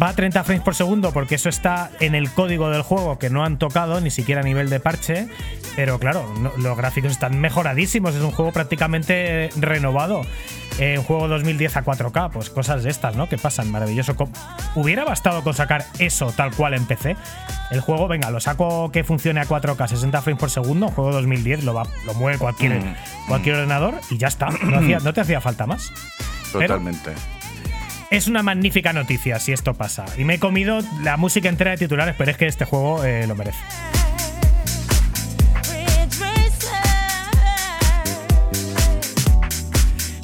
Va a 30 frames por segundo porque eso está en el código del juego que no han tocado ni siquiera a nivel de parche. Pero claro, no- los gráficos están mejoradísimos. Es un juego prácticamente renovado. Eh, un juego 2010 a 4K, pues cosas de estas, ¿no? Que pasan, maravilloso. Hubiera bastado con sacar eso tal cual en PC. El juego, venga, lo saco que funcione a 4K, 60 frames por segundo. Un juego 2010 lo, va, lo mueve cualquier, cualquier ordenador y ya está. No, hacía- no te hacía falta más. Pero- Totalmente. Es una magnífica noticia si esto pasa. Y me he comido la música entera de titulares, pero es que este juego eh, lo merece.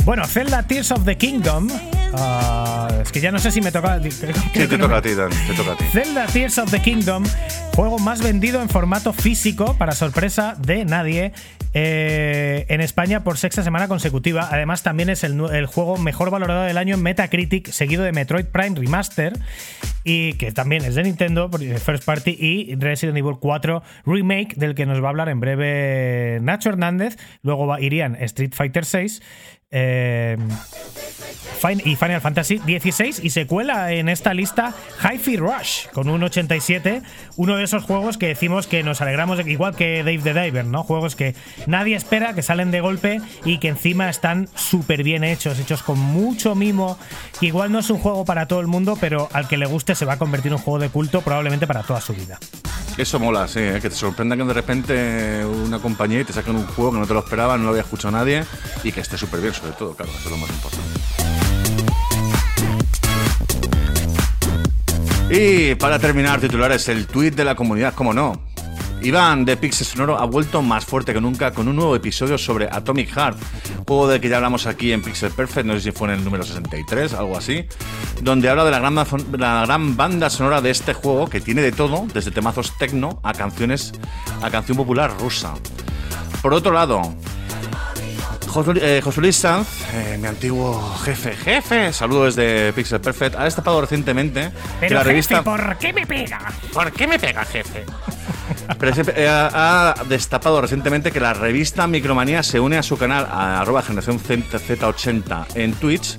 Bueno, Zelda Tears of the Kingdom. ah, es que ya no sé si me toca. Sí, te toca a ti, Dan, te toca a ti. Zelda Tears of the Kingdom, juego más vendido en formato físico, para sorpresa de nadie, eh, en España por sexta semana consecutiva. Además, también es el, juego mejor valorado del año en Metacritic, seguido de Metroid Prime Remaster, y que también es de Nintendo, eh, First Party, y Resident Evil 4 Remake, del que nos va a hablar en breve Nacho Hernández. Luego va- irían Street Fighter 6. Eh, y Final Fantasy XVI y se cuela en esta lista Hi-Fi Rush con un 87, uno de esos juegos que decimos que nos alegramos, igual que Dave the Diver, ¿no? Juegos que nadie espera, que salen de golpe y que encima están súper bien hechos, hechos con mucho mimo, que igual no es un juego para todo el mundo, pero al que le guste se va a convertir en un juego de culto probablemente para toda su vida. Eso mola, sí, ¿eh? que te sorprenda que de repente una compañía y te saquen un juego que no te lo esperaba, no lo había escuchado nadie y que esté súper bien, sobre todo, claro, eso es lo más importante. Y para terminar, titulares, el tweet de la comunidad, cómo no. Iván de Pixel Sonoro ha vuelto más fuerte que nunca con un nuevo episodio sobre Atomic Heart, juego del que ya hablamos aquí en Pixel Perfect, no sé si fue en el número 63, algo así, donde habla de la gran, la gran banda sonora de este juego que tiene de todo, desde temazos techno a canciones a canción popular rusa. Por otro lado, Eh, José Luis Sanz, eh, mi antiguo jefe, jefe, saludos desde Pixel Perfect, ha destapado recientemente que Pero la jefe, revista... ¿por qué me pega? ¿Por qué me pega, jefe? Pero eh, ha, ha destapado recientemente que la revista Micromanía se une a su canal a arroba generación Z80 en Twitch.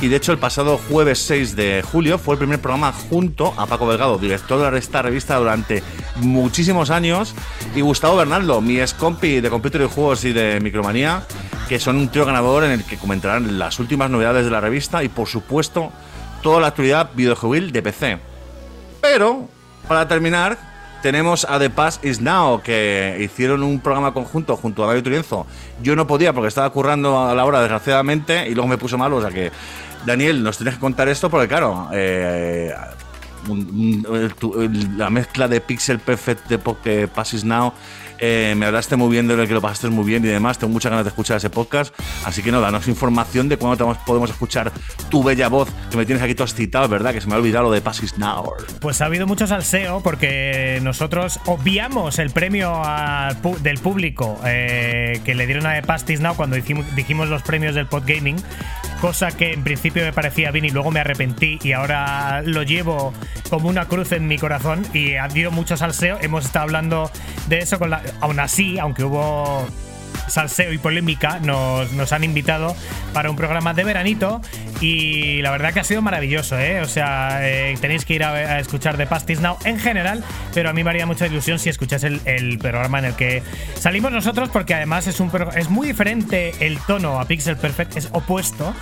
Y de hecho, el pasado jueves 6 de julio fue el primer programa junto a Paco Delgado, director de esta revista durante muchísimos años, y Gustavo Bernardo, mi ex compi de Computer y Juegos y de Micromanía, que son un trío ganador en el que comentarán las últimas novedades de la revista y, por supuesto, toda la actualidad videojuegil de PC. Pero, para terminar, tenemos a The Pass Is Now, que hicieron un programa conjunto junto a David Turienzo. Yo no podía porque estaba currando a la hora, desgraciadamente, y luego me puso malo. O sea que, Daniel, nos tienes que contar esto porque, claro, eh, la mezcla de Pixel Perfect de Pass Is Now. Eh, me hablaste muy bien de lo que lo pasaste muy bien y demás. Tengo muchas ganas de escuchar ese podcast. Así que no, danos información de cuándo podemos escuchar tu bella voz, que me tienes aquí todo excitado, ¿verdad? Que se me ha olvidado lo de Pass Is Now. Pues ha habido mucho salseo porque nosotros obviamos el premio del público eh, que le dieron a Pastis Now cuando dijimos, dijimos los premios del Podgaming, cosa que en principio me parecía bien y luego me arrepentí y ahora lo llevo como una cruz en mi corazón y ha habido mucho salseo. Hemos estado hablando de eso con la. Aún así, aunque hubo salseo y polémica, nos, nos han invitado para un programa de veranito y la verdad que ha sido maravilloso, ¿eh? O sea, eh, tenéis que ir a, escuchar The Pastis Now en general, pero a mí me haría mucha ilusión si escuchas el, el programa en el que salimos nosotros, porque además es, un, es muy diferente el tono a Pixel Perfect, es opuesto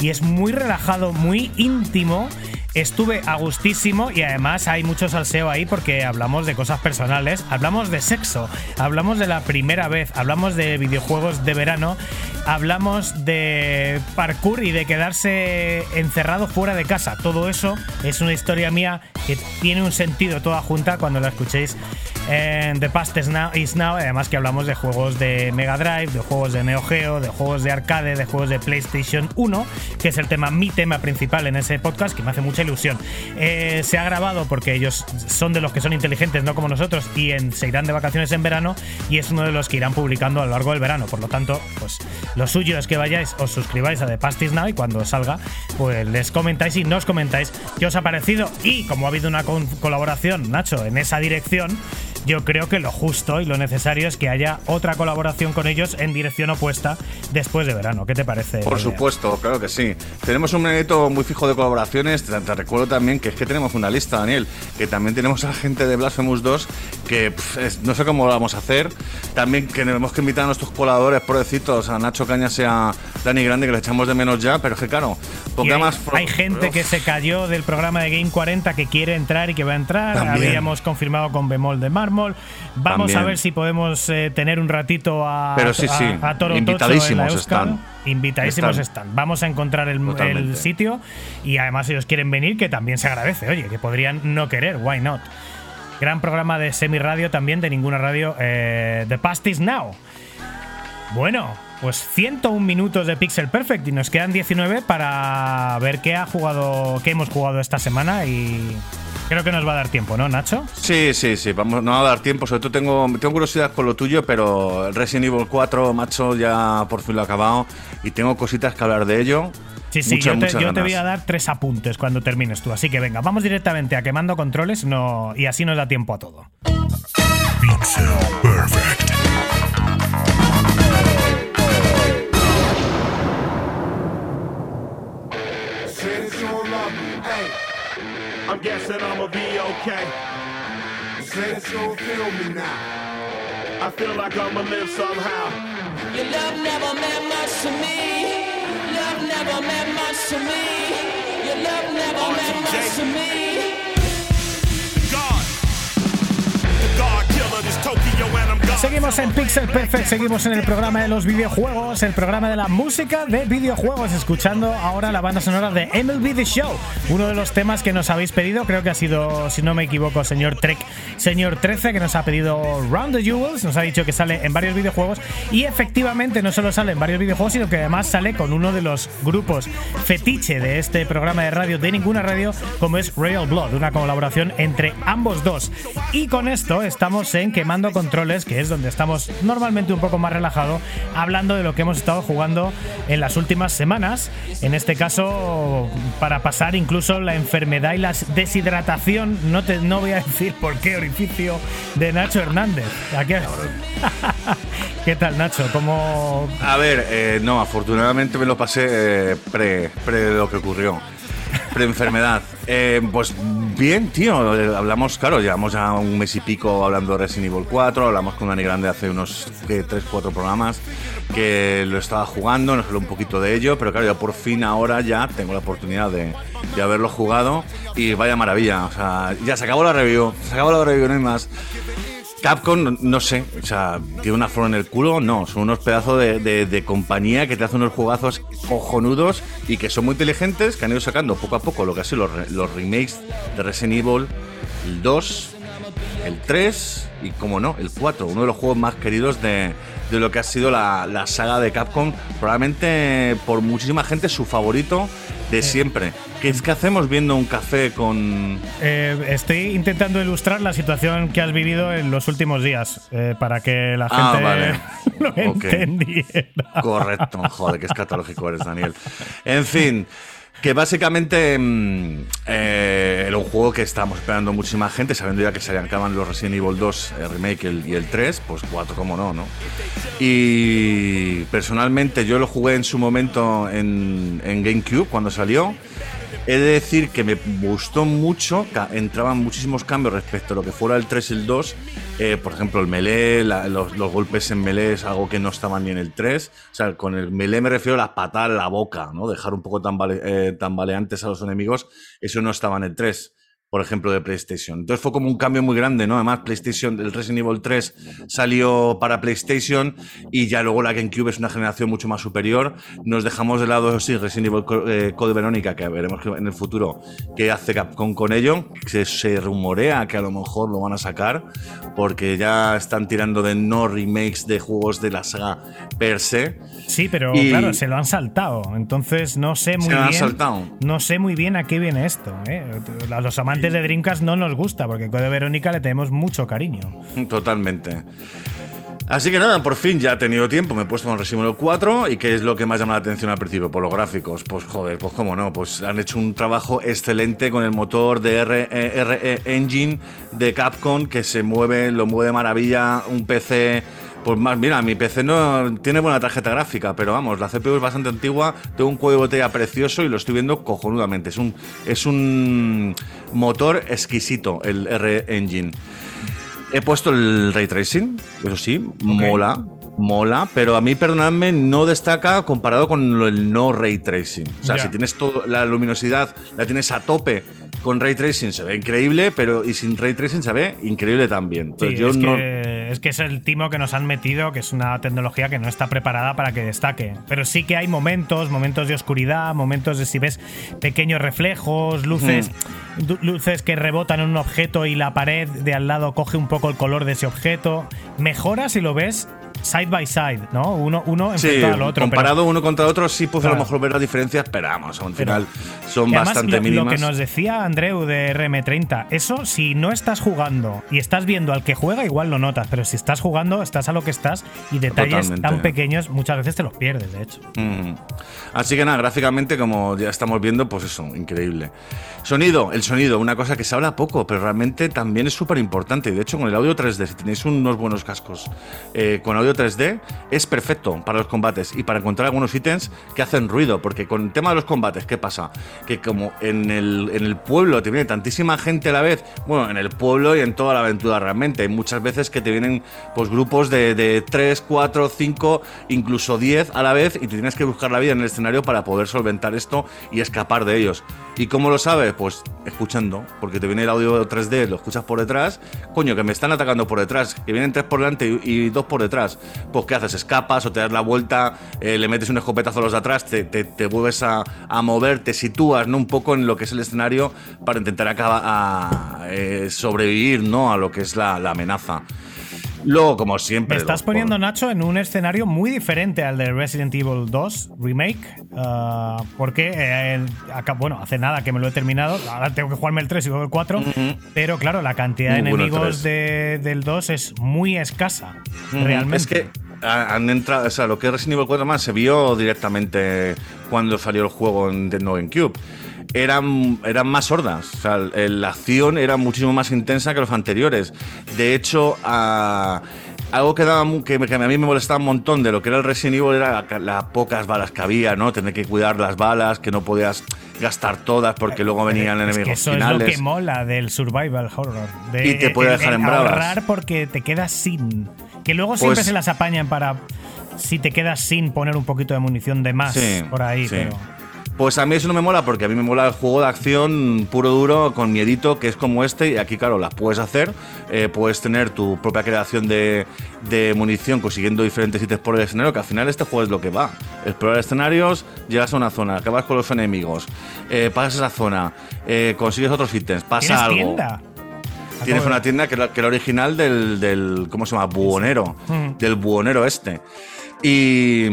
y es muy relajado, muy íntimo. Estuve a gustísimo y además hay mucho salseo ahí porque hablamos de cosas personales, hablamos de sexo, hablamos de la primera vez, hablamos de videojuegos de verano, hablamos de parkour y de quedarse encerrado fuera de casa. Todo eso es una historia mía que tiene un sentido toda junta cuando la escuchéis en The Past is Now, is Now, además que hablamos de juegos de Mega Drive, de juegos de Neo Geo, de juegos de arcade, de juegos de PlayStation 1, que es el tema, mi tema principal en ese podcast, que me hace mucha ilusión. Eh, se ha grabado porque ellos son de los que son inteligentes, no como nosotros, y en- se irán de vacaciones en verano, y es uno de los que irán publicando a lo largo del verano. Por lo tanto, pues lo suyo es que vayáis, os suscribáis a The Past is Now y cuando salga, pues les comentáis y nos comentáis qué os ha parecido. Y como ha habido una colaboración, Nacho, en esa dirección, yo creo que lo justo y lo necesario es que haya otra colaboración con ellos en dirección opuesta después de verano. ¿Qué te parece? Por supuesto, claro que sí. Tenemos un menudito muy fijo de colaboraciones. Recuerdo también que es que tenemos una lista, Daniel, que también tenemos a gente de Blasphemous 2, que pf, es- no sé cómo lo vamos a hacer. También que tenemos que invitar a nuestros colaboradores, pobrecitos, a Nacho Cañas y a Dani Grande, que le echamos de menos ya, pero es que claro, hay, más hay gente que se cayó del programa de Game 40 que quiere entrar y que va a entrar. También. Habíamos confirmado con Bemol de Mármol. Vamos También. a ver si podemos eh, tener un ratito a, Pero sí, a- sí. a Toro Tocho en la Invitadísimos están. Invitadísimos Están. están. Vamos a encontrar el, el sitio y además ellos quieren venir, que también se agradece. Oye, que podrían no querer, why not? Gran programa de semi radio también, de ninguna radio, eh, The Past is Now. Bueno, pues 101 minutos de Pixel Perfect y nos quedan 19 para ver qué ha jugado, qué hemos jugado esta semana y creo que nos va a dar tiempo, ¿no, Nacho? Sí, sí, sí, vamos, no va a dar tiempo. Sobre todo tengo, tengo curiosidad con lo tuyo, pero Resident Evil 4, macho, ya por fin lo he acabado y tengo cositas que hablar de ello. Sí, sí, Muchas, yo, te, yo te voy a dar tres apuntes cuando termines tú, así que venga, vamos directamente a quemando controles no, y así nos da tiempo a todo. Pixel Perfect. Since you love me, hey, I'm guessing I'ma be okay. Since you feel me now, I feel like I'ma live somehow. Your love never meant much to me. Never meant much to me. Your love never meant much to me. Seguimos en Pixel Perfect, seguimos en el programa de los videojuegos, el programa de la música de videojuegos, escuchando ahora la banda sonora de MLB The Show, uno de los temas que nos habéis pedido, creo que ha sido, si no me equivoco, señor Trek, señor 13, que nos ha pedido Round the Jewels, nos ha dicho que sale en varios videojuegos y efectivamente no solo sale en varios videojuegos, sino que además sale con uno de los grupos fetiche de este programa de radio, de ninguna radio, como es Royal Blood, una colaboración entre ambos dos. Y con esto estamos en Quemando Controles, que es donde estamos normalmente un poco más relajado, hablando de lo que hemos estado jugando en las últimas semanas. En este caso, para pasar incluso la enfermedad y la deshidratación, no, te, no voy a decir por qué orificio de Nacho Hernández. Aquí- ¿Qué tal, Nacho? ¿Cómo, A ver, eh, no, afortunadamente me lo pasé eh, pre, pre lo que ocurrió. Pre-enfermedad. Eh, pues Bien, tío, eh, hablamos, claro, llevamos ya un mes y pico hablando de Resident Evil 4, hablamos con Dani Grande hace unos 3, 4 programas que lo estaba jugando, nos habló un poquito de ello, pero claro, ya por fin ahora ya tengo la oportunidad de, de haberlo jugado y vaya maravilla, o sea, ya se acabó la review, se acabó la review, no hay más. Capcom, no- sé, o sea, ¿tiene una flor en el culo? No, son unos pedazos de, de- compañía que te hacen unos jugazos cojonudos y que son muy inteligentes, que han ido sacando poco a poco lo que ha sido los, los remakes de Resident Evil, el 2, el 3 y, como no, el 4, uno de los juegos más queridos de, de lo que ha sido la, la saga de Capcom, probablemente por muchísima gente su favorito de siempre. ¿Qué es que hacemos viendo un café con... Eh, estoy intentando ilustrar la situación que has vivido en los últimos días eh, para que la gente Ah, vale. lo Ok. entendiera. Correcto, joder, qué escatológico eres, Daniel. En fin, que básicamente mm, eh, era un juego que estábamos esperando muchísima gente, sabiendo ya que se acaban los Resident Evil 2 el remake y el, y el 3, pues 4, como no, ¿no? Y personalmente yo lo jugué en su momento en, en GameCube cuando salió. He de decir que me gustó mucho, entraban muchísimos cambios respecto a lo que fuera el 3 y el 2. Eh, por ejemplo, el melee, los, golpes en melee es algo que no estaban ni en el 3. O sea, con el melee me refiero a las patadas la boca, ¿no? Dejar un poco tambale- eh, tambaleantes a los enemigos. Eso no estaba en el 3 por ejemplo, de PlayStation. Entonces fue como un cambio muy grande, ¿no? Además, PlayStation, el Resident Evil 3 salió para PlayStation y ya luego la GameCube es una generación mucho más superior. Nos dejamos de lado, sí, Resident Evil eh, Code Verónica, que veremos en el futuro qué hace Capcom con ello. Se rumorea que a lo mejor lo van a sacar porque ya están tirando de no remakes de juegos de la saga per se. Sí, pero Y- claro, se lo han saltado. Entonces no sé muy Se lo han bien. saltado. No sé muy bien a qué viene esto. ¿eh? A los amantes de Dreamcast no nos gusta, porque Code Verónica le tenemos mucho cariño. Totalmente. Así que nada, por fin ya he tenido tiempo, me he puesto con Resident Evil 4 y qué es lo que más llama la atención al principio, por los gráficos. Pues joder, pues cómo no, pues han hecho un trabajo excelente con el motor de RE, RE Engine de Capcom que se mueve, lo mueve de maravilla, un PC... Pues más, mira, mi PC no tiene buena tarjeta gráfica, pero vamos, la CPU es bastante antigua, tengo un cuello de botella precioso y lo estoy viendo cojonudamente. Es un, es un motor exquisito, el RE Engine. He puesto el ray tracing, eso sí, mola, mola, pero a mí, perdonadme, no destaca comparado con el no ray tracing. O sea, si tienes toda la luminosidad, la tienes a tope con ray tracing, se ve increíble, pero y sin ray tracing se ve increíble también. Sí, Entonces, yo es, no. que, es que es el timo que nos han metido, que es una tecnología que no está preparada para que destaque. Pero sí que hay momentos, momentos de oscuridad, momentos de si ves pequeños reflejos, luces, luces que rebotan en un objeto y la pared de al lado coge un poco el color de ese objeto. Mejora si lo ves side by side, ¿no? Uno, uno Sí, enfrentado al otro. pero- comparado uno contra otro, sí puedo a lo mejor ver las diferencias, pero vamos, al final son además, bastante lo, lo mínimas. que nos decía Andreu de RM30, eso si no estás jugando y estás viendo al que juega, igual lo notas, pero si estás jugando, estás a lo que estás y detalles Totalmente. tan pequeños muchas veces te los pierdes, de hecho. Mm. Así que nada, gráficamente, como ya estamos viendo, pues eso, increíble. Sonido, el sonido, una cosa que se habla poco, pero realmente también es súper importante. De hecho, con el audio 3D, si tenéis unos buenos cascos eh, con audio 3D, es perfecto para los combates y para encontrar algunos ítems que hacen ruido. Porque con el tema de los combates, ¿qué pasa? Que como en el, en el pueblo te viene tantísima gente a la vez, bueno, en el pueblo y en toda la aventura realmente, hay muchas veces que te vienen pues grupos de, de 3, 4, 5, incluso 10 a la vez y te tienes que buscar la vida en el escenario para poder solventar esto y escapar de ellos. ¿Y cómo lo sabes? Pues escuchando, porque te viene el audio 3D, lo escuchas por detrás, coño, que me están atacando por detrás, que vienen tres por delante y, y dos por detrás. Pues ¿qué haces? Escapas o te das la vuelta, eh, le metes un escopetazo a los de atrás, te, vuelves a, mover, te sitúas un poco en lo que es el escenario para intentar acabar a eh, sobrevivir ¿no? a lo que es la amenaza. Luego, como siempre. Me estás los- poniendo, Nacho, en un escenario muy diferente al de Resident Evil 2 Remake, ah, porque, eh, acá- bueno, hace nada que me lo he terminado, ahora tengo que jugarme el 3 y luego el 4, pero claro, la cantidad de el enemigos de- del 2 es muy escasa, Ujú. realmente. Es que ha- han entrado, o sea, lo que es Resident Evil 4 más se vio directamente cuando salió el juego en Nintendo GameCube. Eran, eran más sordas, o sea, la acción era muchísimo más intensa que los anteriores. De hecho, a- algo que, daba, que, que a mí me molestaba un montón de lo que era el Resident Evil era la- las pocas balas que había, ¿no? Tener que cuidar las balas, que no podías gastar todas porque luego venían Es que enemigos eso es lo que mola del survival horror. De, Y te puede el- dejar el en bravas. ahorrar porque te quedas sin. Que luego siempre Pues- se las apañan para. Si te quedas sin poner un poquito de munición de más Sí, por ahí. sí. Pero, Pues a mí eso no me mola porque a mí me mola el juego de acción puro duro con miedito que es como este y aquí claro las puedes hacer, eh, puedes tener tu propia creación de, de munición consiguiendo diferentes ítems por el escenario que al final este juego es lo que va, explorar escenarios, llegas a una zona, acabas con los enemigos, eh, pasas esa zona, eh, consigues otros ítems, pasa ¿Tienes algo. tienda? Tienes una tienda que que era original del, del. ¿Cómo se llama? Buhonero. Mm. Del buhonero este. Y,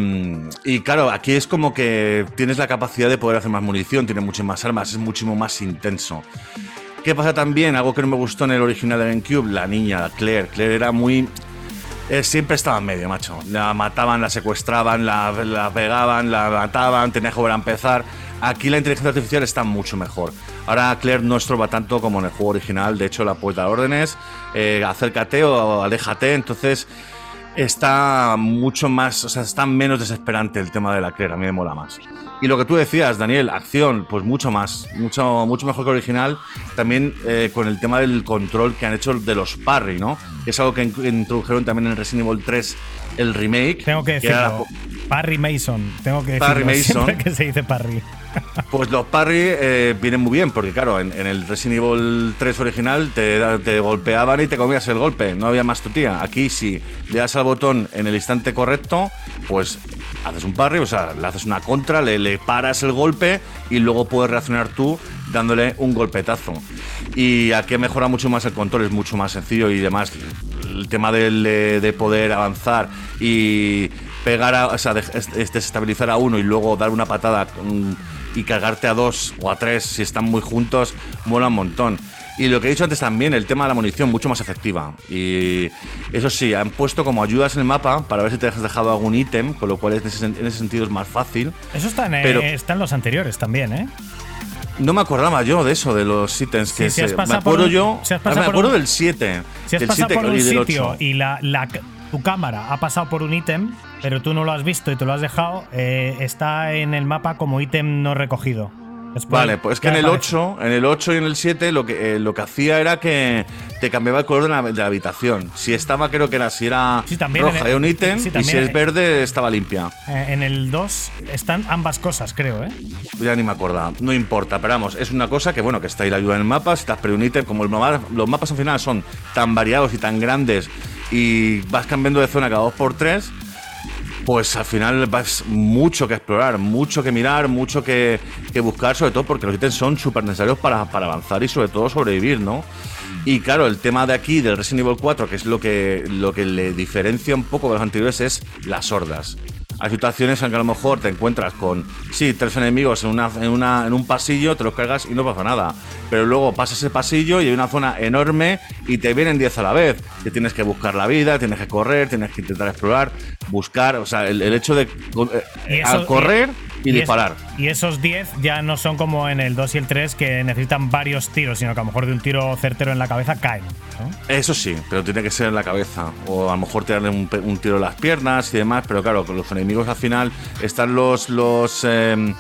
y claro, aquí es como que tienes la capacidad de poder hacer más munición, tienes muchas más armas, es muchísimo más intenso. ¿Qué pasa también? Algo que no me gustó en el original de GameCube, la niña, Claire. Claire era muy. eh, siempre estaba en medio, macho. La mataban, la secuestraban, la, la pegaban, la mataban, tenía que volver a empezar. Aquí la inteligencia artificial está mucho mejor. Ahora Claire no estorba tanto como en el juego original. De hecho, la puedes dar órdenes, eh, acércate o aléjate. Entonces, está mucho más, o sea, está menos desesperante el tema de la Claire. A mí me mola más. Y lo que tú decías, Daniel, acción, pues mucho más, mucho, mucho mejor que original. También eh, con el tema del control que han hecho de los parry, ¿no? Que es algo que in- introdujeron también en Resident Evil 3, el remake. Tengo que decirlo. Parry Mason. Tengo que Parry decirlo Mason. siempre que se dice Parry. Pues los parry eh, vienen muy bien, porque claro, en, el Resident Evil 3 original te, golpeaban y te comías el golpe, no había más tu tía. Aquí si le das al botón en el instante correcto, pues haces un parry, o sea, le haces una contra, le, le paras el golpe y luego puedes reaccionar tú dándole un golpetazo. Y aquí mejora mucho más el control, es mucho más sencillo y demás. El tema de, de poder avanzar y pegar, a, o sea, de- es- es desestabilizar a uno y luego dar una patada y cargarte a dos o a tres si están muy juntos, mola un montón. Y lo que he dicho antes también, el tema de la munición, mucho más efectiva. Y eso sí, han puesto como ayudas en el mapa para ver si te has dejado algún ítem, con lo cual en ese, en ese sentido es más fácil. Eso está en, eh, Pero- está en los anteriores también, ¿eh? No me acordaba yo de eso, de los ítems que Sí, si se- Me acuerdo un- yo. si ah, me acuerdo un- del 7. Si has del pasado 7 por un y del sitio 8. y la, la- tu cámara ha pasado por un ítem, pero tú no lo has visto y te lo has dejado, eh, está en el mapa como ítem no recogido. Después Vale, pues es que en el aparece. 8, en el 8 y en el 7 lo que, eh, lo que hacía era que te cambiaba el color de la, de la habitación. Si estaba, creo que era, si era Sí, también roja era un ítem sí, y si es verde estaba limpia. Eh, en el 2 están ambas cosas, creo, ¿eh? Ya ni me acordaba, no importa, pero vamos, es una cosa que bueno, que está ahí la ayuda en el mapa, si te has un ítem, como el mapa- los mapas al final son tan variados y tan grandes y vas cambiando de zona cada dos por tres, pues al final vas mucho que explorar, mucho que mirar, mucho que, buscar, sobre todo porque los ítems son súper necesarios para, para avanzar y sobre todo sobrevivir, ¿no? Y claro, el tema de aquí, del Resident Evil 4, que es lo que, lo que le diferencia un poco de los anteriores, es las hordas. Hay situaciones en que a lo mejor te encuentras con, sí, tres enemigos en, una, en, una, en un pasillo, te los cargas y no pasa nada. Pero luego pasas ese pasillo y hay una zona enorme y te vienen 10 a la vez. Te tienes que buscar la vida, tienes que correr, tienes que intentar explorar, buscar. O sea, el, el hecho de eh, al correr y, es- disparar. y esos 10 ya no son como en el 2 y el 3 que necesitan varios tiros, sino que a lo mejor de un tiro certero en la cabeza caen. ¿no? Eso sí, pero tiene que ser en la cabeza. O a lo mejor tirarle un, un tiro en las piernas y demás. Pero claro, con los enemigos al final están los. los em,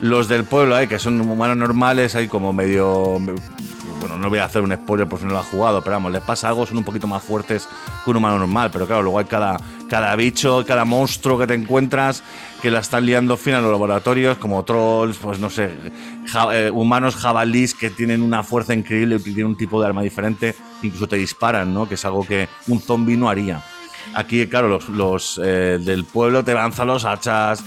los del pueblo ahí, que son humanos normales, ahí como medio. Bueno, no voy a hacer un spoiler por si no lo has jugado, pero vamos, les pasa algo, son un poquito más fuertes que un humano normal. Pero claro, luego hay cada, cada bicho, cada monstruo que te encuentras que la están liando fina en los laboratorios, como trolls, pues no sé, ja- eh, humanos jabalís que tienen una fuerza increíble y tienen un tipo de arma diferente, incluso te disparan, ¿no? Que es algo que un zombie no haría. Aquí, claro, los, los, eh, del pueblo te lanzan los hachas,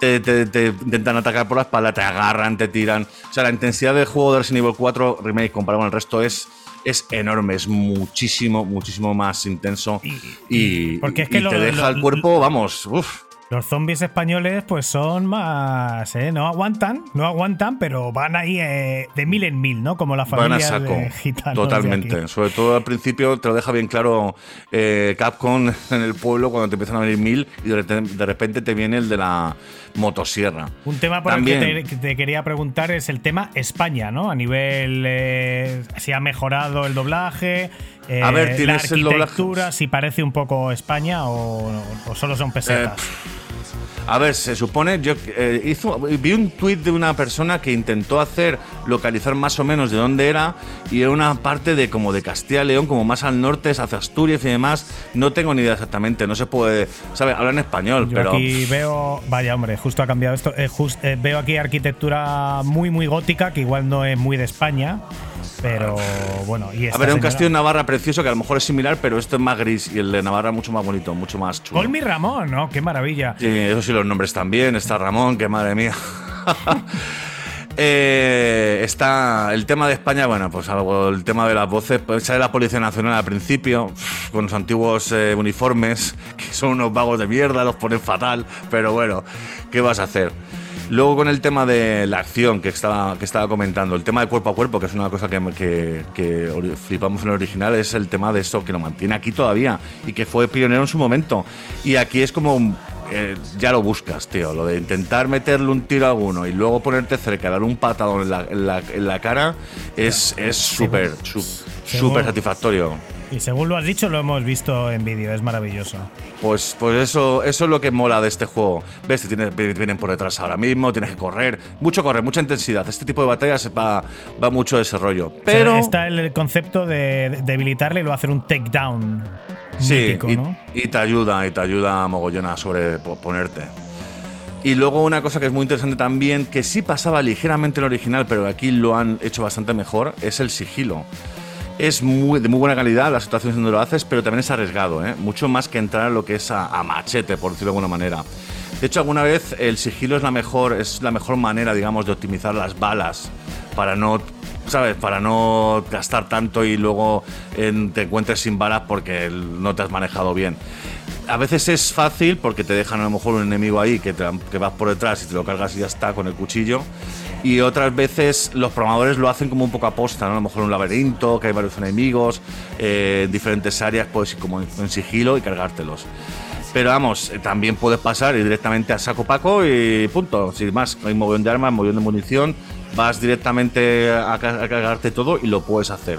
te, te- te intentan atacar por la espalda, te agarran, te tiran. O sea, la intensidad del juego de Resident Evil 4 Remake comparado con el resto es, es enorme, es muchísimo, muchísimo más intenso. Y, porque es que y lo- te deja lo- el cuerpo, vamos, uff. Los zombies españoles, pues son más. ¿eh? No aguantan, no aguantan, pero van ahí eh, de mil en mil, ¿no? Como la Van a familia saco. de gitanos. Totalmente. Sobre todo al principio te lo deja bien claro eh, Capcom en el pueblo cuando te empiezan a venir mil y de, repente- te viene el de la motosierra. Un tema por También, el que te, te quería preguntar es el tema España, ¿no? A nivel. eh, si ha mejorado el doblaje. Eh, A ver, la el doblaje- arquitectura, si parece un poco España o, o solo son pesetas. Eh, A ver, se supone, yo eh, hizo, vi un tuit de una persona que intentó hacer localizar más o menos de dónde era y era una parte de como de Castilla y León, como más al norte, hacia Asturias y demás. No tengo ni idea exactamente, no se puede, ¿sabes? Habla en español, Yo pero aquí veo, vaya hombre, justo ha cambiado esto. eh, jus- eh, veo aquí arquitectura muy, muy gótica, que igual no es muy de España, pero bueno. Y a esta ver, es un señora- castillo en Navarra precioso que a lo mejor es similar, pero esto es más gris y el de Navarra mucho más bonito, mucho más chulo. Colmi Ramón, ¿no? Qué maravilla. Sí, eso sí, los nombres también. Está Ramón, que madre mía. Eh, está el tema de España, bueno, pues algo, el tema de las voces, pues sale la Policía Nacional al principio, con los antiguos eh, uniformes, que son unos vagos de mierda, los ponen fatal, pero bueno, ¿qué vas a hacer? Luego con el tema de la acción que estaba, que estaba comentando, el tema de cuerpo a cuerpo, que es una cosa que, que, que flipamos en el original, es el tema de eso que lo mantiene aquí todavía y que fue pionero en su momento. Y aquí es como, eh, ya lo buscas, tío, lo de intentar meterle un tiro a alguno y luego ponerte cerca, dar un patadón en la, en la, en la cara, es es súper, su- súper satisfactorio. Y según lo has dicho, lo hemos visto en vídeo, es maravilloso. Pues, pues eso, eso es lo que mola de este juego. Ves, te tienes- vienen por detrás ahora mismo, tienes que correr, mucho correr, mucha intensidad. Este tipo de batallas va, va mucho de ese rollo. O sea, Pero está el concepto de debilitarle y a hacer un takedown. sí, mítico, y, ¿no? y te ayuda, y te ayuda a mogollón a sobreponerte. Y luego una cosa que es muy interesante también, que sí pasaba ligeramente en el original, pero aquí lo han hecho bastante mejor, es el sigilo. Es de muy buena calidad las situaciones donde lo haces, pero también es arriesgado, ¿eh? mucho más que entrar a lo que es a, machete, por decirlo de alguna manera. De hecho, alguna vez el sigilo es la mejor, es la mejor manera, digamos, de optimizar las balas para no, ¿sabes? Para no gastar tanto y luego en- te encuentres sin balas porque no te has manejado bien. A veces es fácil porque te dejan a lo mejor un enemigo ahí que, te, que vas por detrás y te lo cargas y ya está con el cuchillo. Y otras veces los programadores lo hacen como un poco aposta, ¿no? A lo mejor un laberinto, que hay varios enemigos, eh, en diferentes áreas puedes ir como en, sigilo y cargártelos. Pero vamos, eh, también puedes pasar directamente a saco paco y punto. Sin más, hay un mogollón de armas, mogollón de munición, vas directamente a, ca- a cargarte todo y lo puedes hacer.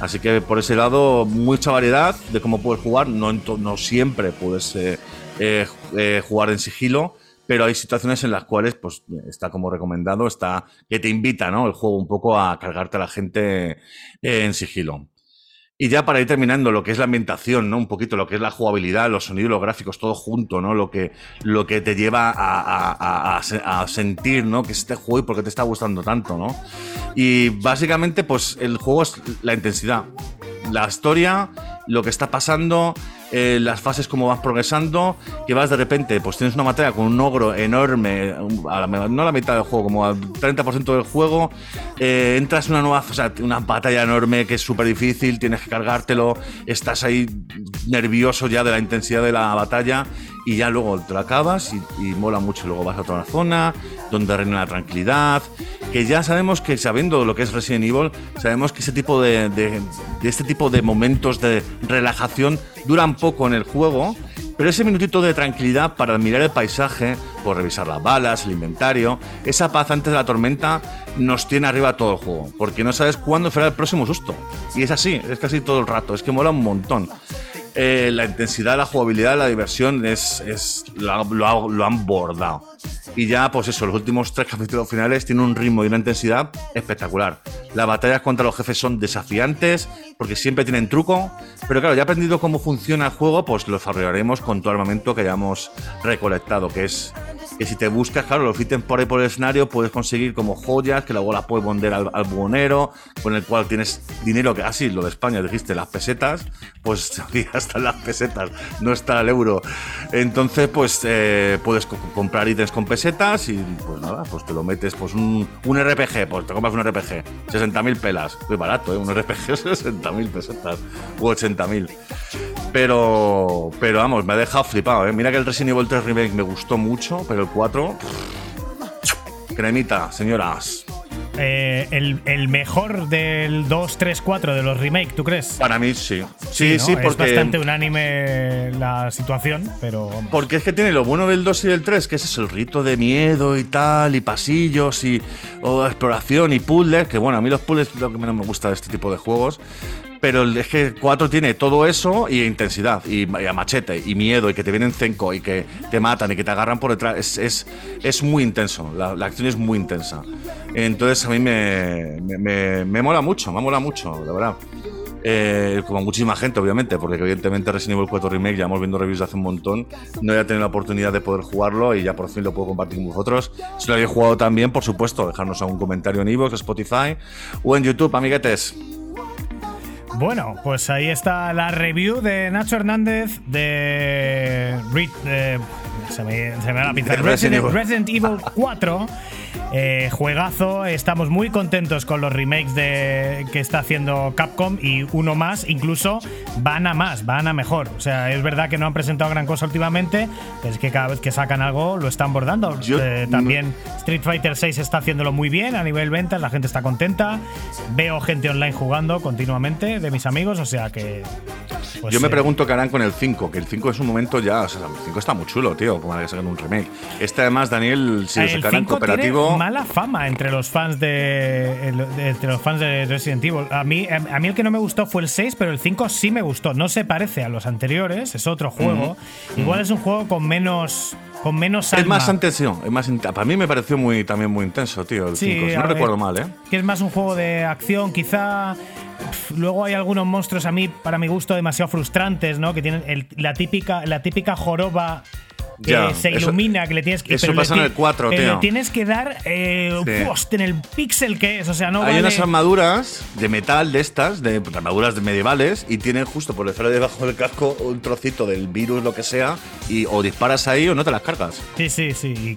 Así que por ese lado, mucha variedad de cómo puedes jugar. No, no siempre puedes eh, eh, eh, jugar en sigilo, pero hay situaciones en las cuales pues, está como recomendado, está que te invita ¿no? el juego un poco a cargarte a la gente en sigilo. Y ya para ir terminando, lo que es la ambientación, ¿no? Un poquito lo que es la jugabilidad, los sonidos, los gráficos, todo junto, ¿no? Lo que, lo que te lleva a, a- a- a sentir, ¿no? Que es este juego y por qué te está gustando tanto, ¿no? Y básicamente, pues el juego es la intensidad. La historia, lo que está pasando, eh, las fases como vas progresando, que vas de repente, pues tienes una batalla con un ogro enorme, a no a la mitad del juego, como al 30% del juego, eh, entras en una nueva, o sea, una batalla enorme que es súper difícil, tienes que cargártelo, estás ahí nervioso ya de la intensidad de la batalla y ya luego te lo acabas y, mola mucho. Luego vas a otra zona donde reina la tranquilidad, que ya sabemos que sabiendo lo que es Resident Evil, sabemos que ese tipo de, de- de este tipo de momentos de relajación duran poco en el juego, pero ese minutito de tranquilidad para admirar el paisaje, por revisar las balas, el inventario, esa paz antes de la tormenta nos tiene arriba todo el juego, porque no sabes cuándo será el próximo susto. Y es así, es casi todo el rato, es que mola un montón. Eh, la intensidad, la jugabilidad, la diversión es, es lo, lo- han bordado. Y ya, pues eso, los últimos tres capítulos finales tienen un ritmo y una intensidad espectacular. Las batallas contra los jefes son desafiantes porque siempre tienen truco. Pero claro, ya aprendido cómo funciona el juego, pues lo desarrollaremos con todo armamento que hayamos recolectado, que es que si te buscas, claro, los ítems por ahí por el escenario, puedes conseguir como joyas, que luego las puedes vender al, al buhonero, con el cual tienes dinero, que así, lo de España, dijiste, las pesetas, pues aquí están las pesetas, no está el euro. Entonces, pues eh, puedes co- comprar ítems con pesetas y pues nada, pues te lo metes, pues un, un RPG, pues te compras un RPG, 60.000 pelas, muy barato, ¿eh? Un RPG 60.000 pesetas, u 80.000. Pero, pero vamos, me ha dejado flipado, ¿eh? Mira que el Resident Evil 3 Remake me gustó mucho, pero el 4... pff, Cremita, señoras. Eh, el, el mejor del 2, 3, 4 de los remake, ¿tú crees? Para mí sí. Sí, ¿no? sí, Es porque... bastante unánime la situación, pero vamos. Porque es que tiene lo bueno del 2 y del 3, que es eso, el rito de miedo y tal, y pasillos y exploración y puzzles, que bueno, a mí los puzzles es lo que menos me gusta de este tipo de juegos. Pero el- es que 4 tiene todo eso y intensidad, y, y a machete, y miedo, y que te vienen cenco, y que te matan, y que te agarran por detrás. Es, es, es muy intenso, la, la acción es muy intensa. Entonces a mí me, me, me- me mola mucho, me mola mucho, la verdad. Eh, como muchísima gente, obviamente, porque evidentemente Resident Evil 4 Remake, ya hemos viendo reviews de hace un montón, no había tenido la oportunidad de poder jugarlo y ya por fin lo puedo compartir con vosotros. Si lo habéis jugado también, por supuesto, dejarnos algún comentario en iVoox, Spotify o en YouTube, amiguetes. Bueno, pues ahí está la review de Nacho Hernández de. Re- de- se, me, se me va la pinza. De Resident. Resident Evil 4. Eh, juegazo, estamos muy contentos con los remakes de, que está haciendo Capcom y uno más, incluso van a más, van a mejor. O sea, es verdad que no han presentado gran cosa últimamente, pero es que cada vez que sacan algo lo están bordando. Yo- Eh, también Street Fighter 6 está haciéndolo muy bien a nivel ventas, la gente está contenta. Veo gente online jugando continuamente de mis amigos, o sea que. pues, Yo me eh, pregunto qué harán con el 5, que el 5 es un momento ya, o sea, el 5 está muy chulo, tío, como que sacan un remake. Este además, Daniel, si lo el sacaran 5 cooperativo... tiene mala fama entre los fans de, de- entre los fans de Resident Evil. A mí, a mí el que no me gustó fue el 6, pero el 5 sí me gustó. No se parece a los anteriores, es otro juego. Igual es un juego con menos con menos Es alma. más intenso, es más para mí me pareció muy también muy intenso, tío, el 5, si no ver, recuerdo mal, ¿eh? Que es más un juego de acción, quizá. Pf, Luego hay algunos monstruos a mí, para mi gusto, demasiado frustrantes, ¿no? Que tienen el- la típica, la típica joroba que Ya, se eso- ilumina, que le tienes que. eso pasa en el 4, pero tío. le tienes que dar eh, Sí. post en el píxel que es, o sea, no Hay vale- unas armaduras de metal de estas, de armaduras de medievales, y tienen justo por detrás debajo del casco un trocito del virus, lo que sea, y o disparas ahí o no te las cargas. Sí, sí, sí. y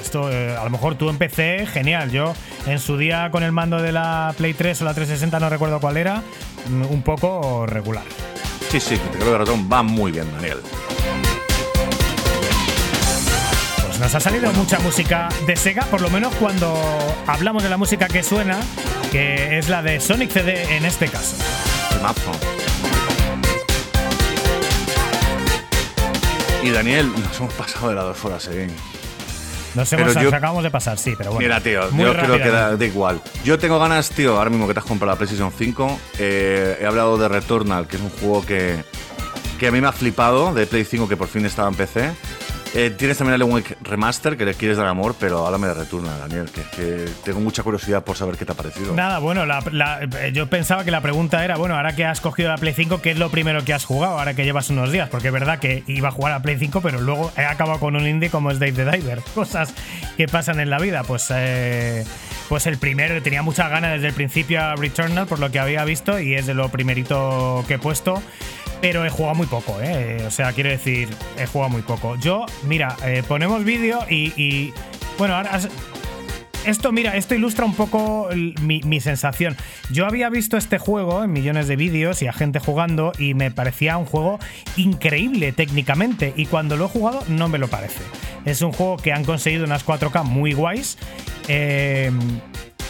esto, eh, a lo mejor tú en PC, genial. Yo en su día con el mando de la Play 3 o la 360, no recuerdo cuál era, mm, un poco regular. Sí, sí, te creo que ratón va muy bien, Daniel. Nos ha salido mucha música de Sega, por lo menos cuando hablamos de la música que suena, que es la de Sonic CD en este caso. Temazo. Y Daniel, nos hemos pasado de las dos horas, eh. Nos, hemos, yo- nos acabamos de pasar, sí, pero bueno. Mira, tío, yo creo que da igual. Yo tengo ganas, tío, ahora mismo que te has comprado la PlayStation 5. eh, he hablado de Returnal, que es un juego que, que a mí me ha flipado, de Play 5, que por fin estaba en PC. Eh, tienes también Alan Wake Remaster, que le quieres dar amor, pero háblame de Returnal, Daniel, que, que tengo mucha curiosidad por saber qué te ha parecido. Nada, bueno, la- la- eh, yo pensaba que la pregunta era, bueno, ahora que has cogido la Play 5, ¿qué es lo primero que has jugado ahora que llevas unos días? Porque es verdad que iba a jugar a Play 5, pero luego he acabado con un indie como es Dave the Diver. Cosas que pasan en la vida. Pues, eh, pues el primero, tenía muchas ganas desde el principio a Returnal, por lo que había visto, y es de lo primerito que he puesto. Pero he jugado muy poco, ¿eh? O sea, quiero decir, he jugado muy poco. Yo, mira, eh, ponemos vídeo y, Bueno, ahora esto, mira, esto ilustra un poco mi, mi sensación. Yo había visto este juego en millones de vídeos y a gente jugando y me parecía un juego increíble técnicamente y cuando lo he jugado no me lo parece. Es un juego que han conseguido unas 4K muy guays. eh,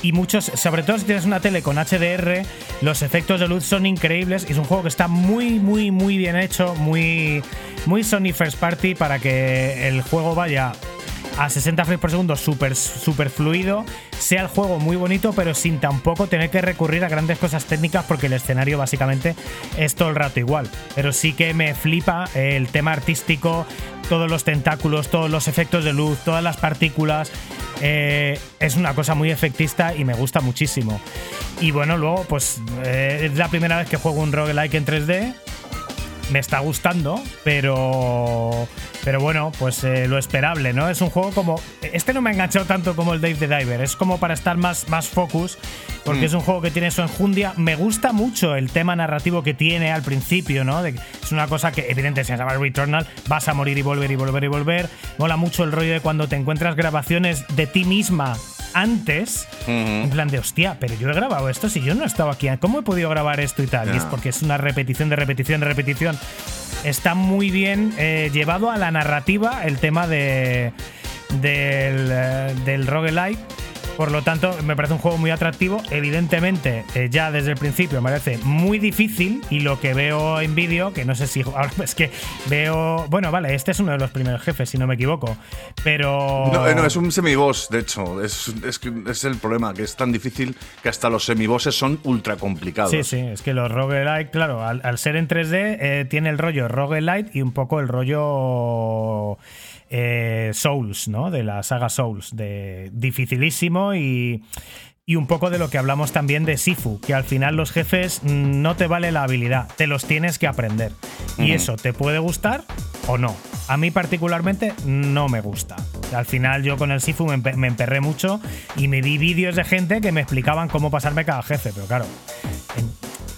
y muchos, sobre todo si tienes una tele con HDR, los efectos de luz son increíbles. Es un juego que está muy, muy, muy bien hecho, muy, muy Sony First Party para que el juego vaya a 60 frames por segundo súper super fluido, sea el juego muy bonito, pero sin tampoco tener que recurrir a grandes cosas técnicas porque el escenario básicamente es todo el rato igual. Pero sí que me flipa el tema artístico, todos los tentáculos, todos los efectos de luz, todas las partículas. eh, es una cosa muy efectista y me gusta muchísimo. Y bueno, luego, pues eh, es la primera vez que juego un roguelike en 3D me está gustando, pero. Pero bueno, pues eh, lo esperable, ¿no? Es un juego como. Este no me ha enganchado tanto como el Dave the Diver. Es como para estar más, más focus. Porque Mm. es un juego que tiene su enjundia. Me gusta mucho el tema narrativo que tiene al principio, ¿no? De- es una cosa que, evidentemente, si se llama Returnal, vas a morir y volver y volver y volver. Mola mucho el rollo de cuando te encuentras grabaciones de ti misma antes. En plan de, hostia, pero yo he grabado esto si yo no he estado aquí. ¿Cómo he podido grabar esto y tal? Y es porque es una repetición de repetición de repetición. Está muy bien eh, llevado a la narrativa el tema de, del, eh, del roguelike. Por lo tanto, me parece un juego muy atractivo. Evidentemente, eh, ya desde el principio me parece muy difícil. Y lo que veo en vídeo, que no sé si. Ahora es que veo. Bueno, vale, este es uno de los primeros jefes, si no me equivoco. Pero. No, eh, no, es un semiboss, de hecho. Es, es, es el problema, que es tan difícil que hasta los semibosses son ultra complicados. Sí, sí, es que los roguelite, claro, al, al ser en 3D, eh, tiene el rollo roguelite y un poco el rollo eh, Souls, ¿no? De la saga Souls, de dificilísimo y, y un poco de lo que hablamos también de Sifu, que al final los jefes mm, no te vale la habilidad, te los tienes que aprender. Y eso te puede gustar o no. A mí particularmente no me gusta. Al final yo con el Sifu me, empe- me emperré mucho y me vi vídeos de gente que me explicaban cómo pasarme cada jefe, pero claro, en-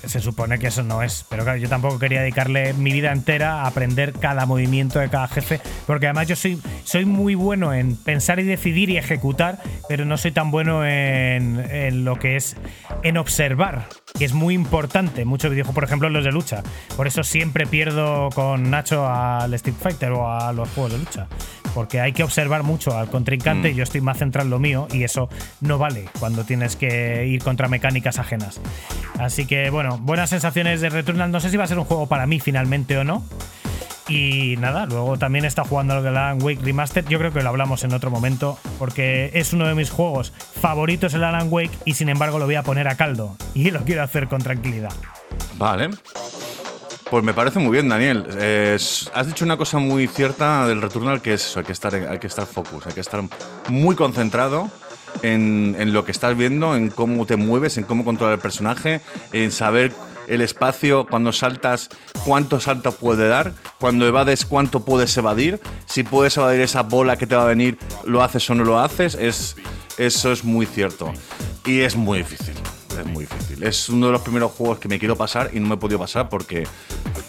se supone que eso no es. Pero claro, yo tampoco quería dedicarle mi vida entera a aprender cada movimiento de cada jefe, porque además yo soy, muy bueno en pensar y decidir y ejecutar, pero no soy tan bueno en, lo que es en observar, que es muy importante. Muchos videojuegos, por ejemplo, los de lucha. Por eso siempre pierdo con Nacho al Street Fighter o a los juegos de lucha. Porque hay que observar mucho al contrincante Mm. yo estoy más centrado en lo mío y eso no vale cuando tienes que ir contra mecánicas ajenas. Así que bueno, buenas sensaciones de Returnal. No sé si va a ser un juego para mí finalmente o no. Y nada, luego también está jugando al Alan Wake Remastered. Yo creo que lo hablamos en otro momento, porque es uno de mis juegos favoritos el Alan Wake y sin embargo lo voy a poner a caldo. Y lo quiero hacer con tranquilidad. Vale. Pues me parece muy bien, Daniel. Eh, has dicho una cosa muy cierta del Returnal, que es eso, hay que estar, hay que estar focus, hay que estar muy concentrado en, en lo que estás viendo, en cómo te mueves, en cómo controlar el personaje, en saber el espacio, cuando saltas, cuánto salto puede dar, cuando evades, cuánto puedes evadir, si puedes evadir esa bola que te va a venir, lo haces o no lo haces, es, eso es muy cierto. Y es muy difícil. Es muy difícil. Es uno de los primeros juegos que me quiero pasar y no me he podido pasar porque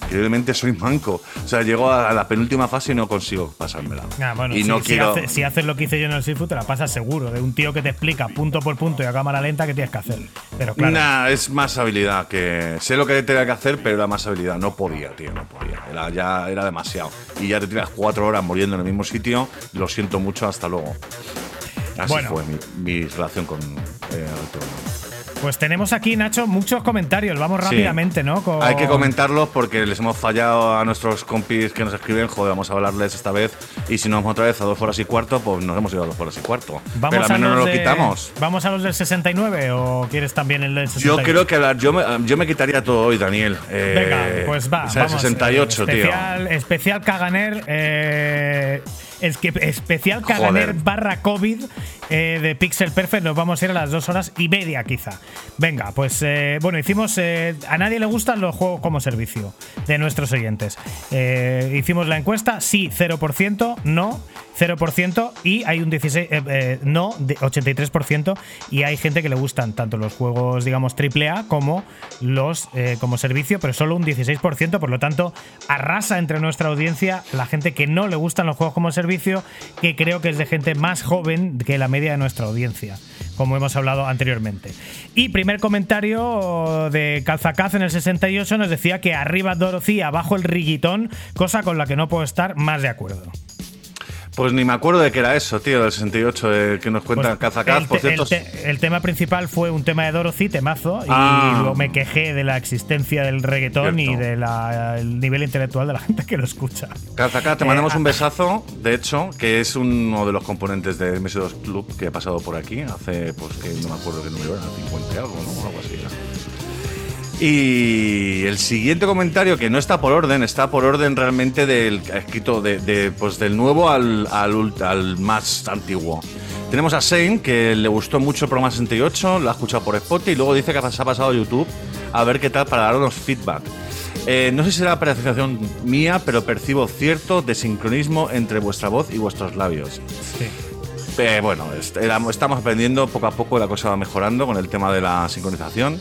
increíblemente soy manco. O sea, llego a la penúltima fase y no consigo pasármela. Ah, bueno, y si, no si quiero. hace- si haces lo que hice yo en el Sifu, te la pasas seguro. De un tío que te explica punto por punto y a cámara lenta qué tienes que hacer. Pero claro. Nah, es más habilidad que. Sé lo que tenía que hacer, pero era más habilidad. No podía, tío, no podía. Era, ya era demasiado. Y ya te tiras cuatro horas muriendo en el mismo sitio. Lo siento mucho, hasta luego. Así Bueno. fue mi, mi relación con eh, Returnal. Pues tenemos aquí, Nacho, muchos comentarios. Vamos Sí. rápidamente, ¿no? Con- Hay que comentarlos porque les hemos fallado a nuestros compis que nos escriben. Joder, vamos a hablarles esta vez. Y si nos vamos otra vez a dos horas y cuarto, pues nos hemos ido a dos horas y cuarto. Vamos Pero al menos no lo de- quitamos. ¿Vamos a los del 69 o quieres también el del Yo 68? creo que hablar, yo me, yo me quitaría todo hoy, Daniel. Eh, Venga, pues va. o sea, vamos, 68, eh, tío. especial, Especial Caganer. eh, es que especial Caganer barra COVID eh, de Pixel Perfect. Nos vamos a ir a las dos horas y media, quizá. Venga, pues eh, bueno, hicimos. eh, a nadie le gustan los juegos como servicio de nuestros oyentes. Hicimos la encuesta, sí, 0%, no, 0%, y hay un 16, eh, eh, no, de 83%, y hay gente que le gustan tanto los juegos, digamos, AAA como los como servicio, pero solo un 16%, por lo tanto, arrasa entre nuestra audiencia la gente que no le gustan los juegos como servicio, que creo que es de gente más joven que la media de nuestra audiencia, como hemos hablado anteriormente. Y primer comentario de Calzacaz en el 68 nos decía que arriba Dorothy, abajo el riguitón, cosa con la que no puedo estar más de acuerdo. Pues ni me acuerdo de qué era eso, tío, del 68, eh, que nos cuenta Pues, el, Por cierto, el te- el tema principal fue un tema de Dorothy, temazo, y Ah. luego me quejé de la existencia del reggaetón y Cierto. del nivel intelectual de la gente que lo escucha. Kazakat, te Eh, mandamos ah, un besazo, de hecho, que es uno de los componentes de MS2 Club que ha pasado por aquí hace, pues que no me acuerdo qué número era, 50 y algo, ¿no? Algo así. era. Y el siguiente comentario, que no está por orden, está por orden realmente del escrito de, de, pues del nuevo al, al, al más antiguo. Tenemos a Shane, que le gustó mucho el programa 68, lo ha escuchado por Spotify y luego dice que se ha pasado a YouTube a ver qué tal para darnos feedback. Eh, no sé si será percepción mía, pero percibo cierto desincronismo entre vuestra voz y vuestros labios. Bueno, estamos aprendiendo poco a poco, la cosa va mejorando con el tema de la sincronización.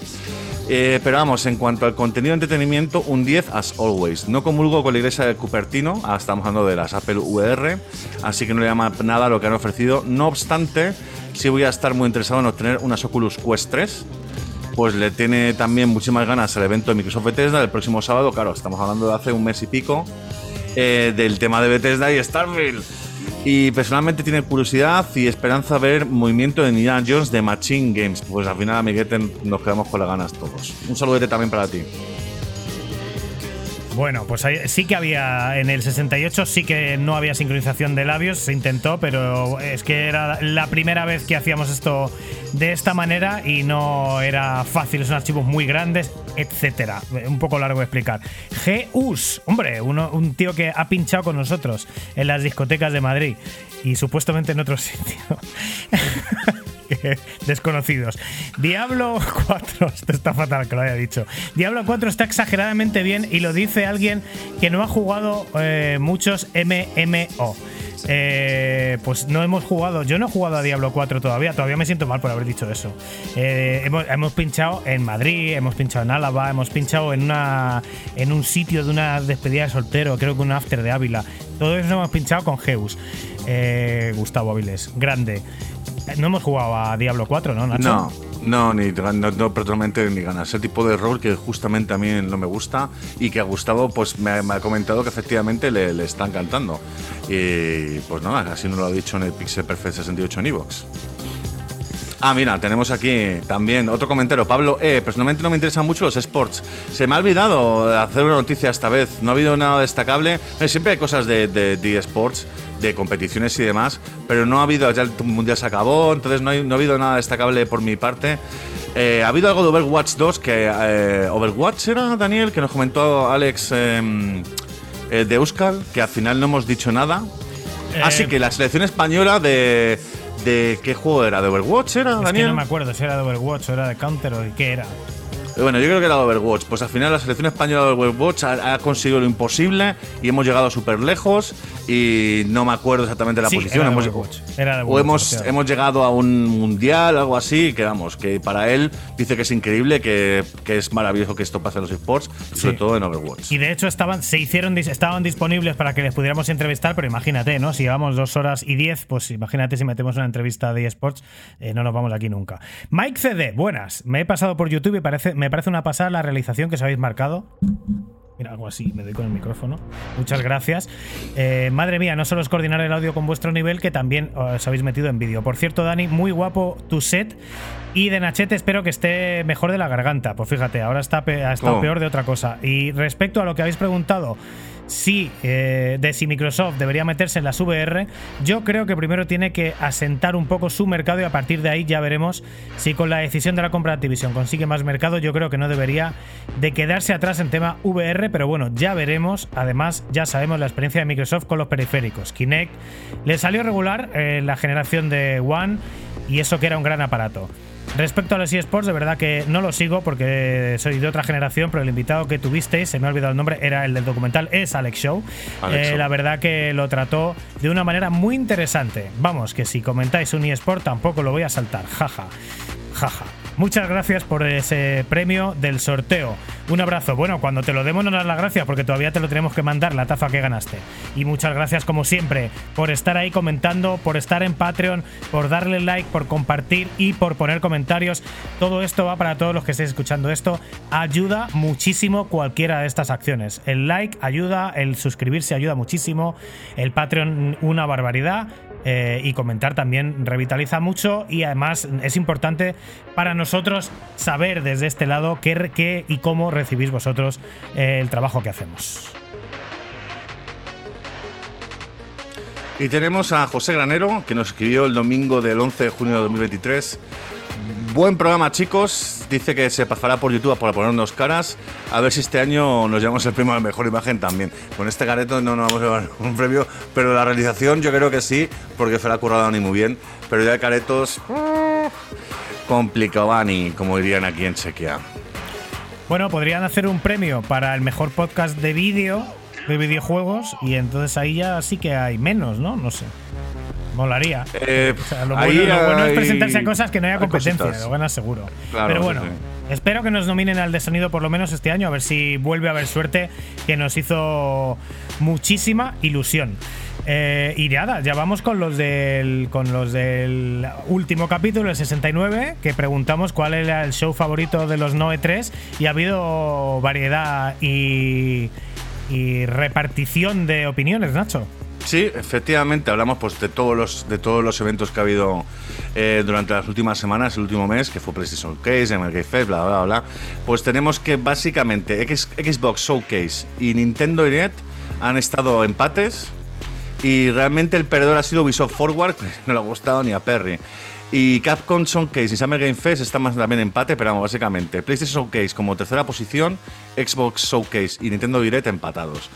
Eh, pero vamos, en cuanto al contenido de entretenimiento, un 10 as always. No comulgo con la iglesia de Cupertino, ah, estamos hablando de las Apple VR, así que no le llama nada lo que han ofrecido. No obstante, sí voy a estar muy interesado en obtener unas Oculus Quest 3. Pues le tiene también muchísimas ganas al evento de Microsoft Bethesda del próximo sábado. Claro, estamos hablando de hace un mes y pico eh, del tema de Bethesda y Starfield. Y personalmente tiene curiosidad y esperanza ver movimiento de Indiana Jones de Machine Games. Pues al final, amiguete, nos quedamos con las ganas todos. Un saludete también para ti. Bueno, pues sí que había en el 68 sí que no había sincronización de labios, se intentó, pero es que era la primera vez que hacíamos esto de esta manera y no era fácil, son archivos muy grandes, etcétera. Un poco largo de explicar. GUS, hombre, uno, un tío que ha pinchado con nosotros en las discotecas de Madrid y supuestamente en otro sitio. desconocidos. Diablo 4, esto está fatal que lo haya dicho. Diablo 4 está exageradamente bien y lo dice alguien que no ha jugado eh, muchos MMO. Eh, pues no hemos jugado, yo no he jugado a Diablo 4 todavía, todavía me siento mal por haber dicho eso. Eh, hemos, pinchado en Madrid, hemos pinchado en Álava, hemos pinchado en una en un sitio de una despedida de soltero, creo que un after de Ávila. Todo eso hemos pinchado con Zeus. Eh, Gustavo Aviles, grande. No hemos jugado a Diablo 4, ¿no, Nacho? No, no, ni, no, no, personalmente ni ganas. Ese tipo de rol que justamente a mí no me gusta y que a Gustavo pues me, me ha comentado que efectivamente le, le está encantando. Y pues nada, así nos lo ha dicho en el Pixel Perfect 68 en Evox. Ah, mira, tenemos aquí también otro comentario. Pablo, eh, personalmente no me interesan mucho los sports. Se me ha olvidado hacer una noticia esta vez. No ha habido nada destacable. Eh, siempre hay cosas de, de, de esports, de competiciones y demás, pero no ha habido, ya el mundial se acabó, entonces no, hay- no ha habido nada destacable por mi parte. Eh, ha habido algo de Overwatch 2 que... eh, ¿Overwatch era, Daniel? Que nos comentó Alex eh, de Euskal, que al final no hemos dicho nada. Así que la selección española de... ¿De qué juego era? ¿De Overwatch era, Es que Daniel? no me acuerdo si era de Overwatch o era de Counter o de qué era. Bueno, yo creo que era Overwatch. Pues al final la selección española de Overwatch ha, ha conseguido lo imposible y hemos llegado súper lejos y no me acuerdo exactamente la Sí, posición. era de Hemos- Overwatch. Era o hemos, hemos llegado a un mundial, algo así, que vamos, que para él dice que es increíble, que, que es maravilloso que esto pase en los esports, sobre todo en Overwatch. Y de hecho estaban, se hicieron, estaban disponibles para que les pudiéramos entrevistar, pero imagínate, ¿no? Si llevamos dos horas y diez, pues imagínate si metemos una entrevista de eSports, eh, no nos vamos aquí nunca. Mike CD, buenas. Me he pasado por YouTube y parece, me parece una pasada la realización que os habéis marcado. Mira, algo así, me doy con el micrófono. Muchas gracias. Eh, madre mía, no solo es coordinar el audio con vuestro nivel, que también os habéis metido en vídeo. Por cierto, Dani, muy guapo tu set. Y de Nachete espero que esté mejor de la garganta. Pues fíjate, ahora está pe- ha estado Oh. peor de otra cosa. Y respecto a lo que habéis preguntado, si eh, de si Microsoft debería meterse en las VR, yo creo que primero tiene que asentar un poco su mercado y a partir de ahí ya veremos si con la decisión de la compra de Activision consigue más mercado. Yo creo que no debería de quedarse atrás en tema VR, pero bueno, ya veremos. Además, ya sabemos la experiencia de Microsoft con los periféricos. Kinect le salió regular eh, la generación de One y eso que era un gran aparato. Respecto a los eSports, de verdad que no lo sigo porque soy de otra generación, pero el invitado que tuvisteis, se me ha olvidado el nombre, era el del documental, es Alex Show. Alex Eh, la verdad que lo trató de una manera muy interesante. Vamos, que si comentáis un eSport tampoco lo voy a saltar, jaja. Jaja. Muchas gracias por ese premio del sorteo. Un abrazo. Bueno, cuando te lo demos no das las gracias porque todavía te lo tenemos que mandar, la taza que ganaste. Y muchas gracias como siempre por estar ahí comentando, por estar en Patreon, por darle like, por compartir y por poner comentarios. Todo esto va para todos los que estéis escuchando esto. Ayuda muchísimo cualquiera de estas acciones. El like ayuda, el suscribirse ayuda muchísimo, el Patreon una barbaridad. Eh, y comentar también revitaliza mucho y además es importante para nosotros saber desde este lado qué, qué y cómo recibís vosotros eh, el trabajo que hacemos. Y tenemos a José Granero, que nos escribió el domingo del 11 de junio de 2023. Buen programa, chicos. Dice que se pasará por YouTube para ponernos caras. A ver si este año nos llevamos el premio a la mejor imagen también. Con este careto no nos vamos a llevar un premio, pero la realización yo creo que sí, porque se la currado ni muy bien. Pero ya de caretos. Complicabani, como dirían aquí en Chequia. Bueno, podrían hacer un premio para el mejor podcast de vídeo, de videojuegos, y entonces ahí ya sí que hay menos, ¿no? No sé. Molaría. Eh, O sea, lo, ahí bueno, lo bueno es hay- presentarse a cosas que no haya hay competencia, lo ganas seguro. Claro, Pero sí, bueno, sí. espero que nos nominen al de sonido por lo menos este año, a ver si vuelve a haber suerte, que nos hizo muchísima ilusión. Eh, y nada, ya vamos con los del con los del último capítulo, el 69, que preguntamos cuál era el show favorito de los Noe 3 y ha habido variedad y, y repartición de opiniones, Nacho. Sí, efectivamente, hablamos pues de todos los de todos los eventos que ha habido eh, durante las últimas semanas, el último mes, que fue PlayStation Showcase, MLG Fest, bla bla bla. Pues tenemos que básicamente X- Xbox Showcase y Nintendo Direct han estado empates y realmente el perdedor ha sido Ubisoft Forward, que no le ha gustado ni a Perry. Y Capcom Showcase y Summer Game Fest están más también empate, pero vamos, básicamente PlayStation Showcase como tercera posición, Xbox Showcase y Nintendo Direct empatados.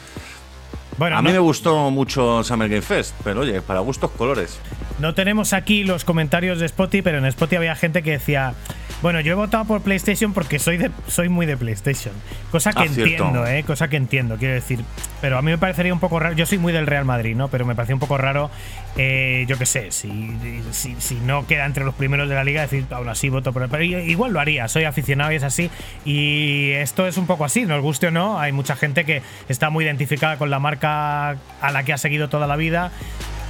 Bueno, a mí no- me gustó mucho Summer Game Fest, pero oye, para gustos colores. No tenemos aquí los comentarios de Spotify, pero en Spotify había gente que decía, bueno, yo he votado por PlayStation porque soy de, soy muy de PlayStation. Cosa que Ah, entiendo, ¿eh? Cosa que entiendo, quiero decir. Pero a mí me parecería un poco raro. Yo soy muy del Real Madrid, ¿no? Pero me parecía un poco raro, eh, yo qué sé, si, si, si no queda entre los primeros de la liga, decir, aún así voto por él. Pero igual lo haría, soy aficionado y es así. Y esto es un poco así, nos guste o no. Hay mucha gente que está muy identificada con la marca a la que ha seguido toda la vida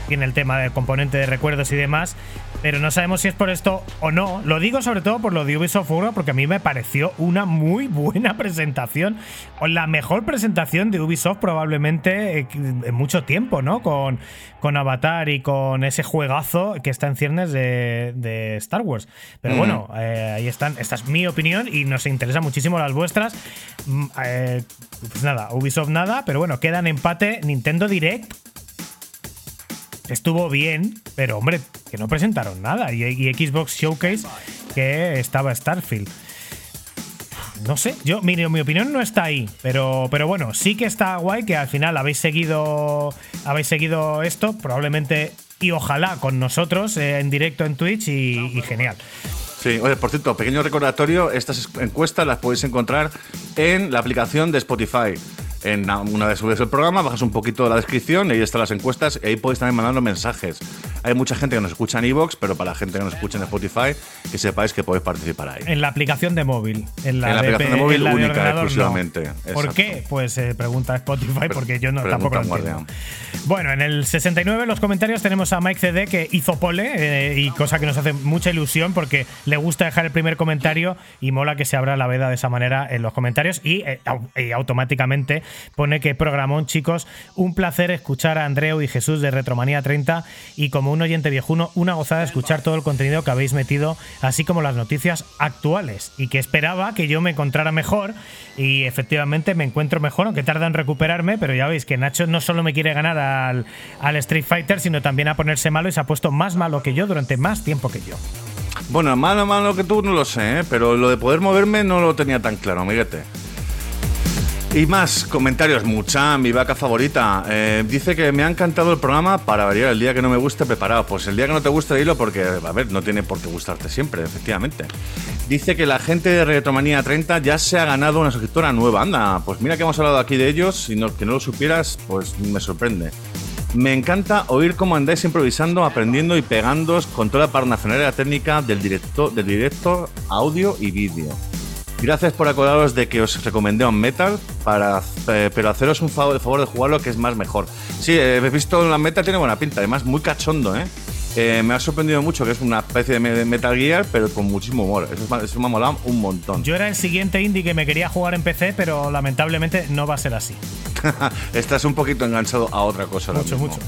tiene el tema del componente de recuerdos y demás, pero no sabemos si es por esto o no. Lo digo sobre todo por lo de Ubisoft Forward, porque a mí me pareció una muy buena presentación, o la mejor presentación de Ubisoft probablemente eh, en mucho tiempo, ¿no? Con, con Avatar y con ese juegazo que está en ciernes de, de Star Wars. Pero Mm. bueno, eh, ahí están. Esta es mi opinión y nos interesan muchísimo las vuestras. Mm, eh, pues nada, Ubisoft nada, pero bueno, queda en empate Nintendo Direct estuvo bien, pero hombre, que no presentaron nada. Y, Xbox Showcase que estaba Starfield. No sé, yo, mi, mi opinión no está ahí, pero, pero bueno, sí que está guay que al final habéis seguido, habéis seguido esto, probablemente y ojalá con nosotros eh, en directo en Twitch y, y genial. Sí, oye, por cierto, pequeño recordatorio, estas encuestas las podéis encontrar en la aplicación de Spotify. En una vez subes el programa, bajas un poquito la descripción y ahí están las encuestas y ahí podéis también mandarnos mensajes. Hay mucha gente que nos escucha en Evox, pero para la gente que nos escucha en Spotify, que sepáis que podéis participar ahí. En la aplicación de móvil. En la, En la aplicación de móvil única, no. exclusivamente. ¿Por qué? Pues eh, pregunta Spotify, porque yo no, tampoco lo entiendo. Bueno, en el 69 en los comentarios tenemos a Mike CD que hizo pole eh, y cosa que nos hace mucha ilusión porque le gusta dejar el primer comentario y mola que se abra la veda de esa manera en los comentarios y, eh, y automáticamente pone que programón, chicos, un placer escuchar a Andreu y Jesús de Retromanía 30 y como un oyente viejuno, una gozada escuchar todo el contenido que habéis metido, así como las noticias actuales y que esperaba que yo me encontrara mejor y efectivamente me encuentro mejor, aunque tarda en recuperarme, pero ya veis que Nacho no solo me quiere ganar al, al Street Fighter, sino también a ponerse malo y se ha puesto más malo que yo durante más tiempo que yo. Bueno, malo, malo que tú no lo sé, ¿eh? pero lo de poder moverme no lo tenía tan claro, amiguete. Y más comentarios. Mucha, mi vaca favorita. eh, dice que me ha encantado el programa para variar el día que no me guste preparado. Pues el día que no te guste, dilo porque, a ver, no tiene por qué gustarte siempre, efectivamente. Dice que la gente de Retromanía 30 ya se ha ganado una suscriptora nueva. Anda, pues mira que hemos hablado aquí de ellos. Si no, que no lo supieras, pues me sorprende. Me encanta oír cómo andáis improvisando, aprendiendo y pegándoos con toda la parnacionalidad técnica del directo, del directo audio y vídeo. Gracias por acordaros de que os recomendé un metal, para, eh, pero haceros un favor, el favor de jugarlo que es más mejor. Sí, eh, he visto la metal, tiene buena pinta, además muy cachondo, ¿eh? Eh, me ha sorprendido mucho que es una especie de me- de Metal Gear, pero con muchísimo humor. Eso, eso me ha molado un montón. Yo era el siguiente indie que me quería jugar en PC, pero lamentablemente no va a ser así. Estás un poquito enganchado a otra cosa. Mucho, mucho.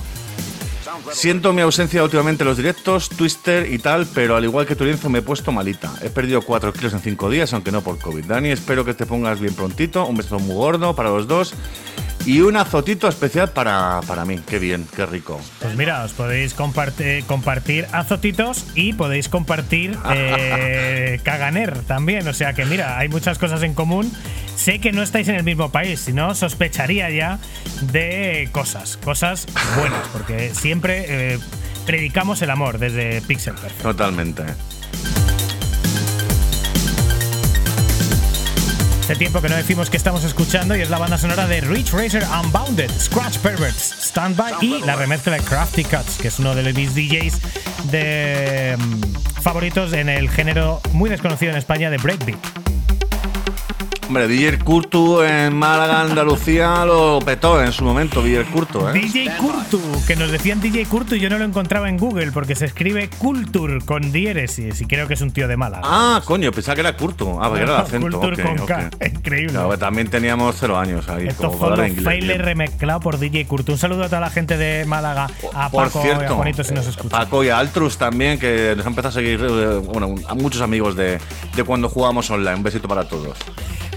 Siento mi ausencia últimamente en los directos, Twister y tal, pero al igual que tu lienzo me he puesto malita. He perdido 4 kilos en 5 días, aunque no por COVID. Dani, espero que te pongas bien prontito. Un beso muy gordo para los dos. Y un azotito especial para, para mí. Qué bien, qué rico. Pues mira, os podéis comparte- compartir azotitos y podéis compartir eh, Caganer también. O sea que mira, hay muchas cosas en común. Sé que no estáis en el mismo país, si no sospecharía ya de cosas, cosas buenas, porque siempre eh, predicamos el amor desde Pixel Perfect. Totalmente. Hace tiempo que no decimos que estamos escuchando y es la banda sonora de Rich Racer Unbounded, Scratch Perverts, Standby y la remezcla de Crafty Cuts, que es uno de mis DJs mm, favoritos en el género muy desconocido en España de breakbeat. Hombre, DJ Curtu en Málaga, Andalucía, lo petó en su momento, DJ Curtu, ¿eh? DJ Kurtu, que nos decían DJ Kurtu y yo no lo encontraba en Google porque se escribe Culture con diéresis y creo que es un tío de Málaga. Ah, coño, pensaba que era Curtu. Ah, porque era el acento. Culture con ok. K. Increíble. Claro, que también teníamos cero años ahí, Esto como fue un faile remezclado por DJ Kurtu. Un saludo a toda la gente de Málaga, a Por Paco y a cierto, Juanito si nos eh, escuchan. Paco y a Altrus también, que nos han empezado a seguir, eh, bueno, a muchos amigos de, de cuando jugábamos online. Un besito para todos.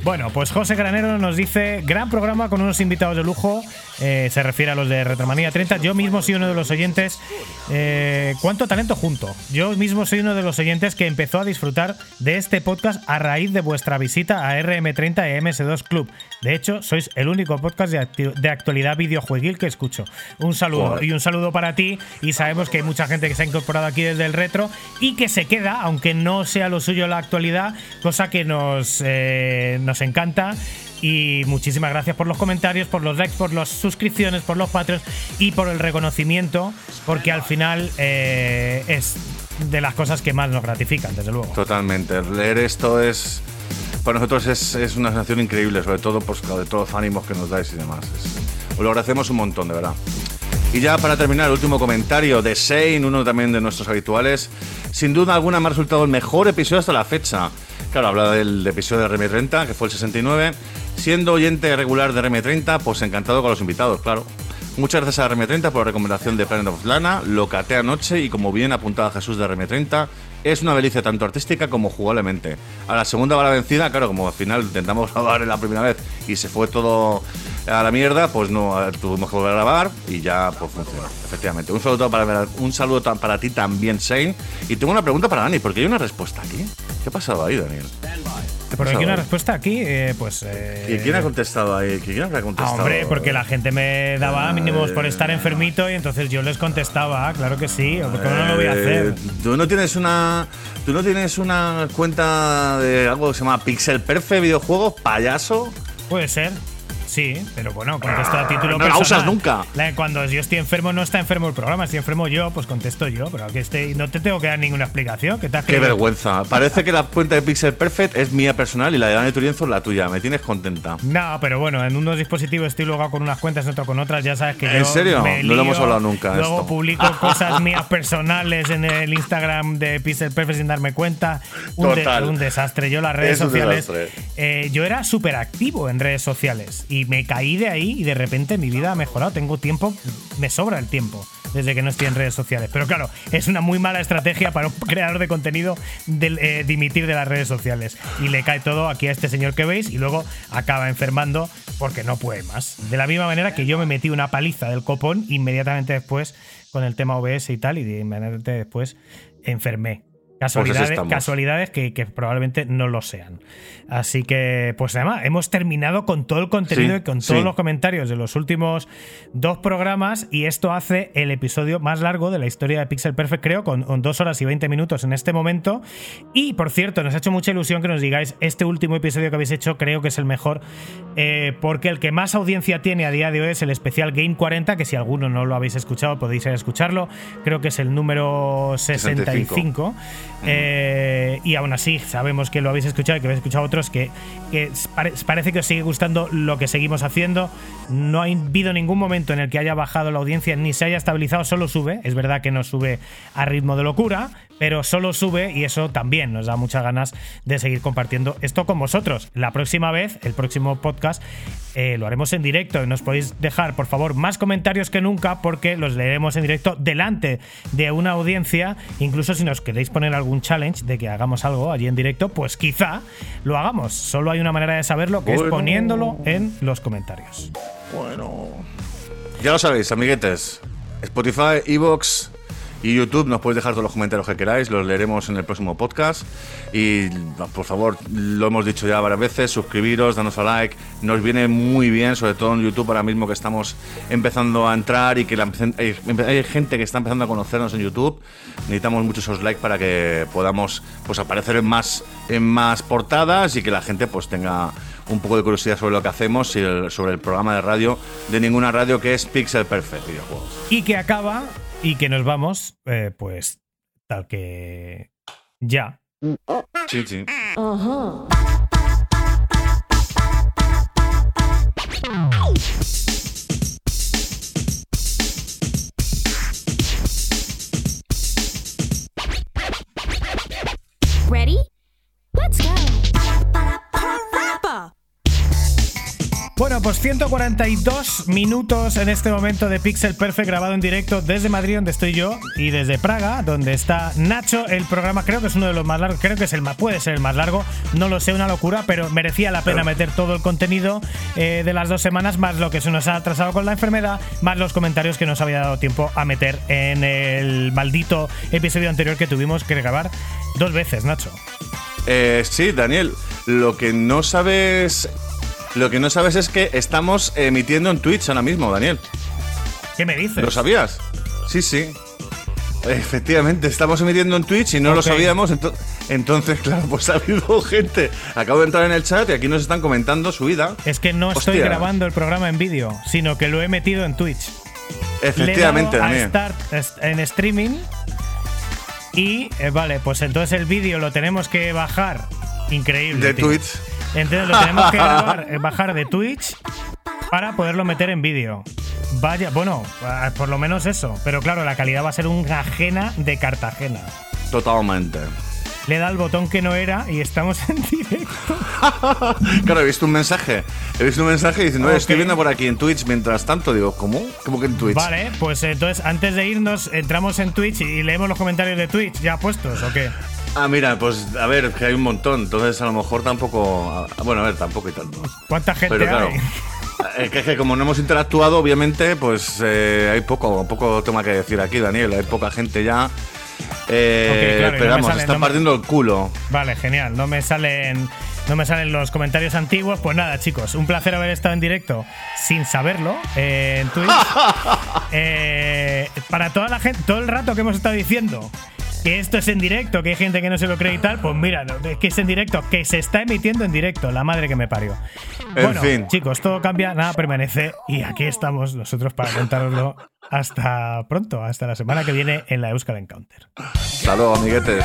Bueno, pues José Granero nos dice, gran programa con unos invitados de lujo, eh, se refiere a los de Retromanía 30, yo mismo soy uno de los oyentes, eh, ¿cuánto talento junto? Yo mismo soy uno de los oyentes que empezó a disfrutar de este podcast a raíz de vuestra visita a RM30 y MS2 Club. De hecho, sois el único podcast de, actualidad videojueguil que escucho. Un saludo y un saludo para ti y sabemos que hay mucha gente que se ha incorporado aquí desde el retro y que se queda, aunque no sea lo suyo la actualidad, cosa que nos, eh, nos encanta. Y muchísimas gracias por los comentarios, por los likes, por las suscripciones, por los patrios y por el reconocimiento, porque al final eh, es de las cosas que más nos gratifican, desde luego. Totalmente. Leer esto es. Para nosotros es, una sensación increíble, sobre todo pues, de todos los ánimos que nos dais y demás. Os lo agradecemos un montón, de verdad. Y ya para terminar, el último comentario de Shane, uno también de nuestros habituales. Sin duda alguna me ha resultado el mejor episodio hasta la fecha. Claro, habla del episodio de RM30, que fue el 69. Siendo oyente regular de RM30, pues encantado con los invitados, claro. Muchas gracias a RM30 por la recomendación de Planet of Lana. Lo caté anoche y como bien apuntaba Jesús de RM30, es una delicia tanto artística como jugablemente. A la segunda va la vencida, claro, como al final intentamos grabar la primera vez y se fue todo a la mierda, pues no tuvimos que volver a grabar y ya pues funcionó. Efectivamente. Un saludo para, un saludo para ti también, Shane. Y tengo una pregunta para Dani, porque hay una respuesta aquí. ¿Qué ha pasado ahí, Daniel? Por aquí pasado? una respuesta aquí, eh, pues. eh, ¿Y quién ha contestado ahí? ¿Quién habrá Ah, contestado? hombre, porque la gente me daba mínimos por Eh. estar enfermito y entonces yo les contestaba, claro que sí, porque no lo voy a hacer. Eh, ¿Tú no tienes una tú no tienes una cuenta de algo que se llama Pixel Perfect videojuegos payaso? Puede ser. Sí, pero bueno, contesto a título no la personal. usas nunca. La- Cuando yo estoy enfermo, no está enfermo el programa. Estoy enfermo yo, pues contesto yo. Pero que esté, no te tengo que dar ninguna explicación. ¿Qué, te has Qué vergüenza. Parece que la cuenta de Pixel Perfect es mía personal y la de Dani Turienzo es la tuya. Me tienes contenta. No, pero bueno, en unos dispositivos estoy luego con unas cuentas, en otro con otras. Ya sabes que ¿En yo serio? me No lo hemos hablado nunca, Luego esto. publico cosas mías personales en el Instagram de Pixel Perfect sin darme cuenta. Un, de- Total. un desastre. Yo las redes Es sociales. eh, yo era súper activo en redes sociales y me caí de ahí y de repente mi vida ha mejorado. Tengo tiempo, me sobra el tiempo desde que no estoy en redes sociales. Pero claro, es una muy mala estrategia para un creador de contenido eh, dimitir de las redes sociales. Y le cae todo aquí a este señor que veis y luego acaba enfermando porque no puede más. De la misma manera que yo me metí una paliza del copón inmediatamente después con el tema OBS y tal, y inmediatamente después enfermé. Casualidades, estamos. casualidades que, que probablemente no lo sean. Así que, pues además, hemos terminado con todo el contenido Sí, y con todos sí. los comentarios de los últimos dos programas. Y esto hace el episodio más largo de la historia de Pixel Perfect, creo, con, con dos horas y 20 minutos en este momento. Y por cierto, nos ha hecho mucha ilusión que nos digáis este último episodio que habéis hecho, creo que es el mejor, eh, porque el que más audiencia tiene a día de hoy es el especial Game 40, que si alguno no lo habéis escuchado, podéis ir a escucharlo. Creo que es el número 65. Eh, y aún así, sabemos que lo habéis escuchado y que habéis escuchado otros, que, que pare- parece que os sigue gustando lo que seguimos haciendo. No ha habido ningún momento en el que haya bajado la audiencia ni se haya estabilizado, solo sube. Es verdad que no sube a ritmo de locura, pero solo sube y eso también nos da muchas ganas de seguir compartiendo esto con vosotros. La próxima vez, el próximo podcast, eh, lo haremos en directo nos podéis dejar, por favor, más comentarios que nunca porque los leeremos en directo delante de una audiencia. Incluso si nos queréis poner algún challenge de que hagamos algo allí en directo, pues quizá lo hagamos. Solo hay una manera de saberlo que es poniéndolo en los comentarios. Bueno. Ya lo sabéis, amiguetes. Spotify, Evox y YouTube nos podéis dejar todos los comentarios que queráis, los leeremos en el próximo podcast. Y por favor, lo hemos dicho ya varias veces, suscribiros, danos a like. Nos viene muy bien, sobre todo en YouTube ahora mismo que estamos empezando a entrar y que la- hay, gente que está empezando a conocernos en YouTube. Necesitamos muchos esos likes para que podamos pues, aparecer en más, en más portadas y que la gente pues tenga un poco de curiosidad sobre lo que hacemos y sobre el programa de radio de ninguna radio que es Pixel Perfect Videojuegos. Y que acaba y que nos vamos, eh, pues tal que ya. Sí, sí. Ready? Let's go. Bueno, pues 142 minutos en este momento de Pixel Perfect grabado en directo desde Madrid, donde estoy yo, y desde Praga, donde está Nacho. El programa creo que es uno de los más largos, creo que es el más, puede ser el más largo, no lo sé, una locura, pero merecía la pena meter todo el contenido eh, de las dos semanas, más lo que se nos ha atrasado con la enfermedad, más los comentarios que nos había dado tiempo a meter en el maldito episodio anterior que tuvimos que grabar dos veces, Nacho. Eh, sí, Daniel, lo que no sabes. Lo que no sabes es que estamos emitiendo en Twitch ahora mismo, Daniel. ¿Qué me dices? ¿Lo sabías? Sí, sí. Efectivamente, estamos emitiendo en Twitch y no lo sabíamos. ento- entonces, claro, pues ha habido gente. Acabo de entrar en el chat y aquí nos están comentando su vida. Es que no estoy grabando el programa en vídeo, sino que lo he metido en Twitch. Efectivamente, Le he dado a Daniel. start en streaming. Y eh, vale, pues entonces el vídeo lo tenemos que bajar. Increíble. De. Twitch. Entonces lo tenemos que grabar, eh, bajar de Twitch para poderlo meter en vídeo. Vaya, bueno, por lo menos eso. Pero claro, la calidad va a ser una ajena de Cartagena. Totalmente. Le da el botón que no era y estamos en directo. Claro, he visto un mensaje. He visto un mensaje diciendo, "Oye, estoy viendo por aquí en Twitch mientras tanto. Digo, ¿cómo? ¿Cómo que en Twitch? Vale, pues entonces antes de irnos entramos en Twitch y leemos los comentarios de Twitch ya puestos o qué. Ah, mira, pues a ver, que hay un montón. Entonces, a lo mejor tampoco. ah, Bueno, a ver, tampoco y tanto. ¿Cuánta gente Pero claro, hay? es que, es que como no hemos interactuado, obviamente, pues eh, hay poco, poco tema que decir aquí, Daniel. Hay poca gente ya. Eh, Ok, claro, y no me pero vamos, sale- está no me- partiendo el culo. Vale, genial. No me salen no me salen los comentarios antiguos. Pues nada, chicos, un placer haber estado en directo sin saberlo eh, en Twitch. Eh, para toda la gente, todo el rato que hemos estado diciendo que esto es en directo, que hay gente que no se lo cree y tal, pues mira, no, es que es en directo, que se está emitiendo en directo, la madre que me parió. En bueno, fin. chicos, todo cambia, nada permanece y aquí estamos nosotros para contároslo hasta pronto, hasta la semana que viene en la Euskal Encounter. Hasta luego, amiguetes.